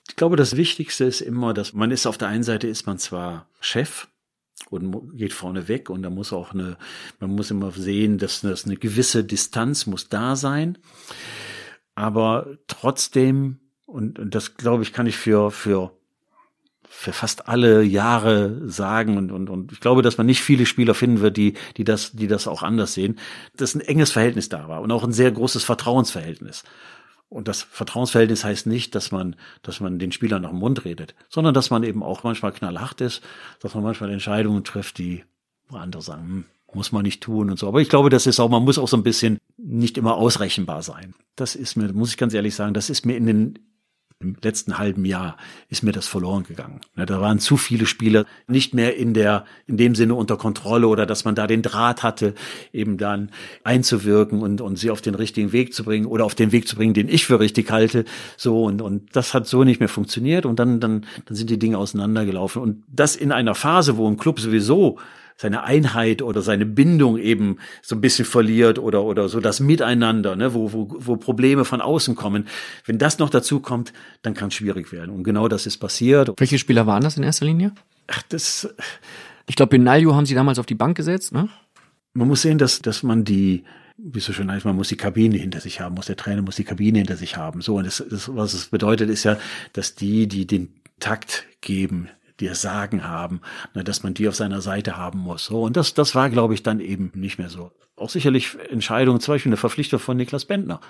Ich glaube, das Wichtigste ist immer, dass man ist auf der einen Seite ist man zwar Chef und geht vorne weg und da muss auch eine, man muss immer sehen, dass, dass eine gewisse Distanz muss da sein. Aber trotzdem, und, und das glaube ich, kann ich für, für für fast alle Jahre sagen und, und, und ich glaube, dass man nicht viele Spieler finden wird, die, die das, die das auch anders sehen, dass ein enges Verhältnis da war und auch ein sehr großes Vertrauensverhältnis. Und das Vertrauensverhältnis heißt nicht, dass man, dass man den Spielern nach dem Mund redet, sondern dass man eben auch manchmal knallhart ist, dass man manchmal Entscheidungen trifft, die andere sagen, hm, muss man nicht tun und so. Aber ich glaube, das ist auch, man muss auch so ein bisschen nicht immer ausrechenbar sein. Das ist mir, muss ich ganz ehrlich sagen, das ist mir in den im letzten halben Jahr ist mir das verloren gegangen. Ne, da waren zu viele Spieler nicht mehr in der, in dem Sinne unter Kontrolle oder dass man da den Draht hatte, eben dann einzuwirken und, und sie auf den richtigen Weg zu bringen oder auf den Weg zu bringen, den ich für richtig halte. So und, und das hat so nicht mehr funktioniert und dann, dann, dann sind die Dinge auseinandergelaufen. Und das in einer Phase, wo ein Club sowieso seine Einheit oder seine Bindung eben so ein bisschen verliert oder oder so das Miteinander, ne, wo, wo, wo Probleme von außen kommen. Wenn das noch dazu kommt, dann kann es schwierig werden. Und genau das ist passiert. Welche Spieler waren das in erster Linie? Ach, das. Ich glaube, Benaglio haben sie damals auf die Bank gesetzt, ne? Man muss sehen, dass, dass man die, wie so schön heißt, man muss die Kabine hinter sich haben, muss der Trainer muss die Kabine hinter sich haben. So, und das, das was es bedeutet, ist ja, dass die, die den Takt geben, es sagen haben, ne, dass man die auf seiner Seite haben muss. So, und das, das war, glaube ich, dann eben nicht mehr so auch sicherlich Entscheidungen, zum Beispiel eine Verpflichtung von Niklas Bentner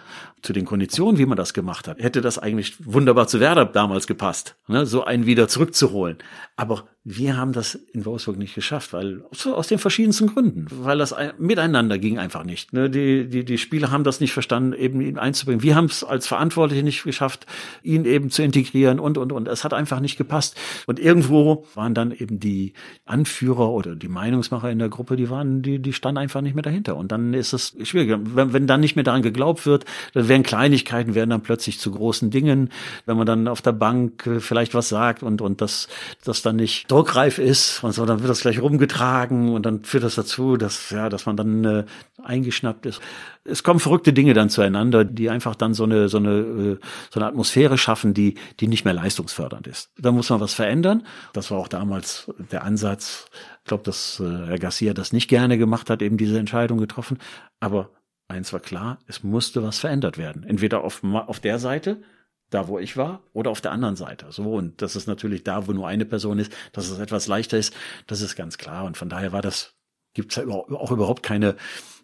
zu den Konditionen, wie man das gemacht hat. Hätte das eigentlich wunderbar zu Werder damals gepasst, ne, so einen wieder zurückzuholen. Aber wir haben das in Wolfsburg nicht geschafft, weil aus den verschiedensten Gründen, weil das miteinander ging einfach nicht. Ne. Die, die, die Spieler haben das nicht verstanden, eben ihn einzubringen. Wir haben es als Verantwortliche nicht geschafft, ihn eben zu integrieren und, und, und. Es hat einfach nicht gepasst. Und irgendwo waren dann eben die Anführer oder die Meinungsmacher in der Gruppe, die waren, die, die standen einfach nicht mehr dahinter. Und dann ist es schwierig. Wenn, wenn dann nicht mehr daran geglaubt wird, dann werden Kleinigkeiten werden dann plötzlich zu großen Dingen. Wenn man dann auf der Bank äh, vielleicht was sagt und, und das, das dann nicht druckreif ist und so, dann wird das gleich rumgetragen und dann führt das dazu, dass, ja, dass man dann äh, eingeschnappt ist. Es kommen verrückte Dinge dann zueinander, die einfach dann so eine, so eine, äh, so eine Atmosphäre schaffen, die, die nicht mehr leistungsfördernd ist. Da muss man was verändern. Das war auch damals der Ansatz, ich glaube, dass äh, Herr Garcia das nicht gerne gemacht hat, eben diese Entscheidung getroffen. Aber eins war klar, es musste was verändert werden. Entweder auf, auf der Seite, da wo ich war, oder auf der anderen Seite. So, und das ist natürlich da, wo nur eine Person ist, dass es etwas leichter ist, das ist ganz klar. Und von daher war das, gibt es auch überhaupt keine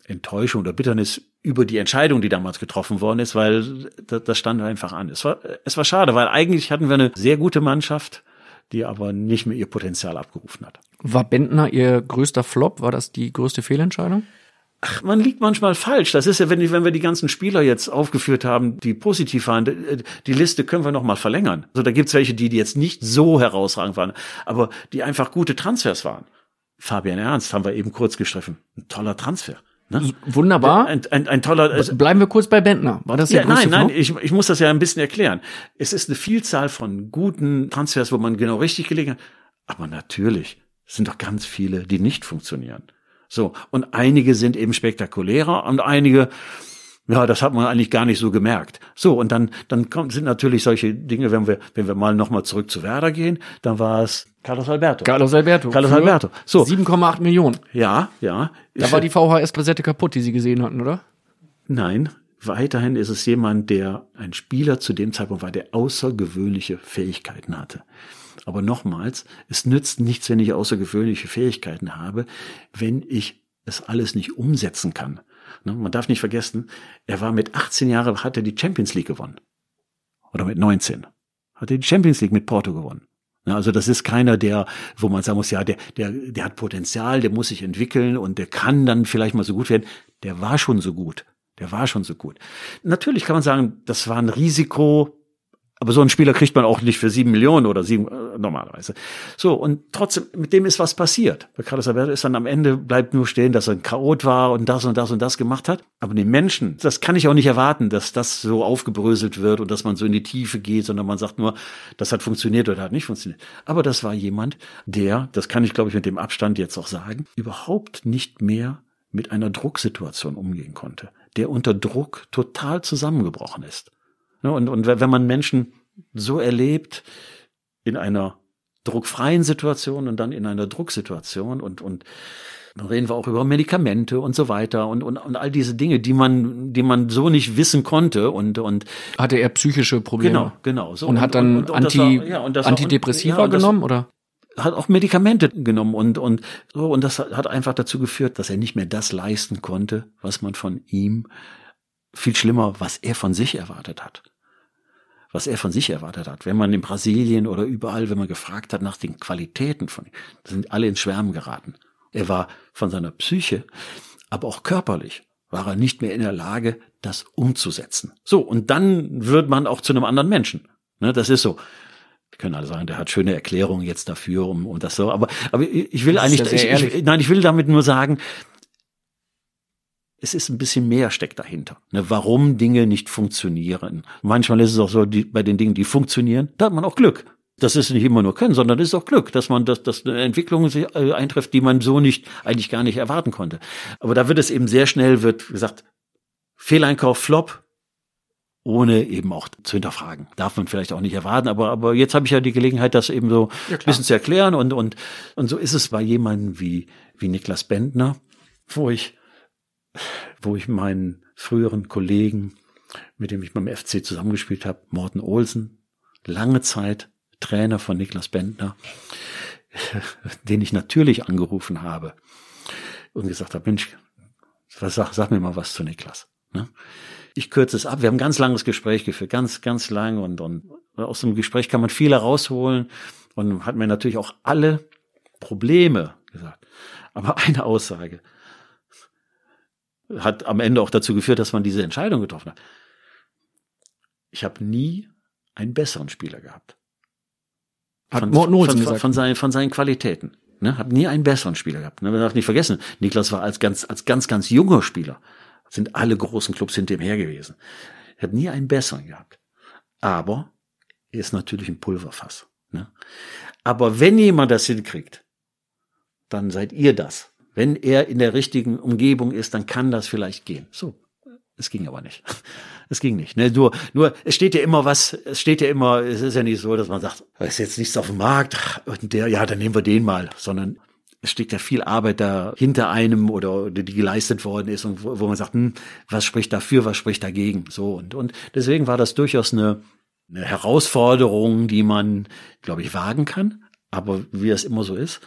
Enttäuschung oder Bitternis über die Entscheidung, die damals getroffen worden ist, weil das stand einfach an. Es war, es war schade, weil eigentlich hatten wir eine sehr gute Mannschaft, die aber nicht mehr ihr Potenzial abgerufen hat. War Bentner Ihr größter Flop? War das die größte Fehlentscheidung? Ach, man liegt manchmal falsch. Das ist ja, wenn, wenn wir die ganzen Spieler jetzt aufgeführt haben, die positiv waren, die Liste können wir noch mal verlängern. Also da gibt's welche, die, die jetzt nicht so herausragend waren, aber die einfach gute Transfers waren. Fabian Ernst haben wir eben kurz gestriffen. Ein toller Transfer. Ne? Wunderbar. Ein, ein, ein toller. Also Bleiben wir kurz bei Bentner. War das ja, der Nein, nein, ich, ich muss das ja ein bisschen erklären. Es ist eine Vielzahl von guten Transfers, wo man genau richtig gelegen hat. Aber natürlich sind doch ganz viele, die nicht funktionieren. So. Und einige sind eben spektakulärer und einige, ja, das hat man eigentlich gar nicht so gemerkt. So, und dann, dann kommt, sind natürlich solche Dinge, wenn wir, wenn wir mal nochmal zurück zu Werder gehen, dann war es Carlos Alberto. Carlos Alberto. Carlos Alberto. So. 7,8 Millionen. Ja, ja. Da war die VHS-Kassette kaputt, die Sie gesehen hatten, oder? Nein, weiterhin ist es jemand, der ein Spieler zu dem Zeitpunkt war, der außergewöhnliche Fähigkeiten hatte. Aber nochmals, es nützt nichts, wenn ich außergewöhnliche Fähigkeiten habe, wenn ich es alles nicht umsetzen kann. Ne, Man darf nicht vergessen, er war mit 18 Jahren, hat er die Champions League gewonnen. Oder mit 19. Hat er die Champions League mit Porto gewonnen. Ja, Also das ist keiner, der, wo man sagen muss, ja, der, der, der hat Potenzial, der muss sich entwickeln und der kann dann vielleicht mal so gut werden. Der war schon so gut. Der war schon so gut. Natürlich kann man sagen, das war ein Risiko, aber so einen Spieler kriegt man auch nicht für sieben Millionen oder sieben äh, normalerweise. So und trotzdem mit dem ist was passiert. Bei Carlos Alberto ist dann am Ende bleibt nur stehen, dass er ein Chaot war und das und das und das gemacht hat. Aber den Menschen, das kann ich auch nicht erwarten, dass das so aufgebröselt wird und dass man so in die Tiefe geht, sondern man sagt nur, das hat funktioniert oder hat nicht funktioniert. Aber das war jemand, der, das kann ich glaube ich mit dem Abstand jetzt auch sagen, überhaupt nicht mehr mit einer Drucksituation umgehen konnte, der unter Druck total zusammengebrochen ist. Ne, Und, und wenn man Menschen so erlebt, in einer druckfreien Situation und dann in einer Drucksituation und, und dann reden wir auch über Medikamente und so weiter und, und, und all diese Dinge, die man, die man so nicht wissen konnte und, und Hatte er psychische Probleme? Genau, genau. So. Und, hat dann und- und Anti, war- ja, und das war- Antidepressiva ja, und genommen, oder? Hat auch Medikamente genommen und und so und das hat einfach dazu geführt, dass er nicht mehr das leisten konnte, was man von ihm viel schlimmer, was er von sich erwartet hat. Was er von sich erwartet hat. Wenn man in Brasilien oder überall, wenn man gefragt hat nach den Qualitäten von ihm, sind alle ins Schwärmen geraten. Er war von seiner Psyche, aber auch körperlich war er nicht mehr in der Lage, das umzusetzen. So, und dann wird man auch zu einem anderen Menschen. Ne, das ist so. Können alle sagen, der hat schöne Erklärungen jetzt dafür, um, um das so. Aber, aber ich will eigentlich, ich, ich, nein, ich will damit nur sagen, es ist ein bisschen mehr steckt dahinter. Ne, warum Dinge nicht funktionieren. Manchmal ist es auch so, die, bei den Dingen, die funktionieren, da hat man auch Glück. Das ist nicht immer nur Können, sondern das ist auch Glück, dass man, dass, dass eine Entwicklung sich, äh, eintrifft, die man so nicht, eigentlich gar nicht erwarten konnte. Aber da wird es eben sehr schnell, wird gesagt, Fehleinkauf, Flop, ohne eben auch zu hinterfragen. Darf man vielleicht auch nicht erwarten, aber, aber jetzt habe ich ja die Gelegenheit, das eben so ein bisschen zu erklären und, und, und so ist es bei jemandem wie, wie Niklas Bentner, wo ich, wo ich meinen früheren Kollegen, mit dem ich beim FC zusammengespielt habe, Morten Olsen, lange Zeit Trainer von Niklas Bentner, den ich natürlich angerufen habe und gesagt habe, Mensch, sag, sag mir mal was zu Niklas. Ne? Ich kürze es ab. Wir haben ein ganz langes Gespräch geführt, ganz, ganz lang und, und aus dem Gespräch kann man viel herausholen und hat mir natürlich auch alle Probleme gesagt. Aber eine Aussage hat am Ende auch dazu geführt, dass man diese Entscheidung getroffen hat. Ich habe nie einen besseren Spieler gehabt. Hat Von, Morten Olsen von, gesagt. von, seinen, von seinen Qualitäten. Ne? Hab nie einen besseren Spieler gehabt. Ne? Man darf nicht vergessen, Niklas war als ganz, als ganz, ganz junger Spieler, sind alle großen Clubs hinter ihm her gewesen. Ich habe nie einen besseren gehabt. Aber er ist natürlich ein Pulverfass. Ne? Aber wenn jemand das hinkriegt, dann seid ihr das. Wenn er in der richtigen Umgebung ist, dann kann das vielleicht gehen. So. Es ging aber nicht. Es ging nicht. Ne? Nur, nur, es steht ja immer was, es steht ja immer, es ist ja nicht so, dass man sagt, da ist jetzt nichts auf dem Markt und der, ja, dann nehmen wir den mal, sondern es steckt ja viel Arbeit da hinter einem oder die geleistet worden ist und wo, wo man sagt, hm, was spricht dafür, was spricht dagegen, so und und deswegen war das durchaus eine, eine Herausforderung, die man, glaube ich, wagen kann. Aber wie es immer so ist,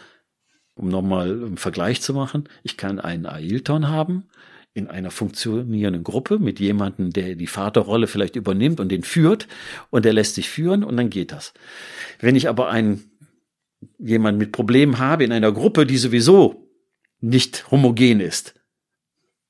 um nochmal einen Vergleich zu machen, ich kann einen Ailton haben in einer funktionierenden Gruppe mit jemandem, der die Vaterrolle vielleicht übernimmt und den führt und der lässt sich führen und dann geht das. Wenn ich aber einen jemand mit Problemen habe in einer Gruppe, die sowieso nicht homogen ist,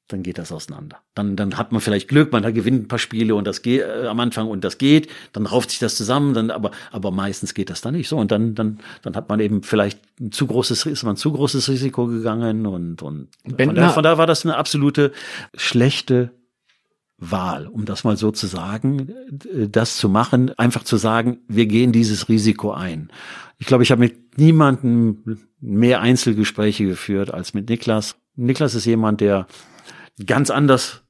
dann geht das auseinander. Dann, dann hat man vielleicht Glück, man gewinnt ein paar Spiele und das geht äh, am Anfang und das geht, dann rauft sich das zusammen, dann aber aber meistens geht das dann nicht so und dann dann dann hat man eben vielleicht ein zu großes ist man ein zu großes Risiko gegangen und und von da, von da war das eine absolute schlechte Wahl, um das mal so zu sagen, äh, das zu machen, einfach zu sagen, wir gehen dieses Risiko ein. Ich glaube, ich habe mit niemandem mehr Einzelgespräche geführt als mit Niklas. Niklas ist jemand, der ganz anders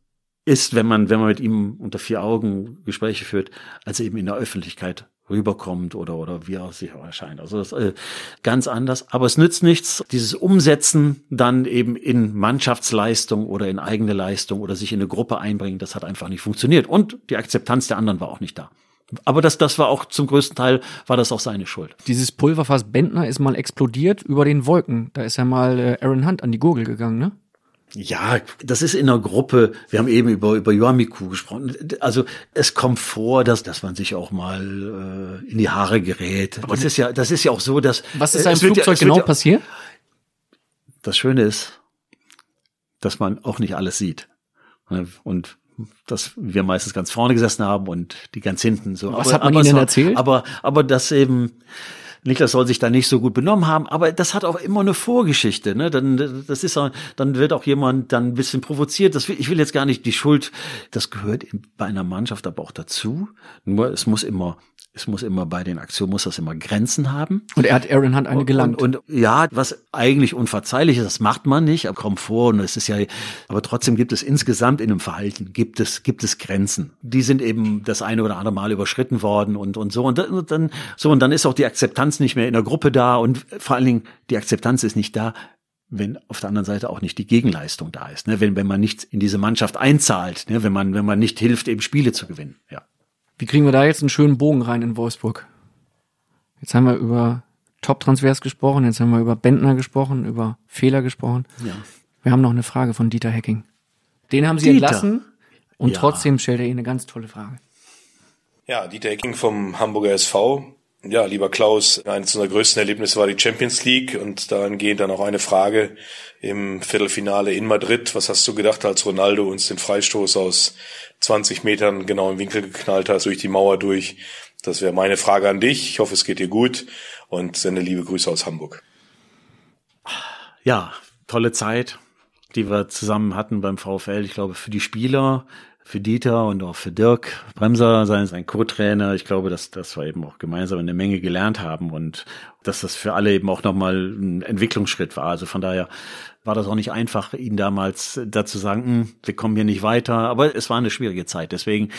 ist, wenn man, wenn man mit ihm unter vier Augen Gespräche führt, als eben in der Öffentlichkeit rüberkommt oder, oder wie er sich erscheint. Also das äh, ganz anders. Aber es nützt nichts, dieses Umsetzen dann eben in Mannschaftsleistung oder in eigene Leistung oder sich in eine Gruppe einbringen, das hat einfach nicht funktioniert. Und die Akzeptanz der anderen war auch nicht da. Aber das, das war auch zum größten Teil, war das auch seine Schuld. Dieses Pulverfass Bentner ist mal explodiert über den Wolken. Da ist ja mal äh, Aaron Hunt an die Gurgel gegangen, ne? Ja, das ist in der Gruppe. Wir haben eben über über Yoamiku gesprochen. Also es kommt vor, dass dass man sich auch mal äh, in die Haare gerät. Aber das ist ja das ist ja auch so, dass was ist einem Flugzeug ja, genau ja, passiert? Das Schöne ist, dass man auch nicht alles sieht und dass wir meistens ganz vorne gesessen haben und die ganz hinten so. Was aber, hat man ihnen war, erzählt? Aber aber das eben Niklas soll sich da nicht so gut benommen haben, aber das hat auch immer eine Vorgeschichte. Ne? Dann, das ist, dann wird auch jemand dann ein bisschen provoziert. Das, ich will jetzt gar nicht die Schuld, das gehört bei einer Mannschaft aber auch dazu. Nur es muss immer es muss immer bei den Aktionen muss das immer Grenzen haben. Und er hat Aaron Hunt eine gelangt. Und, und, ja, was eigentlich unverzeihlich ist, das macht man nicht, aber kommt vor und es ist ja, aber trotzdem gibt es insgesamt in einem Verhalten gibt es gibt es Grenzen. Die sind eben das eine oder andere Mal überschritten worden und und so und dann so und dann ist auch die Akzeptanz nicht mehr in der Gruppe da und vor allen Dingen die Akzeptanz ist nicht da, wenn auf der anderen Seite auch nicht die Gegenleistung da ist, ne? wenn wenn man nicht in diese Mannschaft einzahlt, ne? wenn man wenn man nicht hilft, eben Spiele zu gewinnen, ja. Wie kriegen wir da jetzt einen schönen Bogen rein in Wolfsburg? Jetzt haben wir über Top-Transfers gesprochen, jetzt haben wir über Bentner gesprochen, über Fehler gesprochen. Ja. Wir haben noch eine Frage von Dieter Hecking. Den haben Sie Dieter. entlassen und ja. trotzdem stellt er Ihnen eine ganz tolle Frage. Ja, Dieter Hecking vom Hamburger SV. Ja, lieber Klaus, eines unserer größten Erlebnisse war die Champions League und daran geht dann auch eine Frage im Viertelfinale in Madrid. Was hast du gedacht, als Ronaldo uns den Freistoß aus 20 Metern genau im Winkel geknallt hast, durch die Mauer durch. Das wäre meine Frage an dich. Ich hoffe, es geht dir gut und sende liebe Grüße aus Hamburg. Ja, tolle Zeit, die wir zusammen hatten beim VfL. Ich glaube, für die Spieler, für Dieter und auch für Dirk Bremser, sein, sein Co-Trainer. Ich glaube, dass, dass wir eben auch gemeinsam eine Menge gelernt haben und dass das für alle eben auch nochmal ein Entwicklungsschritt war. Also von daher war das auch nicht einfach, ihn damals dazu sagen, hm, wir kommen hier nicht weiter. Aber es war eine schwierige Zeit. Deswegen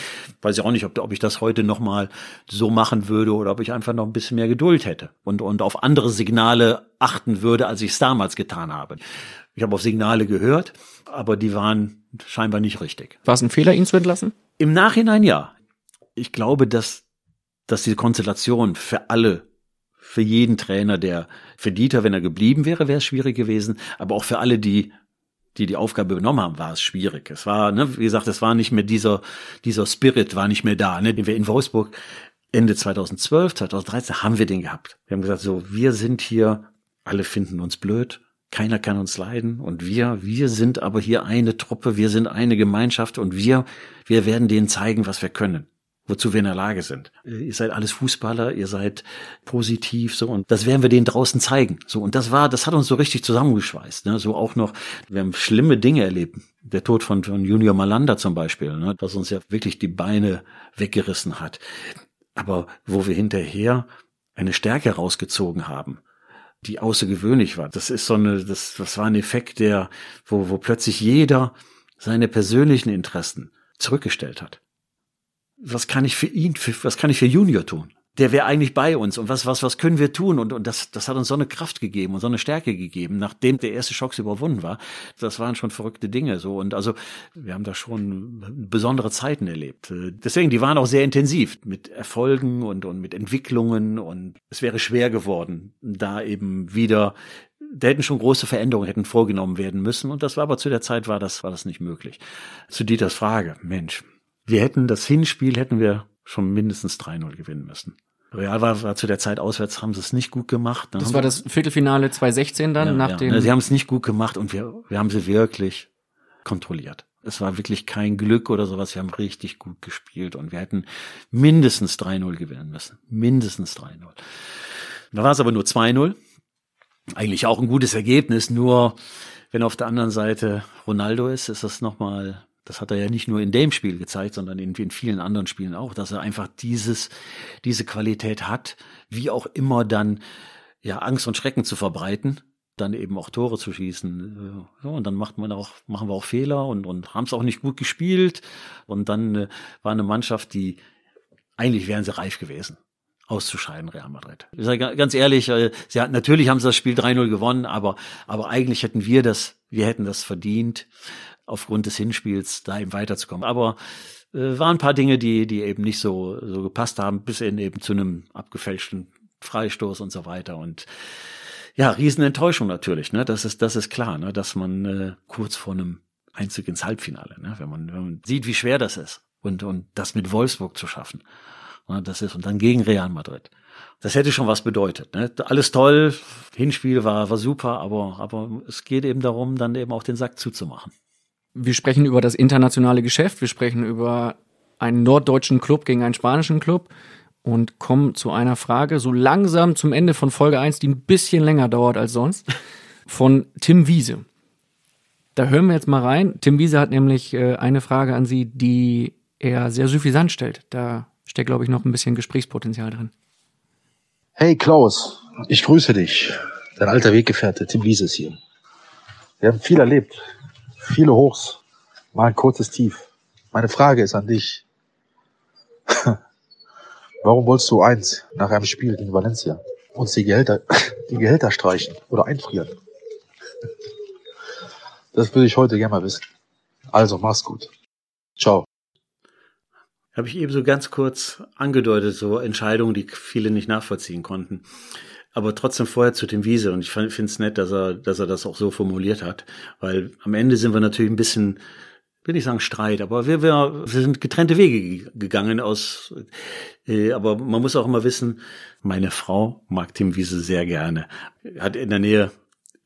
weiß ich auch nicht, ob, ob ich das heute nochmal so machen würde oder ob ich einfach noch ein bisschen mehr Geduld hätte und, und auf andere Signale achten würde, als ich es damals getan habe. Ich habe auf Signale gehört, aber die waren scheinbar nicht richtig. War es ein Fehler, ihn zu entlassen? Im Nachhinein ja. Ich glaube, dass, dass diese Konstellation für alle für jeden Trainer, der für Dieter, wenn er geblieben wäre, wäre es schwierig gewesen, aber auch für alle, die die die Aufgabe übernommen haben, war es schwierig. Es war, ne, wie gesagt, es war nicht mehr dieser dieser Spirit war nicht mehr da. Ne, den wir in Wolfsburg Ende 2012, 2013 haben wir den gehabt. Wir haben gesagt, so wir sind hier, alle finden uns blöd, keiner kann uns leiden und wir, wir sind aber hier eine Truppe, wir sind eine Gemeinschaft und wir, wir werden denen zeigen, was wir können wozu wir in der Lage sind. Ihr seid alles Fußballer, ihr seid positiv, so, und das werden wir denen draußen zeigen. So, und das war, das hat uns so richtig zusammengeschweißt, ne, so auch noch, wir haben schlimme Dinge erlebt. Der Tod von, von Junior Malanda zum Beispiel, ne, was uns ja wirklich die Beine weggerissen hat. Aber wo wir hinterher eine Stärke rausgezogen haben, die außergewöhnlich war. Das ist so eine, das, das war ein Effekt, der, wo, wo plötzlich jeder seine persönlichen Interessen zurückgestellt hat was kann ich für ihn, für, was kann ich für Junior tun? Der wäre eigentlich bei uns und was, was, was können wir tun? Und, und das, das hat uns so eine Kraft gegeben und so eine Stärke gegeben, nachdem der erste Schock überwunden war. Das waren schon verrückte Dinge, so. Und also, wir haben da schon besondere Zeiten erlebt. Deswegen, die waren auch sehr intensiv mit Erfolgen und, und mit Entwicklungen und es wäre schwer geworden, da eben wieder da hätten schon große Veränderungen hätten vorgenommen werden müssen und das war aber zu der Zeit war das war das nicht möglich. Zu Dieters Frage, Mensch, wir hätten das Hinspiel hätten wir schon mindestens 3-0 gewinnen müssen. Real war, war zu der Zeit auswärts, haben sie es nicht gut gemacht. Dann das war das Viertelfinale 2016 dann ja, nach ja. dem. Sie haben es nicht gut gemacht und wir, wir haben sie wirklich kontrolliert. Es war wirklich kein Glück oder sowas. Wir haben richtig gut gespielt und wir hätten mindestens 3-0 gewinnen müssen. Mindestens 3-0. Da war es aber nur 2-0. Eigentlich auch ein gutes Ergebnis, nur wenn auf der anderen Seite Ronaldo ist, ist das nochmal, das hat er ja nicht nur in dem Spiel gezeigt, sondern in, in vielen anderen Spielen auch, dass er einfach dieses, diese Qualität hat, wie auch immer dann ja Angst und Schrecken zu verbreiten dann eben auch Tore zu schießen. Ja, und dann macht man auch, machen wir auch Fehler und, und haben es auch nicht gut gespielt. Und dann äh, war eine Mannschaft, die eigentlich wären sie reif gewesen, auszuscheiden, Real Madrid. Ich sage ganz ehrlich, äh, sie hat, natürlich haben sie das Spiel 3-0 gewonnen, aber, aber eigentlich hätten wir das, wir hätten das verdient, aufgrund des Hinspiels da eben weiterzukommen. Aber äh, waren ein paar Dinge, die, die eben nicht so, so gepasst haben, bis hin eben zu einem abgefälschten Freistoß und so weiter. Und ja, Riesenenttäuschung natürlich, ne? Das ist, das ist klar, ne? Dass man äh, kurz vor einem Einzug ins Halbfinale, ne? Wenn man, wenn man sieht, wie schwer das ist und, und das mit Wolfsburg zu schaffen. Ne? Das ist, und dann gegen Real Madrid. Das hätte schon was bedeutet. Ne? Alles toll, Hinspiel war, war super, aber, aber es geht eben darum, dann eben auch den Sack zuzumachen. Wir sprechen über das internationale Geschäft, wir sprechen über einen norddeutschen Club gegen einen spanischen Club und kommen zu einer Frage so langsam zum Ende von Folge 1, die ein bisschen länger dauert als sonst, von Tim Wiese. Da hören wir jetzt mal rein. Tim Wiese hat nämlich äh, eine Frage an Sie, die er sehr suffisant stellt. Da steckt, glaube ich, noch ein bisschen Gesprächspotenzial drin. Hey Klaus, ich grüße dich. Dein alter Weggefährte Tim Wiese ist hier. Wir haben viel erlebt, viele Hochs, mal ein kurzes Tief. Meine Frage ist an dich. Warum wolltest du eins nach einem Spiel gegen Valencia uns die Gehälter, die Gehälter streichen oder einfrieren? Das würde ich heute gerne mal wissen. Also, mach's gut. Ciao. Habe ich eben so ganz kurz angedeutet, so Entscheidungen, die viele nicht nachvollziehen konnten. Aber trotzdem vorher zu dem Wiese und ich finde es nett, dass er, dass er das auch so formuliert hat, weil am Ende sind wir natürlich ein bisschen will ich sagen Streit, aber wir, wir, wir sind getrennte Wege gegangen aus, äh, aber man muss auch immer wissen, meine Frau mag Tim Wiese sehr gerne. Hat in der Nähe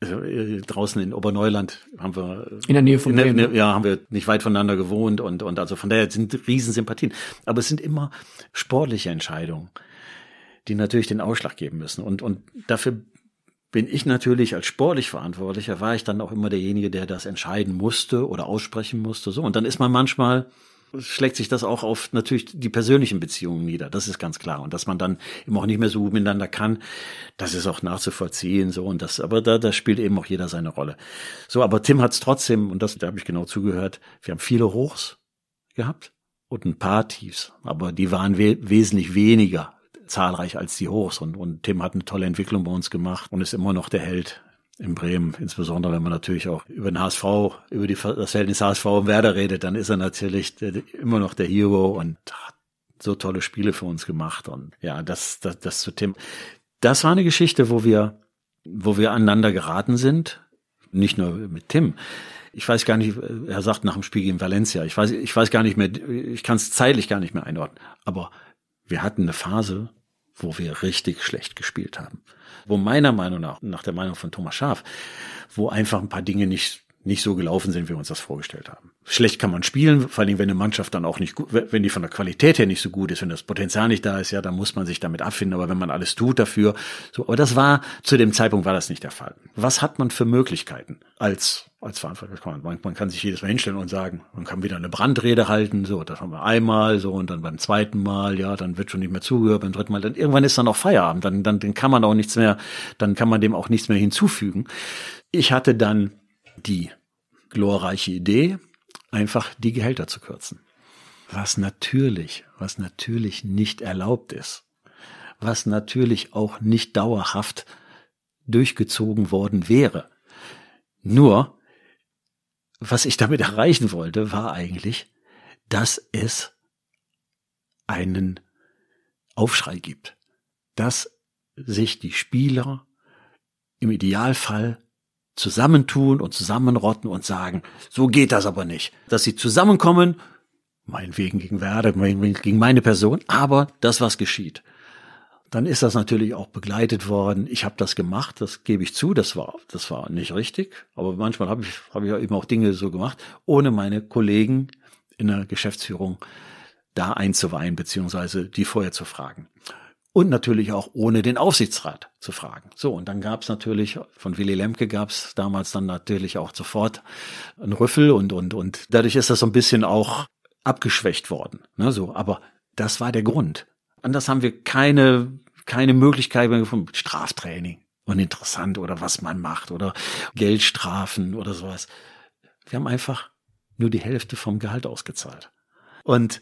äh, draußen in Oberneuland haben wir in der Nähe von Bremen. Ne, ja haben wir nicht weit voneinander gewohnt und und also von daher sind Riesensympathien aber es sind immer sportliche Entscheidungen die natürlich den Ausschlag geben müssen und und dafür bin ich natürlich als sportlich Verantwortlicher, war ich dann auch immer derjenige, der das entscheiden musste oder aussprechen musste. So. Und dann ist man manchmal, schlägt sich das auch auf natürlich die persönlichen Beziehungen nieder. Das ist ganz klar. Und dass man dann eben auch nicht mehr so miteinander kann, das ist auch nachzuvollziehen. So. Und das, aber da, da spielt eben auch jeder seine Rolle. So, aber Tim hat es trotzdem, und das, da habe ich genau zugehört, wir haben viele Hochs gehabt und ein paar Tiefs. Aber die waren we wesentlich weniger zahlreich als die Hochs. Und, und Tim hat eine tolle Entwicklung bei uns gemacht und ist immer noch der Held in Bremen, insbesondere wenn man natürlich auch über den HSV, über die, das Verhältnis HSV und Werder redet, dann ist er natürlich immer noch der Hero und hat so tolle Spiele für uns gemacht. Und ja, das, das, das zu Tim. Das war eine Geschichte, wo wir, wo wir aneinander geraten sind. Nicht nur mit Tim. Ich weiß gar nicht, er sagt nach dem Spiel gegen Valencia. Ich weiß, ich weiß gar nicht mehr, ich kann es zeitlich gar nicht mehr einordnen. Aber wir hatten eine Phase, wo wir richtig schlecht gespielt haben. Wo meiner Meinung nach, nach der Meinung von Thomas Schaaf, wo einfach ein paar Dinge nicht, nicht so gelaufen sind, wie wir uns das vorgestellt haben. Schlecht kann man spielen, vor allem wenn eine Mannschaft dann auch nicht gut, wenn die von der Qualität her nicht so gut ist, wenn das Potenzial nicht da ist, ja, dann muss man sich damit abfinden, aber wenn man alles tut dafür, so, aber das war, zu dem Zeitpunkt war das nicht der Fall. Was hat man für Möglichkeiten als als Verantwortlicher. Man, man kann sich jedes Mal hinstellen und sagen, man kann wieder eine Brandrede halten, so, das haben wir einmal, so, und dann beim zweiten Mal, ja, dann wird schon nicht mehr zugehört, beim dritten Mal, dann irgendwann ist dann auch Feierabend, dann, dann, dann kann man auch nichts mehr, dann kann man dem auch nichts mehr hinzufügen. Ich hatte dann die glorreiche Idee, einfach die Gehälter zu kürzen. Was natürlich, was natürlich nicht erlaubt ist. Was natürlich auch nicht dauerhaft durchgezogen worden wäre. Nur, was ich damit erreichen wollte, war eigentlich, dass es einen Aufschrei gibt, dass sich die Spieler im Idealfall zusammentun und zusammenrotten und sagen, so geht das aber nicht. Dass sie zusammenkommen, meinetwegen gegen Werder, meinetwegen gegen meine Person, aber das, was geschieht. dann ist das natürlich auch begleitet worden. Ich habe das gemacht, das gebe ich zu, das war das war nicht richtig, aber manchmal habe ich habe ich eben auch Dinge so gemacht, ohne meine Kollegen in der Geschäftsführung da einzuweihen beziehungsweise die vorher zu fragen. Und natürlich auch ohne den Aufsichtsrat zu fragen. So, und dann gab es natürlich, von Willy Lemke gab es damals dann natürlich auch sofort einen Rüffel und, und, und dadurch ist das so ein bisschen auch abgeschwächt worden. Ne, so, aber das war der Grund. Anders haben wir keine, keine Möglichkeit mehr gefunden. Straftraining. Uninteressant oder was man macht oder Geldstrafen oder sowas. Wir haben einfach nur die Hälfte vom Gehalt ausgezahlt. Und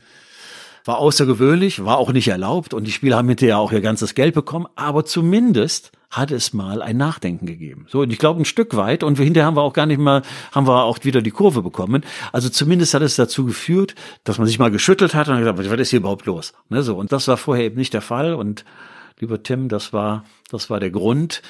war außergewöhnlich, war auch nicht erlaubt und die Spieler haben hinterher auch ihr ganzes Geld bekommen, aber zumindest hat es mal ein Nachdenken gegeben. So, und ich glaube ein Stück weit und hinterher haben wir auch gar nicht mal, haben wir auch wieder die Kurve bekommen. Also zumindest hat es dazu geführt, dass man sich mal geschüttelt hat und gesagt, was ist hier überhaupt los? Ne, so, und das war vorher eben nicht der Fall und lieber Tim, das war, das war der Grund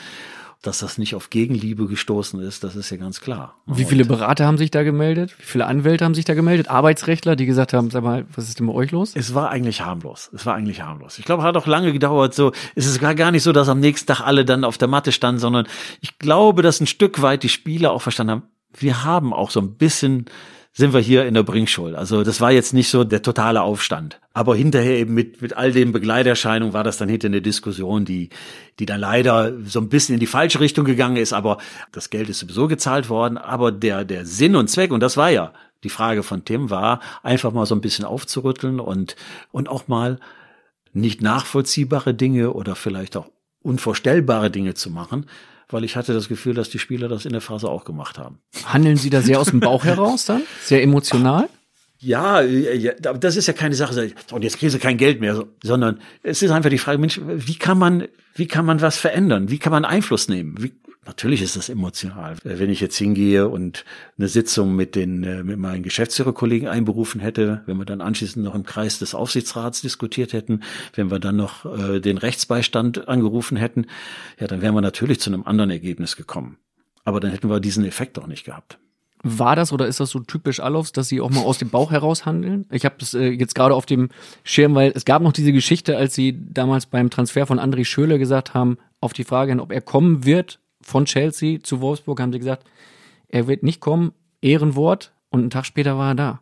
dass das nicht auf Gegenliebe gestoßen ist, das ist ja ganz klar. Wie viele Berater haben sich da gemeldet? Wie viele Anwälte haben sich da gemeldet? Arbeitsrechtler, die gesagt haben, sag mal, was ist denn bei euch los? Es war eigentlich harmlos. Es war eigentlich harmlos. Ich glaube, hat auch lange gedauert. So, es ist gar, gar nicht so, dass am nächsten Tag alle dann auf der Matte standen, sondern ich glaube, dass ein Stück weit die Spieler auch verstanden haben, wir haben auch so ein bisschen sind wir hier in der Bringschuld. Also das war jetzt nicht so der totale Aufstand. Aber hinterher eben mit, mit all den Begleiterscheinungen war das dann hinter eine Diskussion, die, die dann leider so ein bisschen in die falsche Richtung gegangen ist. Aber das Geld ist sowieso gezahlt worden. Aber der, der Sinn und Zweck, und das war ja die Frage von Tim, war einfach mal so ein bisschen aufzurütteln und, und auch mal nicht nachvollziehbare Dinge oder vielleicht auch unvorstellbare Dinge zu machen, weil ich hatte das Gefühl, dass die Spieler das in der Phase auch gemacht haben. Handeln Sie da sehr aus dem Bauch heraus dann? Sehr emotional? Ja, ja, das ist ja keine Sache, und jetzt kriegen sie kein Geld mehr, sondern es ist einfach die Frage, Mensch, wie kann man, wie kann man was verändern? Wie kann man Einfluss nehmen? Wie, Natürlich ist das emotional. Wenn ich jetzt hingehe und eine Sitzung mit den äh, mit meinen Geschäftsführerkollegen einberufen hätte, wenn wir dann anschließend noch im Kreis des Aufsichtsrats diskutiert hätten, wenn wir dann noch äh, den Rechtsbeistand angerufen hätten, ja, dann wären wir natürlich zu einem anderen Ergebnis gekommen. Aber dann hätten wir diesen Effekt auch nicht gehabt. War das oder ist das so typisch Alofs, dass sie auch mal aus dem Bauch heraus handeln? Ich habe das äh, jetzt gerade auf dem Schirm, weil es gab noch diese Geschichte, als sie damals beim Transfer von André Schöle gesagt haben, auf die Frage, ob er kommen wird, von Chelsea zu Wolfsburg haben sie gesagt, er wird nicht kommen, Ehrenwort, und einen Tag später war er da.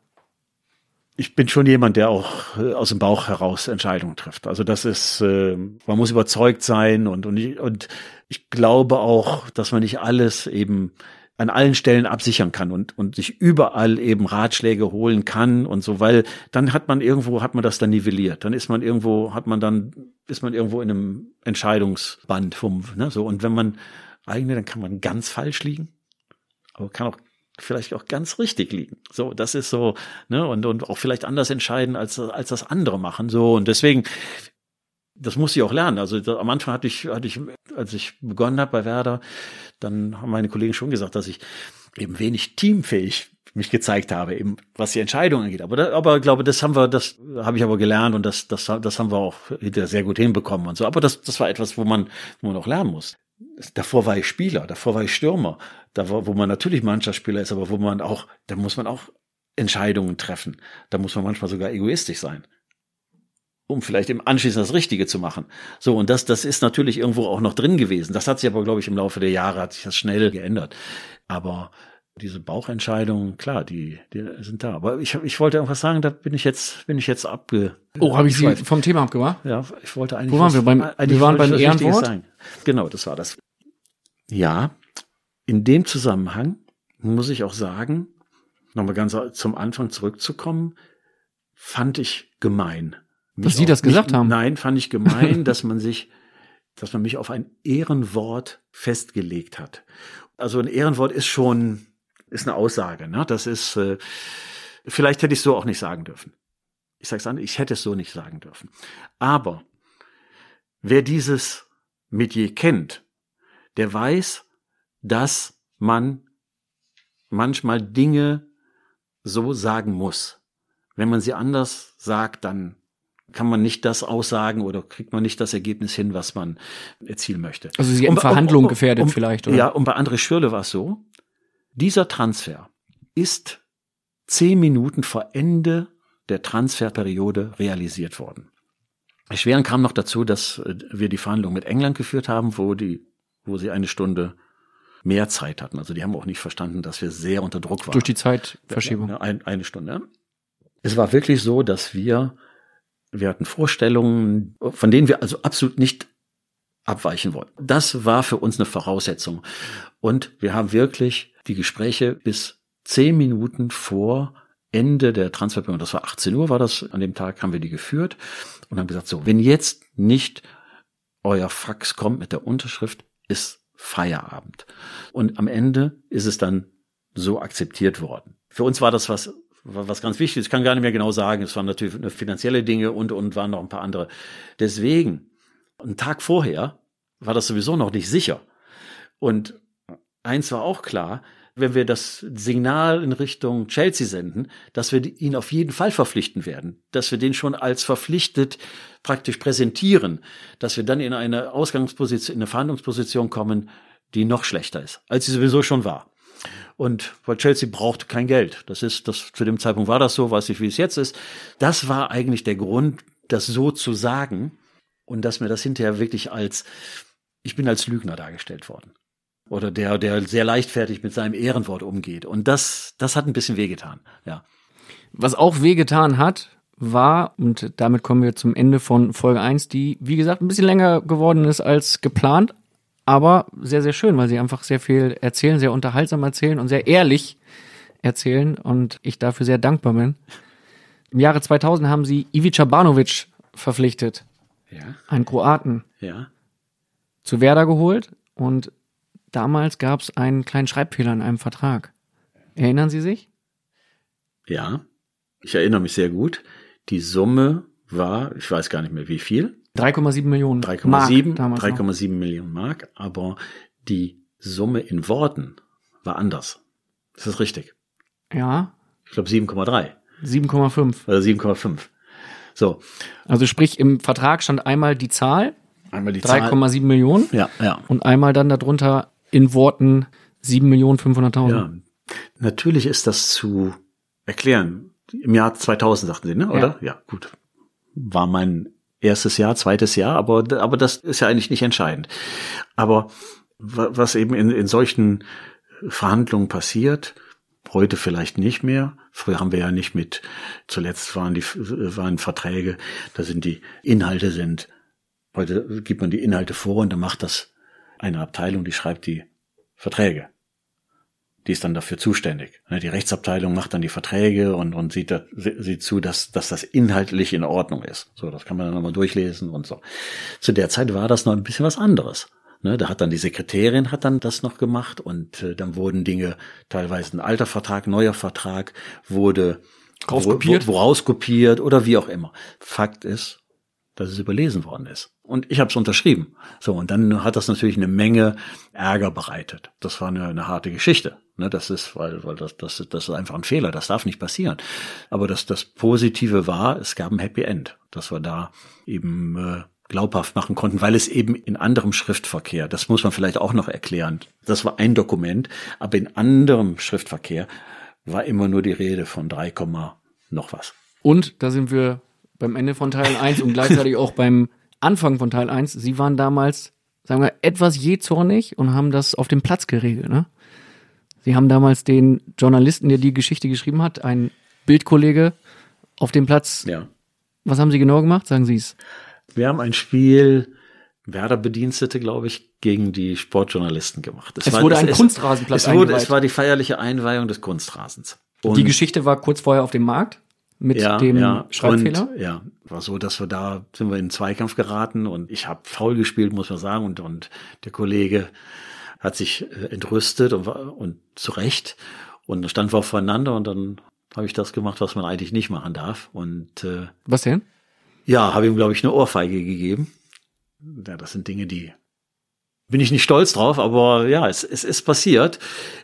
Ich bin schon jemand, der auch äh, aus dem Bauch heraus Entscheidungen trifft. Also das ist, äh, man muss überzeugt sein und, und, ich, und ich glaube auch, dass man nicht alles eben an allen Stellen absichern kann und, und sich überall eben Ratschläge holen kann und so, weil dann hat man irgendwo, hat man das dann nivelliert. Dann ist man irgendwo, hat man dann, ist man irgendwo in einem Entscheidungsband vom, ne, so. Und wenn man eigene, dann kann man ganz falsch liegen, aber kann auch vielleicht auch ganz richtig liegen. So, das ist so, ne, und, und auch vielleicht anders entscheiden, als, als das andere machen. So, und deswegen, das muss ich auch lernen. Also da, am Anfang hatte ich, hatte ich, als ich begonnen habe bei Werder, dann haben meine Kollegen schon gesagt, dass ich eben wenig teamfähig mich gezeigt habe, eben was die Entscheidung angeht. Aber, da, aber ich glaube, das haben wir, das habe ich aber gelernt und das, das, das haben wir auch wieder sehr gut hinbekommen und so. Aber das, das war etwas, wo man, wo man auch lernen muss davor war ich Spieler, davor war ich Stürmer, da war, wo man natürlich Mannschaftsspieler ist, aber wo man auch, da muss man auch Entscheidungen treffen. Da muss man manchmal sogar egoistisch sein, um vielleicht im Anschließend das Richtige zu machen. So und das, das ist natürlich irgendwo auch noch drin gewesen. Das hat sich aber, glaube ich, im Laufe der Jahre hat sich das schnell geändert. Aber diese Bauchentscheidungen, klar, die, die sind da. Aber ich, ich wollte irgendwas sagen, da bin ich jetzt, bin ich jetzt abge. Oh, habe ich Sie vom Thema abgebracht? Ja, ich wollte eigentlich. Wo waren wir? Beim, wir waren beim Ehrenwort. Sagen. Genau, das war das. Ja, in dem Zusammenhang muss ich auch sagen, nochmal ganz zum Anfang zurückzukommen, fand ich gemein. Dass Sie das gesagt mich, haben? Nein, fand ich gemein, dass man sich, dass man mich auf ein Ehrenwort festgelegt hat. Also ein Ehrenwort ist schon, ist eine Aussage. Ne? Das ist, äh, vielleicht hätte ich so auch nicht sagen dürfen. Ich sage es an, ich hätte es so nicht sagen dürfen. Aber wer dieses Metier kennt, der weiß, dass man manchmal Dinge so sagen muss. Wenn man sie anders sagt, dann kann man nicht das aussagen oder kriegt man nicht das Ergebnis hin, was man erzielen möchte. Also sie haben Verhandlungen gefährdet um, vielleicht, oder? Ja, und bei André Schürle war es so, dieser Transfer ist zehn Minuten vor Ende der Transferperiode realisiert worden. Erschwerend kam noch dazu, dass äh, wir die Verhandlungen mit England geführt haben, wo die, wo sie eine Stunde mehr Zeit hatten. Also die haben auch nicht verstanden, dass wir sehr unter Druck waren. Durch die Zeitverschiebung. Ja, ein, eine Stunde. Es war wirklich so, dass wir, wir hatten Vorstellungen, von denen wir also absolut nicht abweichen wollten. Das war für uns eine Voraussetzung. Und wir haben wirklich die Gespräche bis zehn Minuten vor Ende der Transferperiode, das war 18 Uhr, war das an dem Tag, haben wir die geführt und haben gesagt, so, wenn jetzt nicht euer Fax kommt mit der Unterschrift, ist Feierabend. Und am Ende ist es dann so akzeptiert worden. Für uns war das was, was ganz wichtig. Ich kann gar nicht mehr genau sagen. Es waren natürlich finanzielle Dinge und, und waren noch ein paar andere. Deswegen, einen Tag vorher war das sowieso noch nicht sicher. Und eins war auch klar, wenn wir das Signal in Richtung Chelsea senden, dass wir ihn auf jeden Fall verpflichten werden, dass wir den schon als verpflichtet praktisch präsentieren, dass wir dann in eine Ausgangsposition, in eine Verhandlungsposition kommen, die noch schlechter ist, als sie sowieso schon war. Und weil Chelsea braucht kein Geld. Das ist, das, zu dem Zeitpunkt war das so, weiß ich, wie es jetzt ist. Das war eigentlich der Grund, das so zu sagen und dass mir das hinterher wirklich als, ich bin als Lügner dargestellt worden oder der, der sehr leichtfertig mit seinem Ehrenwort umgeht. Und das, das hat ein bisschen wehgetan, ja. Was auch wehgetan hat, war, und damit kommen wir zum Ende von Folge 1, die, wie gesagt, ein bisschen länger geworden ist als geplant, aber sehr, sehr schön, weil sie einfach sehr viel erzählen, sehr unterhaltsam erzählen und sehr ehrlich erzählen und ich dafür sehr dankbar bin. Im Jahre 2000 haben sie Ivica Banovic verpflichtet. Ja. Einen Kroaten. Ja. Zu Werder geholt und damals gab es einen kleinen Schreibfehler in einem Vertrag. Erinnern Sie sich? Ja, ich erinnere mich sehr gut. Die Summe war, ich weiß gar nicht mehr wie viel. 3,7 Millionen 3,7 3,7 Millionen Mark, aber die Summe in Worten war anders. Ist das richtig? Ja. Ich glaube 7,3. 7,5. Oder 7,5. So. Also sprich, im Vertrag stand einmal die Zahl. Einmal die 3,7 Millionen. Ja, ja. Und einmal dann darunter in Worten 7.500.000. Ja. Natürlich ist das zu erklären. Im Jahr 2000 sagten Sie, ne? Oder? Ja. ja, gut. War mein erstes Jahr, zweites Jahr, aber, aber das ist ja eigentlich nicht entscheidend. Aber was eben in, in solchen Verhandlungen passiert, heute vielleicht nicht mehr. Früher haben wir ja nicht mit, zuletzt waren die, waren Verträge, da sind die Inhalte sind, heute gibt man die Inhalte vor und dann macht das eine Abteilung, die schreibt die Verträge. Die ist dann dafür zuständig. Ne, die Rechtsabteilung macht dann die Verträge und, und sieht, da, sieht zu, dass, dass das inhaltlich in Ordnung ist. So, das kann man dann nochmal durchlesen und so. Zu der Zeit war das noch ein bisschen was anderes. Ne, da hat dann die Sekretärin hat dann das noch gemacht und äh, dann wurden Dinge, teilweise ein alter Vertrag, neuer Vertrag, wurde rauskopiert, wo, wo, wo rauskopiert oder wie auch immer. Fakt ist, dass es überlesen worden ist. Und ich habe es unterschrieben. So, und dann hat das natürlich eine Menge Ärger bereitet. Das war eine, eine harte Geschichte. Ne, das ist, weil, weil das, das, das ist einfach ein Fehler, das darf nicht passieren. Aber das, das Positive war, es gab ein Happy End, dass wir da eben äh, glaubhaft machen konnten, weil es eben in anderem Schriftverkehr, das muss man vielleicht auch noch erklären, das war ein Dokument, aber in anderem Schriftverkehr war immer nur die Rede von 3, noch was. Und da sind wir beim Ende von Teil 1 und gleichzeitig auch beim Anfang von Teil 1. Sie waren damals, sagen wir, etwas jähzornig und haben das auf dem Platz geregelt. Ne? Sie haben damals den Journalisten, der die Geschichte geschrieben hat, ein Bildkollege auf dem Platz. Ja. Was haben Sie genau gemacht? Sagen Sie es. Wir haben ein Spiel Werder-Bedienstete, glaube ich, gegen die Sportjournalisten gemacht. Es, es war, wurde ein es, Kunstrasenplatz es, wurde, es war die feierliche Einweihung des Kunstrasens. Und die Geschichte war kurz vorher auf dem Markt mit ja, dem ja. Schreibfehler? Und, ja, war so, dass wir da sind wir in den Zweikampf geraten und ich habe faul gespielt, muss man sagen, und, und der Kollege hat sich äh, entrüstet und, und zu Recht. Und da standen wir aufeinander und dann habe ich das gemacht, was man eigentlich nicht machen darf. Und äh, was denn? Ja, habe ihm, glaube ich, eine Ohrfeige gegeben. Ja, das sind Dinge, die bin ich nicht stolz drauf, aber ja, es, es ist passiert.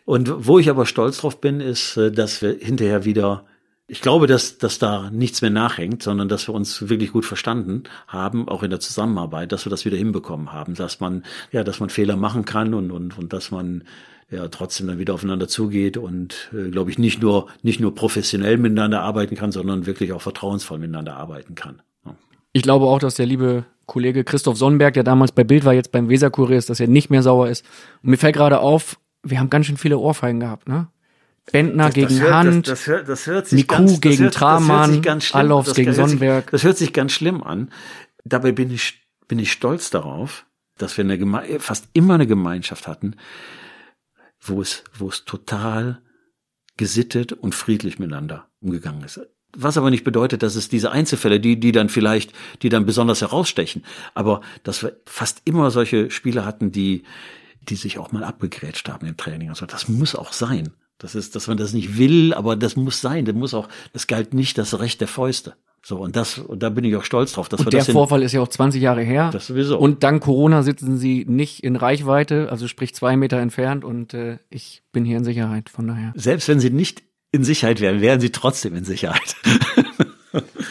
Und wo ich aber stolz drauf bin, ist, äh, dass wir hinterher wieder ich glaube, dass, dass da nichts mehr nachhängt, sondern dass wir uns wirklich gut verstanden haben, auch in der Zusammenarbeit, dass wir das wieder hinbekommen haben, dass man, ja, dass man Fehler machen kann und, und, und dass man ja trotzdem dann wieder aufeinander zugeht und, äh, glaube ich, nicht nur, nicht nur professionell miteinander arbeiten kann, sondern wirklich auch vertrauensvoll miteinander arbeiten kann. Ja. Ich glaube auch, dass der liebe Kollege Christoph Sonnenberg, der damals bei Bild war, jetzt beim Weserkurier ist, dass er nicht mehr sauer ist. Und mir fällt gerade auf, wir haben ganz schön viele Ohrfeigen gehabt, ne? Bentner Das- gegen das hört- Hand, das, hört, das hört sich Miku ganz, gegen hört, Alofs das gegen Sonnenberg. Das hört sich ganz schlimm an. Dabei bin ich, bin ich stolz darauf, dass wir eine Geme fast immer eine Gemeinschaft hatten, wo es, wo es total gesittet und friedlich miteinander umgegangen ist. Was aber nicht bedeutet, dass es diese Einzelfälle, die, die dann vielleicht, die dann besonders herausstechen, aber dass wir fast immer solche Spiele hatten, die, die sich auch mal abgegrätscht haben im Training. Also das muss auch sein. Das ist, dass man das nicht will, aber das muss sein. Das muss auch, das galt nicht das Recht der Fäuste. So, und das, und da bin ich auch stolz drauf, dass wir und der das Vorfall ist ja auch 20 Jahre her. Das sowieso. Und dank Corona sitzen sie nicht in Reichweite, also sprich zwei Meter entfernt und äh, ich bin hier in Sicherheit, von daher. Selbst wenn sie nicht in Sicherheit wären, wären sie trotzdem in Sicherheit.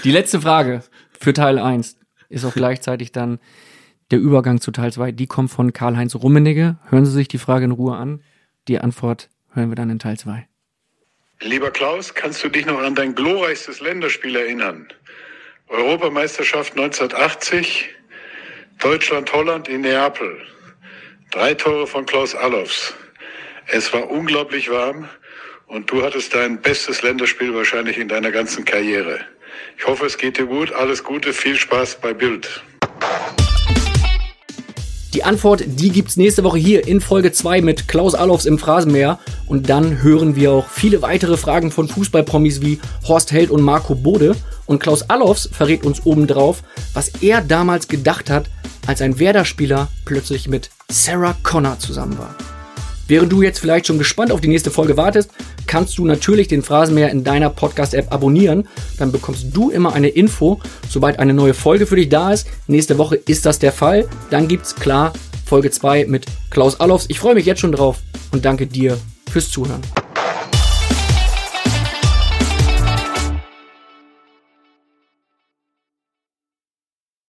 Die letzte Frage für Teil 1 ist auch gleichzeitig dann der Übergang zu Teil 2. Die kommt von Karl-Heinz Rummenigge. Hören Sie sich die Frage in Ruhe an. Die Antwort hören wir dann in Teil 2. Lieber Klaus, kannst du dich noch an dein glorreichstes Länderspiel erinnern? Europameisterschaft 1980, Deutschland-Holland in Neapel. Drei Tore von Klaus Allofs. Es war unglaublich warm und du hattest dein bestes Länderspiel wahrscheinlich in deiner ganzen Karriere. Ich hoffe, es geht dir gut. Alles Gute, viel Spaß bei Bild. Die Antwort, die gibt's nächste Woche hier in Folge 2 mit Klaus Allofs im Phrasenmäher. Und dann hören wir auch viele weitere Fragen von Fußballpromis wie Horst Held und Marco Bode. Und Klaus Allofs verrät uns obendrauf, was er damals gedacht hat, als ein Werder-Spieler plötzlich mit Sarah Connor zusammen war. Während du jetzt vielleicht schon gespannt auf die nächste Folge wartest, kannst du natürlich den Phrasenmäher in deiner Podcast-App abonnieren. Dann bekommst du immer eine Info, sobald eine neue Folge für dich da ist. Nächste Woche ist das der Fall. Dann gibt's klar Folge 2 mit Klaus Allofs. Ich freue mich jetzt schon drauf und danke dir fürs Zuhören.